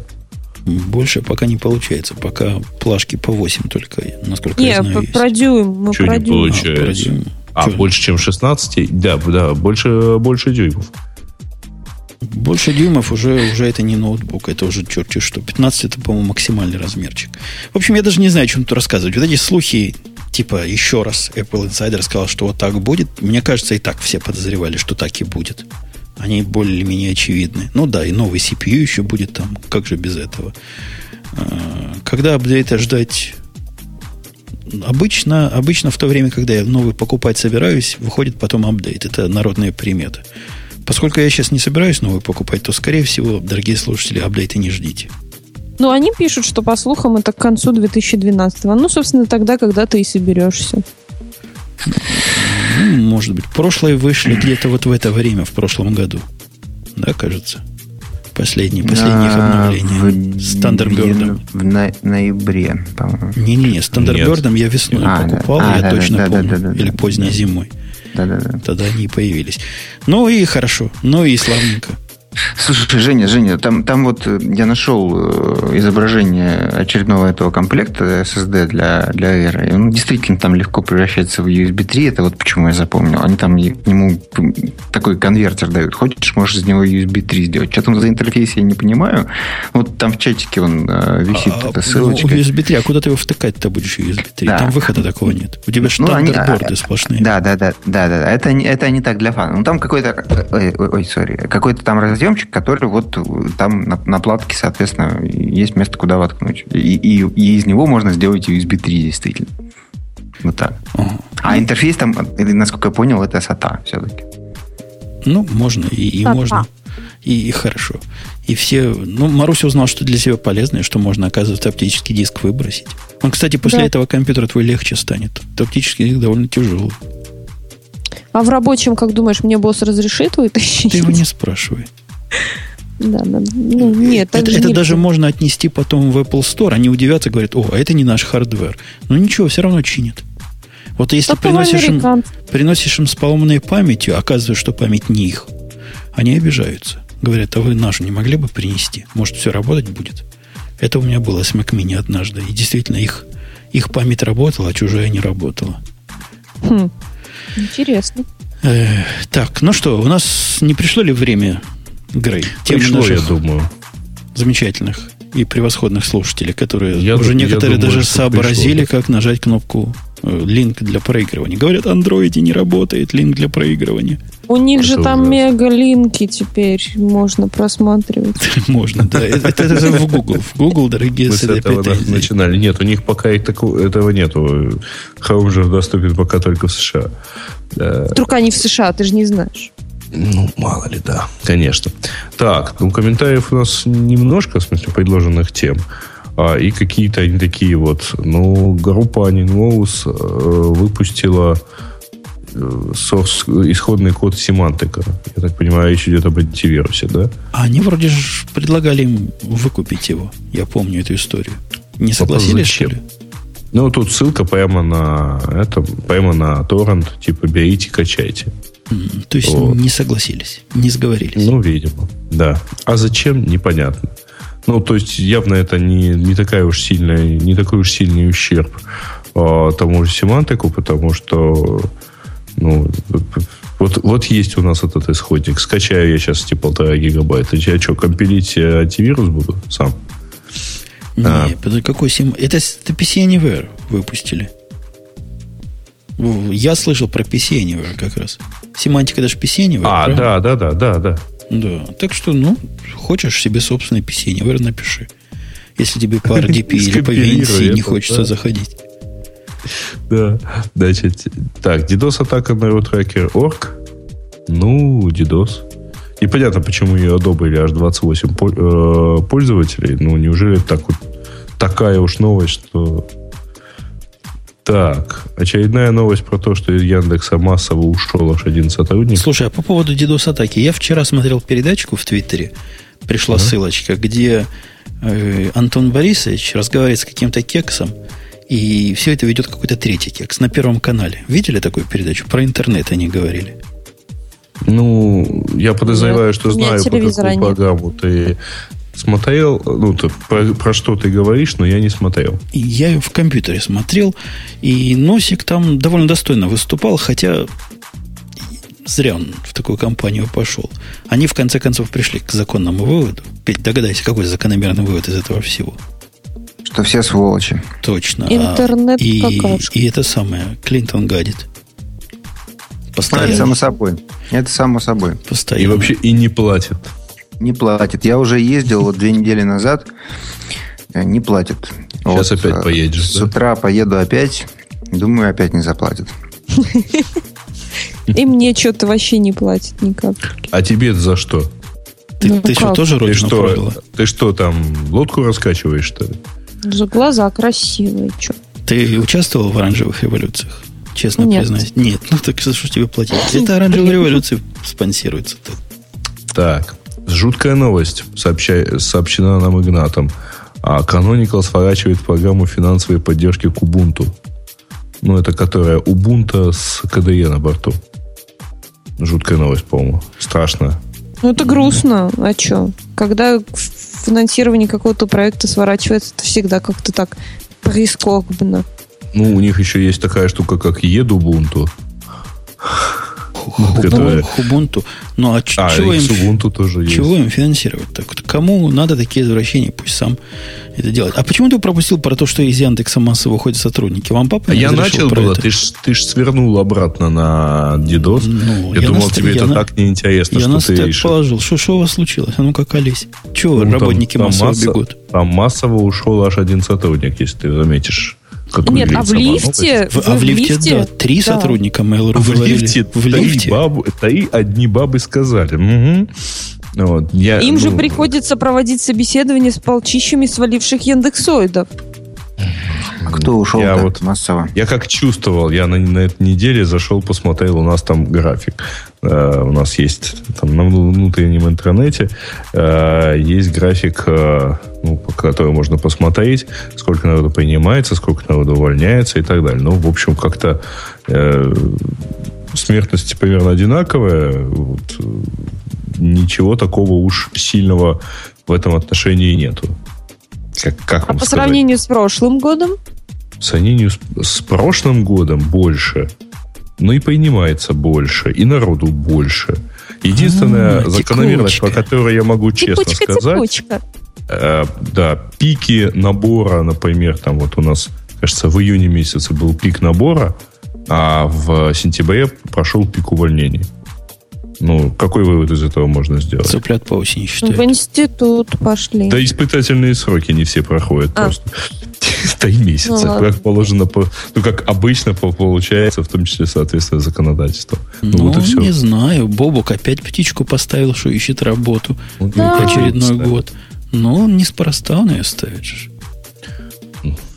Больше пока не получается. Пока плашки по 8 только, насколько не, я знаю, про, про дюйм. Мы Что про не дюйм. получается? А, про дюйм. А, больше, чем 16? Да, да, больше, больше дюймов. Больше дюймов уже, уже это не ноутбук, это уже черти что. 15 это, по-моему, максимальный размерчик. В общем, я даже не знаю, о чем тут рассказывать. Вот эти слухи, типа, еще раз Apple Insider сказал, что вот так будет. Мне кажется, и так все подозревали, что так и будет. Они более-менее очевидны. Ну да, и новый CPU еще будет там. Как же без этого? А, когда апдейта ждать Обычно, обычно в то время, когда я новый покупать собираюсь, выходит потом апдейт. Это народная примета. Поскольку я сейчас не собираюсь новый покупать, то, скорее всего, дорогие слушатели, апдейты не ждите. Ну, они пишут, что, по слухам, это к концу 2012 Ну, собственно, тогда, когда ты и соберешься. Ну, может быть. Прошлые вышли где-то вот в это время, в прошлом году. Да, кажется. Последние, последние их обновления. С Thunderbird. В на, ноябре, по-моему. Не-не-не, с Thunderbird я весной а, покупал, да. а, я да, точно да, помню. Да, да, да, Или поздней да. зимой. Да, да, да. Тогда они и появились. Ну и хорошо, ну и славненько. Слушай, Женя, Женя, там, там вот э, я нашел э, изображение очередного этого комплекта SSD для, для Air. И он действительно там легко превращается в USB 3. Это вот почему я запомнил. Они там к нему такой конвертер дают. Хочешь, можешь из него USB 3 сделать. Что там за интерфейс, я не понимаю. Вот там в чатике он э, висит, а, эта ссылочка. Ну, USB 3, а куда ты его втыкать-то будешь USB 3? Да. Там выхода такого нет. У тебя штандартборды ну, сплошные. Да, да, да, да, да. Это, это не так для фана. Ну, там какой-то... Ой, ой, сори. Какой-то там разъемчик, который вот там на, на платке, соответственно, есть место, куда воткнуть. И, и, и из него можно сделать USB 3, действительно. Вот так. Ага. А интерфейс там, насколько я понял, это SATA все-таки. Ну, можно и, и можно. И, и хорошо. И все... Ну, Маруся узнал, что для себя полезное, что можно, оказывается, оптический диск выбросить. Он, кстати, после да. этого компьютер твой легче станет. Оптический диск довольно тяжелый. А в рабочем, как думаешь, мне босс разрешит вытащить? Ты его не спрашивай. Да, да. Ну, нет, это, это даже можно отнести потом в Apple Store. Они удивятся, говорят, о, а это не наш hardware. Но ничего, все равно чинят. Вот если приносишь им, приносишь им с поломанной памятью, оказывается, что память не их, они обижаются. Говорят, а вы нашу не могли бы принести? Может, все работать будет? Это у меня было с Mac Mini однажды. И действительно, их, их память работала, а чужая не работала. Хм. Интересно. Э, так, ну что, у нас не пришло ли время, Грей? Пришло, я думаю. Замечательных и превосходных слушателей, которые я уже некоторые я думаю, даже сообразили, пришло, как нажать кнопку э, линк для проигрывания. Говорят, андроиде не работает линк для проигрывания. У них это же там ужасно. мега-линки теперь можно просматривать. (laughs) Можно, да. Это, это, в Google. В Google, дорогие Мы с этого начинали. Нет, у них пока этого нету. Же доступен пока только в США. Вдруг они в США, ты же не знаешь. Ну, мало ли, да, конечно. Так, ну, комментариев у нас немножко, в смысле, предложенных тем. А, и какие-то они такие вот. Ну, группа Animals э, выпустила source, исходный код семантика. Я так понимаю, речь идет об антивирусе, да? А они вроде же предлагали им выкупить его. Я помню эту историю. Не согласились, что ли? Ну, тут ссылка прямо на это, прямо на торрент, типа берите, качайте. То есть вот. не согласились, не сговорились. Ну, видимо, да. А зачем, непонятно. Ну, то есть явно это не, не такая уж сильная, не такой уж сильный ущерб а, тому же семантику, потому что ну, вот, вот есть у нас этот исходник. Скачаю я сейчас типа полтора гигабайта. Я что, компилить э, антивирус буду сам? Не, а. какой сим... Это, это PC Anywhere выпустили. Я слышал про Anywhere как раз. Семантика даже Anywhere. А, да, да, да, да, да. Да. Так что, ну, хочешь себе PC Anywhere напиши. Если тебе по RDP (laughs) или по VNC не хочется заходить. Да. Значит, так, DDoS атака на RootRacker.org. Ну, DDoS. Непонятно, почему ее одобрили аж 28 э, пользователей. Ну, неужели так вот такая уж новость, что... Так, очередная новость про то, что из Яндекса массово ушел аж один сотрудник. Слушай, а по поводу DDoS-атаки. Я вчера смотрел передачку в Твиттере. Пришла uh-huh. ссылочка, где э, Антон Борисович разговаривает с каким-то кексом, и все это ведет какой-то третий кекс на Первом канале. Видели такую передачу? Про интернет они говорили. Ну, я подозреваю, что знаю, по какую нет. программу ты смотрел. Ну, ты, про, про что ты говоришь, но я не смотрел. Я ее в компьютере смотрел, и Носик там довольно достойно выступал, хотя зря он в такую компанию пошел. Они, в конце концов, пришли к законному выводу. Догадайся, какой закономерный вывод из этого всего – что все сволочи. Точно. Интернет и, и это самое, Клинтон гадит. Постоянно. Это само собой. Это само собой. Постоянно. И вообще и не платит. Не платит. Я уже ездил вот две недели назад. Э, не платит. Сейчас вот, опять э, поедешь, С да? утра поеду опять. Думаю, опять не заплатит. И мне что-то вообще не платит никак. А тебе за что? Ты, ну, ты что, тоже родину ты что, продала? Ты что, там, лодку раскачиваешь, что ли? За глаза красивые, что? Ты участвовал в оранжевых революциях? Честно Нет. признаюсь. Нет, ну так что ж тебе платить? (laughs) Это оранжевая революция спонсируется. Так, жуткая новость сообща... сообщена нам Игнатом. А Canonical сворачивает программу финансовой поддержки к Ubuntu. Ну, это которая Ubuntu с KDE на борту. Жуткая новость, по-моему. Страшная. Ну, это грустно. А что? Когда финансирование какого-то проекта сворачивается, это всегда как-то так прискорбно. Ну, у них еще есть такая штука, как Едубунту. Хубунту. Ну, а, а чего, им, Ubuntu тоже чего им финансировать? Так, кому надо такие извращения, пусть сам это делает. А почему ты пропустил про то, что из Яндекса массово выходят сотрудники? Вам папа а Я начал было, это? ты ж, ты ж свернул обратно на DDoS. Ну, я, я думал, тебе я это на... так неинтересно, я что на ты решил. положил. Что, что у вас случилось? А ну-ка, колись. Чего ну, работники там, массово масса, бегут? Там массово ушел аж один сотрудник, если ты заметишь. Какую Нет, а в лифте... В, а в лифте, лифте, да, три да. сотрудника Mail.ru а в лифте, в лифте. Бабы, три одни бабы сказали. Угу. Вот, я, Им ну, же приходится проводить собеседование с полчищами сваливших яндексоидов. А кто ушел я вот, массово? Я как чувствовал, я на, на этой неделе зашел, посмотрел, у нас там график. Э, у нас есть там на внутреннем интернете э, есть график, э, ну, по которому можно посмотреть, сколько народу принимается, сколько народу увольняется и так далее. Ну, в общем, как-то э, смертность примерно одинаковая. Вот, ничего такого уж сильного в этом отношении нету. Как, как а по сказать? сравнению с прошлым годом? По сравнению с, с прошлым годом больше. Ну и принимается больше, и народу больше. Единственная а, закономерность, текучка. по которой я могу честно текучка, сказать, текучка. Э, да, пики набора, например, там вот у нас, кажется, в июне месяце был пик набора, а в сентябре прошел пик увольнений. Ну, какой вывод из этого можно сделать? Цыплят по осени считают. В институт пошли. Да испытательные сроки не все проходят а. просто. (laughs) Три месяца. Ну, как положено, по, ну, как обычно получается, в том числе, соответственно, законодательству. Ну, ну вот и все. не знаю. Бобок опять птичку поставил, что ищет работу. Ну, да. Очередной год. Но неспроста он ее ставит.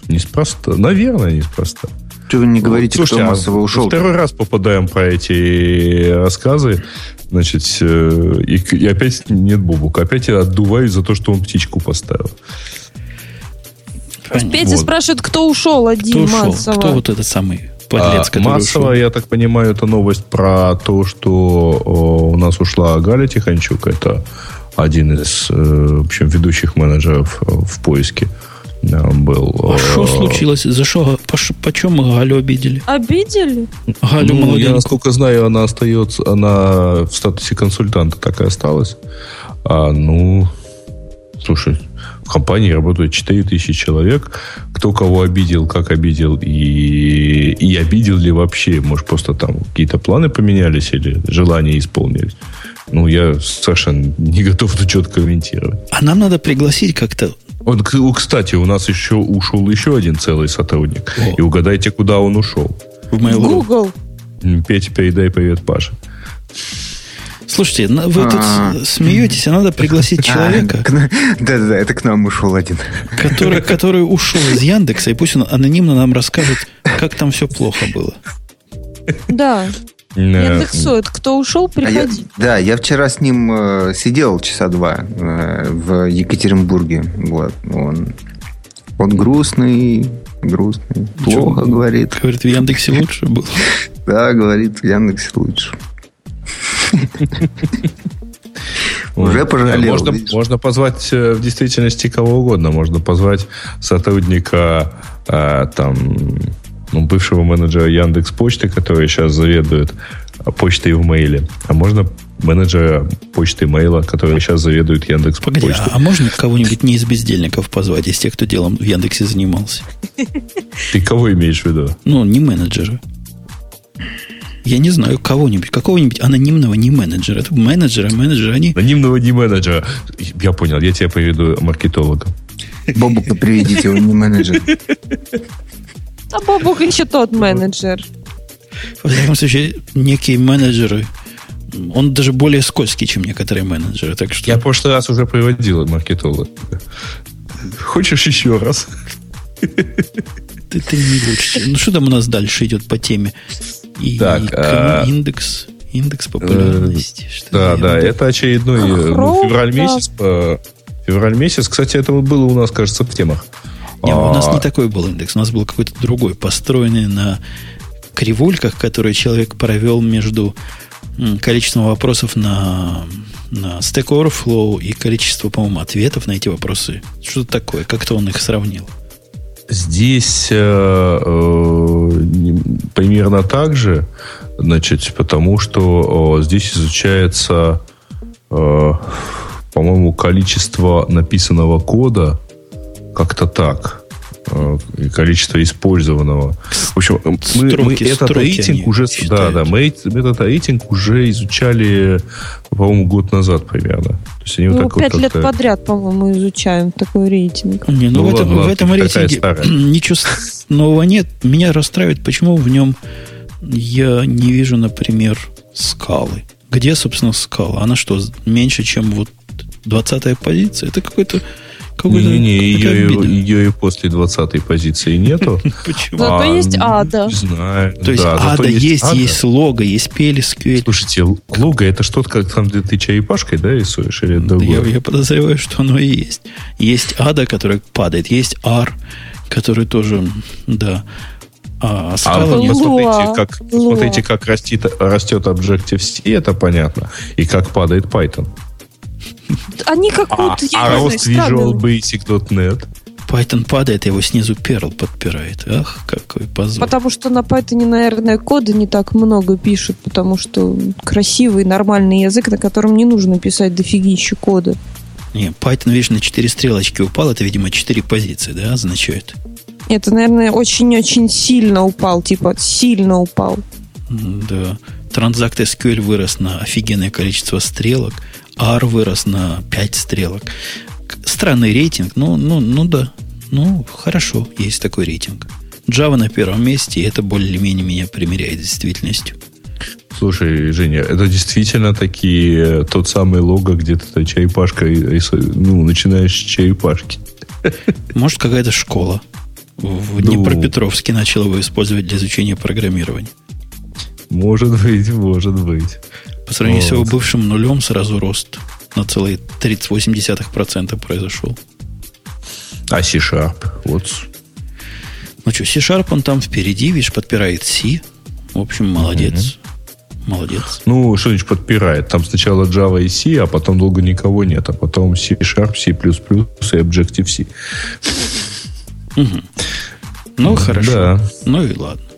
Неспроста. Наверное, неспроста. Что вы не говорите, Слушайте, кто а массово ушел? Второй раз попадаем по эти рассказы. Значит, э, и, и опять нет Бобука. Опять я отдуваюсь за то, что он птичку поставил. Петя вот. спрашивает, кто ушел один кто массово? Кто вот этот самый подлец, а, который Массово, ушел? я так понимаю, это новость про то, что о, у нас ушла Галя Тихончук. Это один из, э, в общем, ведущих менеджеров в поиске был. А что случилось? За что? По, почем мы Галю обидели? Обидели? Галю ну, я, насколько знаю, она остается, она в статусе консультанта так и осталась. А, ну, слушай, в компании работает 4000 человек. Кто кого обидел, как обидел и, и обидел ли вообще. Может, просто там какие-то планы поменялись или желания исполнились. Ну, я совершенно не готов это четко комментировать. А нам надо пригласить как-то вот, кстати, у нас еще ушел еще один целый сотрудник. О. И угадайте, куда он ушел. В Google. Петя, передай привет Паше. Слушайте, вы тут а. смеетесь, а надо пригласить (laughs) а, человека. Да-да, это к нам ушел один. Который, (laughs) который ушел из Яндекса, и пусть он анонимно нам расскажет, как там все плохо было. Да. Индексует. Кто ушел, приходи. А я, да, я вчера с ним э, сидел часа два э, в Екатеринбурге. Вот. Он, он грустный, грустный. Плохо Что, говорит. Говорит, в Яндексе лучше было. (laughs) Да, говорит, в Яндексе лучше. Уже пожалел. Можно, можно позвать э, в действительности кого угодно. Можно позвать сотрудника э, там ну, бывшего менеджера Яндекс Почты, который сейчас заведует почтой в мейле. А можно менеджера почты мейла, который сейчас заведует Яндекс Погоди, почтой. а можно кого-нибудь не из бездельников позвать, из тех, кто делом в Яндексе занимался? Ты кого имеешь в виду? Ну, не менеджера. Я не знаю, кого-нибудь, какого-нибудь анонимного не менеджера. Это менеджера, менеджера, они... Анонимного не менеджера. Я понял, я тебя поведу маркетолога. Бобука приведите, он не менеджер. А Бобук еще тот менеджер. Во всяком случае, некие менеджеры, он даже более скользкий, чем некоторые менеджеры. Так что... Я в прошлый раз уже приводил маркетолога. Хочешь еще раз? Ты, ты не лучше. Ну, что там у нас дальше идет по теме? И, так, и а... индекс, индекс популярности. Что да, да, это очередной ну, февраль месяц. По, февраль месяц. Кстати, это было у нас, кажется, в темах. Не, у нас не а. такой был индекс, у нас был какой-то другой, построенный на кривульках, которые человек провел между количеством вопросов на, на Stack Overflow и количество, по-моему, ответов на эти вопросы. Что-то такое, как-то он их сравнил. Здесь э, э, примерно так же, значит, потому что э, здесь изучается, э, по-моему, количество написанного кода как-то так. Э, количество использованного. В общем, мы, строки, мы этот рейтинг уже, считают. да, да, мы этот рейтинг уже изучали, по-моему, год назад примерно. То есть они ну, вот пять вот лет подряд, по-моему, изучаем такой рейтинг. Не, ну, ну в, этом, ладно, в этом рейтинге (clears throat) ничего нового нет. Меня расстраивает, почему в нем я не вижу, например, скалы. Где, собственно, скала? Она что, меньше, чем вот 20-я позиция? Это какой-то не-не-не, ее, ее и после 20-й позиции нету. (laughs) Почему? Зато а, есть ада. Не знаю. То есть ада есть, есть лого, есть PLSQL. Слушайте, лого это что-то, как там, где ты черепашкой, да, рисуешь? Или я, я подозреваю, что оно и есть. Есть ада, которая падает, есть R, который тоже, да. А, а посмотрите, как, посмотрите, как растет, растет Objective-C, это понятно, и как падает Python. Они какую-то... А, а рост Visual Basic.net? Python падает, его снизу Perl подпирает. Ах, какой позор. Потому что на Python, наверное, кода не так много пишут, потому что красивый, нормальный язык, на котором не нужно писать дофигища кода. Не, Python, видишь, на 4 стрелочки упал, это, видимо, 4 позиции, да, означает? Это, наверное, очень-очень сильно упал, типа, сильно упал. Да. Транзакт SQL вырос на офигенное количество стрелок – R вырос на 5 стрелок. Странный рейтинг, ну, ну, ну да. Ну, хорошо, есть такой рейтинг. Java на первом месте, и это более-менее меня примеряет с действительностью. Слушай, Женя, это действительно такие тот самый лого, где ты чайпашка, ну, начинаешь с чайпашки. Может, какая-то школа в ну, Днепропетровске начала его использовать для изучения программирования. Может быть, может быть. По сравнению вот. с его бывшим нулем сразу рост на целые 38% произошел. А C-Sharp? Вот. Ну что, C-Sharp, он там впереди, видишь, подпирает C. В общем, молодец. Mm-hmm. Молодец. Ну, что значит подпирает? Там сначала Java и C, а потом долго никого нет, а потом C-Sharp, C++ и Objective-C. Угу. Ну, хорошо. Да. Ну и ладно.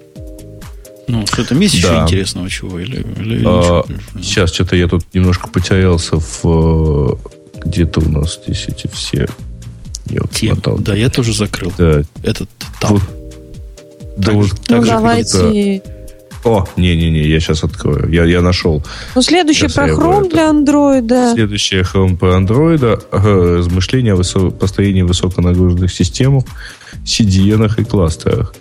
Ну, что там есть да. еще интересного чего? Или, или а, сейчас что-то я тут немножко потерялся в... Э, где-то у нас здесь эти все... Я вот Тем. Смотал. Да, я тоже закрыл. Да. Этот там. Вот, да вот ну, так давайте... О, не-не-не, я сейчас открою. Я, я нашел. Ну, следующее сейчас про Chrome для Android. Следующее Chrome по Android. Размышления о высо... построении высоконагруженных систем, CDN и кластерах.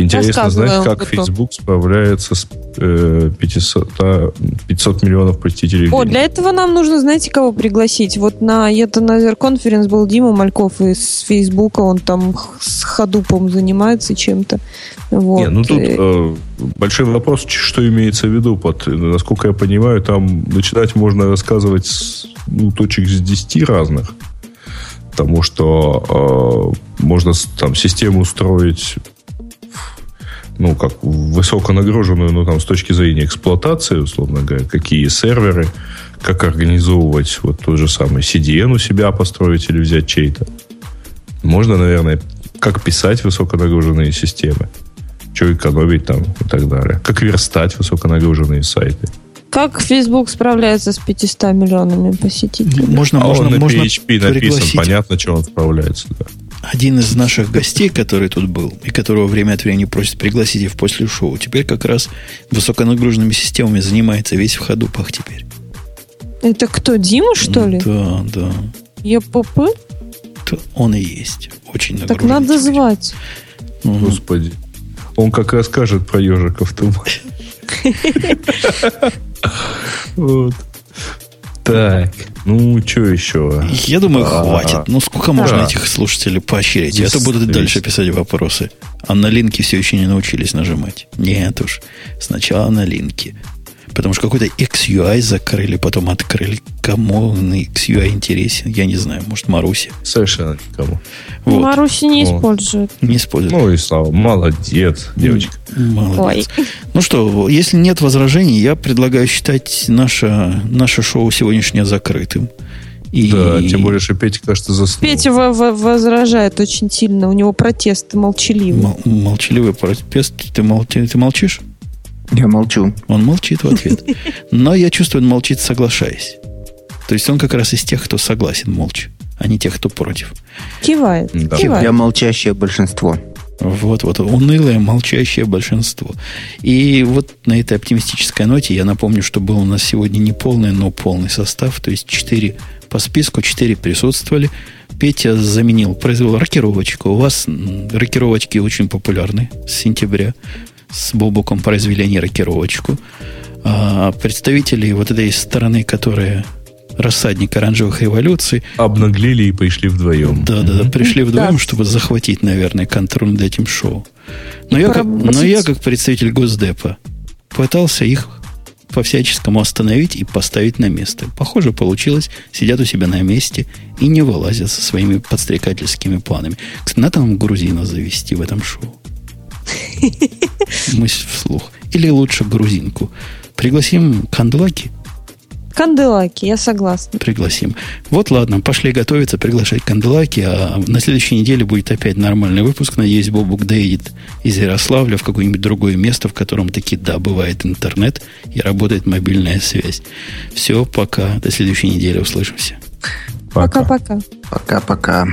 Интересно знать, как потом. Facebook справляется с э, 500, 500 миллионов посетителей. О, для этого нам нужно, знаете, кого пригласить? Вот на Ethanazер конференц был Дима Мальков из Facebook, он там с ходупом занимается чем-то. Вот. Не, ну тут э, большой вопрос, что имеется в виду. Под, насколько я понимаю, там начинать можно рассказывать с, ну, точек с 10 разных. Потому что э, можно там систему строить ну, как высоконагруженную, ну, там, с точки зрения эксплуатации, условно говоря, какие серверы, как организовывать вот тот же самый CDN у себя построить или взять чей-то. Можно, наверное, как писать высоконагруженные системы, что экономить там и так далее. Как верстать высоконагруженные сайты. Как Facebook справляется с 500 миллионами посетителей? Можно, а можно, он на можно PHP написан, понятно, что он справляется. Да один из наших гостей, который тут был, и которого время от времени просят пригласить в после шоу, теперь как раз высоконагруженными системами занимается весь в ходупах теперь. Это кто, Дима, что ли? Да, да. ЕПП? Он и есть. Очень Так надо теперь. звать. Угу. Господи. Он как расскажет про ежиков. (laughs) Вот. Так, ну, что еще? Я думаю, а, хватит. Ну, сколько можно этих слушателей поощрять? Это будут дальше писать вопросы. А на линки все еще не научились нажимать. Нет уж. Сначала на линки. Потому что какой-то XUI закрыли, потом открыли. Кому XUI интересен? Я не знаю, может, Маруси. Совершенно никому. Вот. Маруси не вот. использует. Не использует. Ну и слава, молодец, девочка. Молодец. Ой. Ну что, если нет возражений, я предлагаю считать наше, наше шоу сегодняшнее закрытым. И... Да, тем более, что Петя, кажется, заснул. Петя возражает очень сильно. У него протесты молчаливый. Мол- молчаливый протест. Ты, мол- ты, ты молчишь? Я молчу. Он молчит в ответ. Но я чувствую, он молчит, соглашаясь. То есть он как раз из тех, кто согласен молча, а не тех, кто против. Кивает. Да. Кивает. Я молчащее большинство. Вот, вот, унылое, молчащее большинство. И вот на этой оптимистической ноте я напомню, что был у нас сегодня не полный, но полный состав, то есть четыре по списку, четыре присутствовали. Петя заменил, произвел рокировочку. У вас рокировочки очень популярны с сентября. С Бобуком произвели они рокировочку. А представители вот этой стороны, которая рассадник оранжевых революций. Обнаглели и пришли вдвоем. Да, да, да, пришли вдвоем, чтобы захватить, наверное, контроль над этим шоу. Но я, как, но я, как представитель Госдепа, пытался их по-всяческому остановить и поставить на место. Похоже, получилось. Сидят у себя на месте и не вылазят со своими подстрекательскими планами. Кстати, надо нам грузина завести в этом шоу. (laughs) Мы вслух. Или лучше грузинку. Пригласим Кандлаки – Канделаки, я согласна. Пригласим. Вот ладно, пошли готовиться, приглашать Канделаки, а на следующей неделе будет опять нормальный выпуск. Надеюсь, Бобук доедет из Ярославля в какое-нибудь другое место, в котором таки, да, бывает интернет и работает мобильная связь. Все, пока. До следующей недели услышимся. Пока-пока. Пока-пока.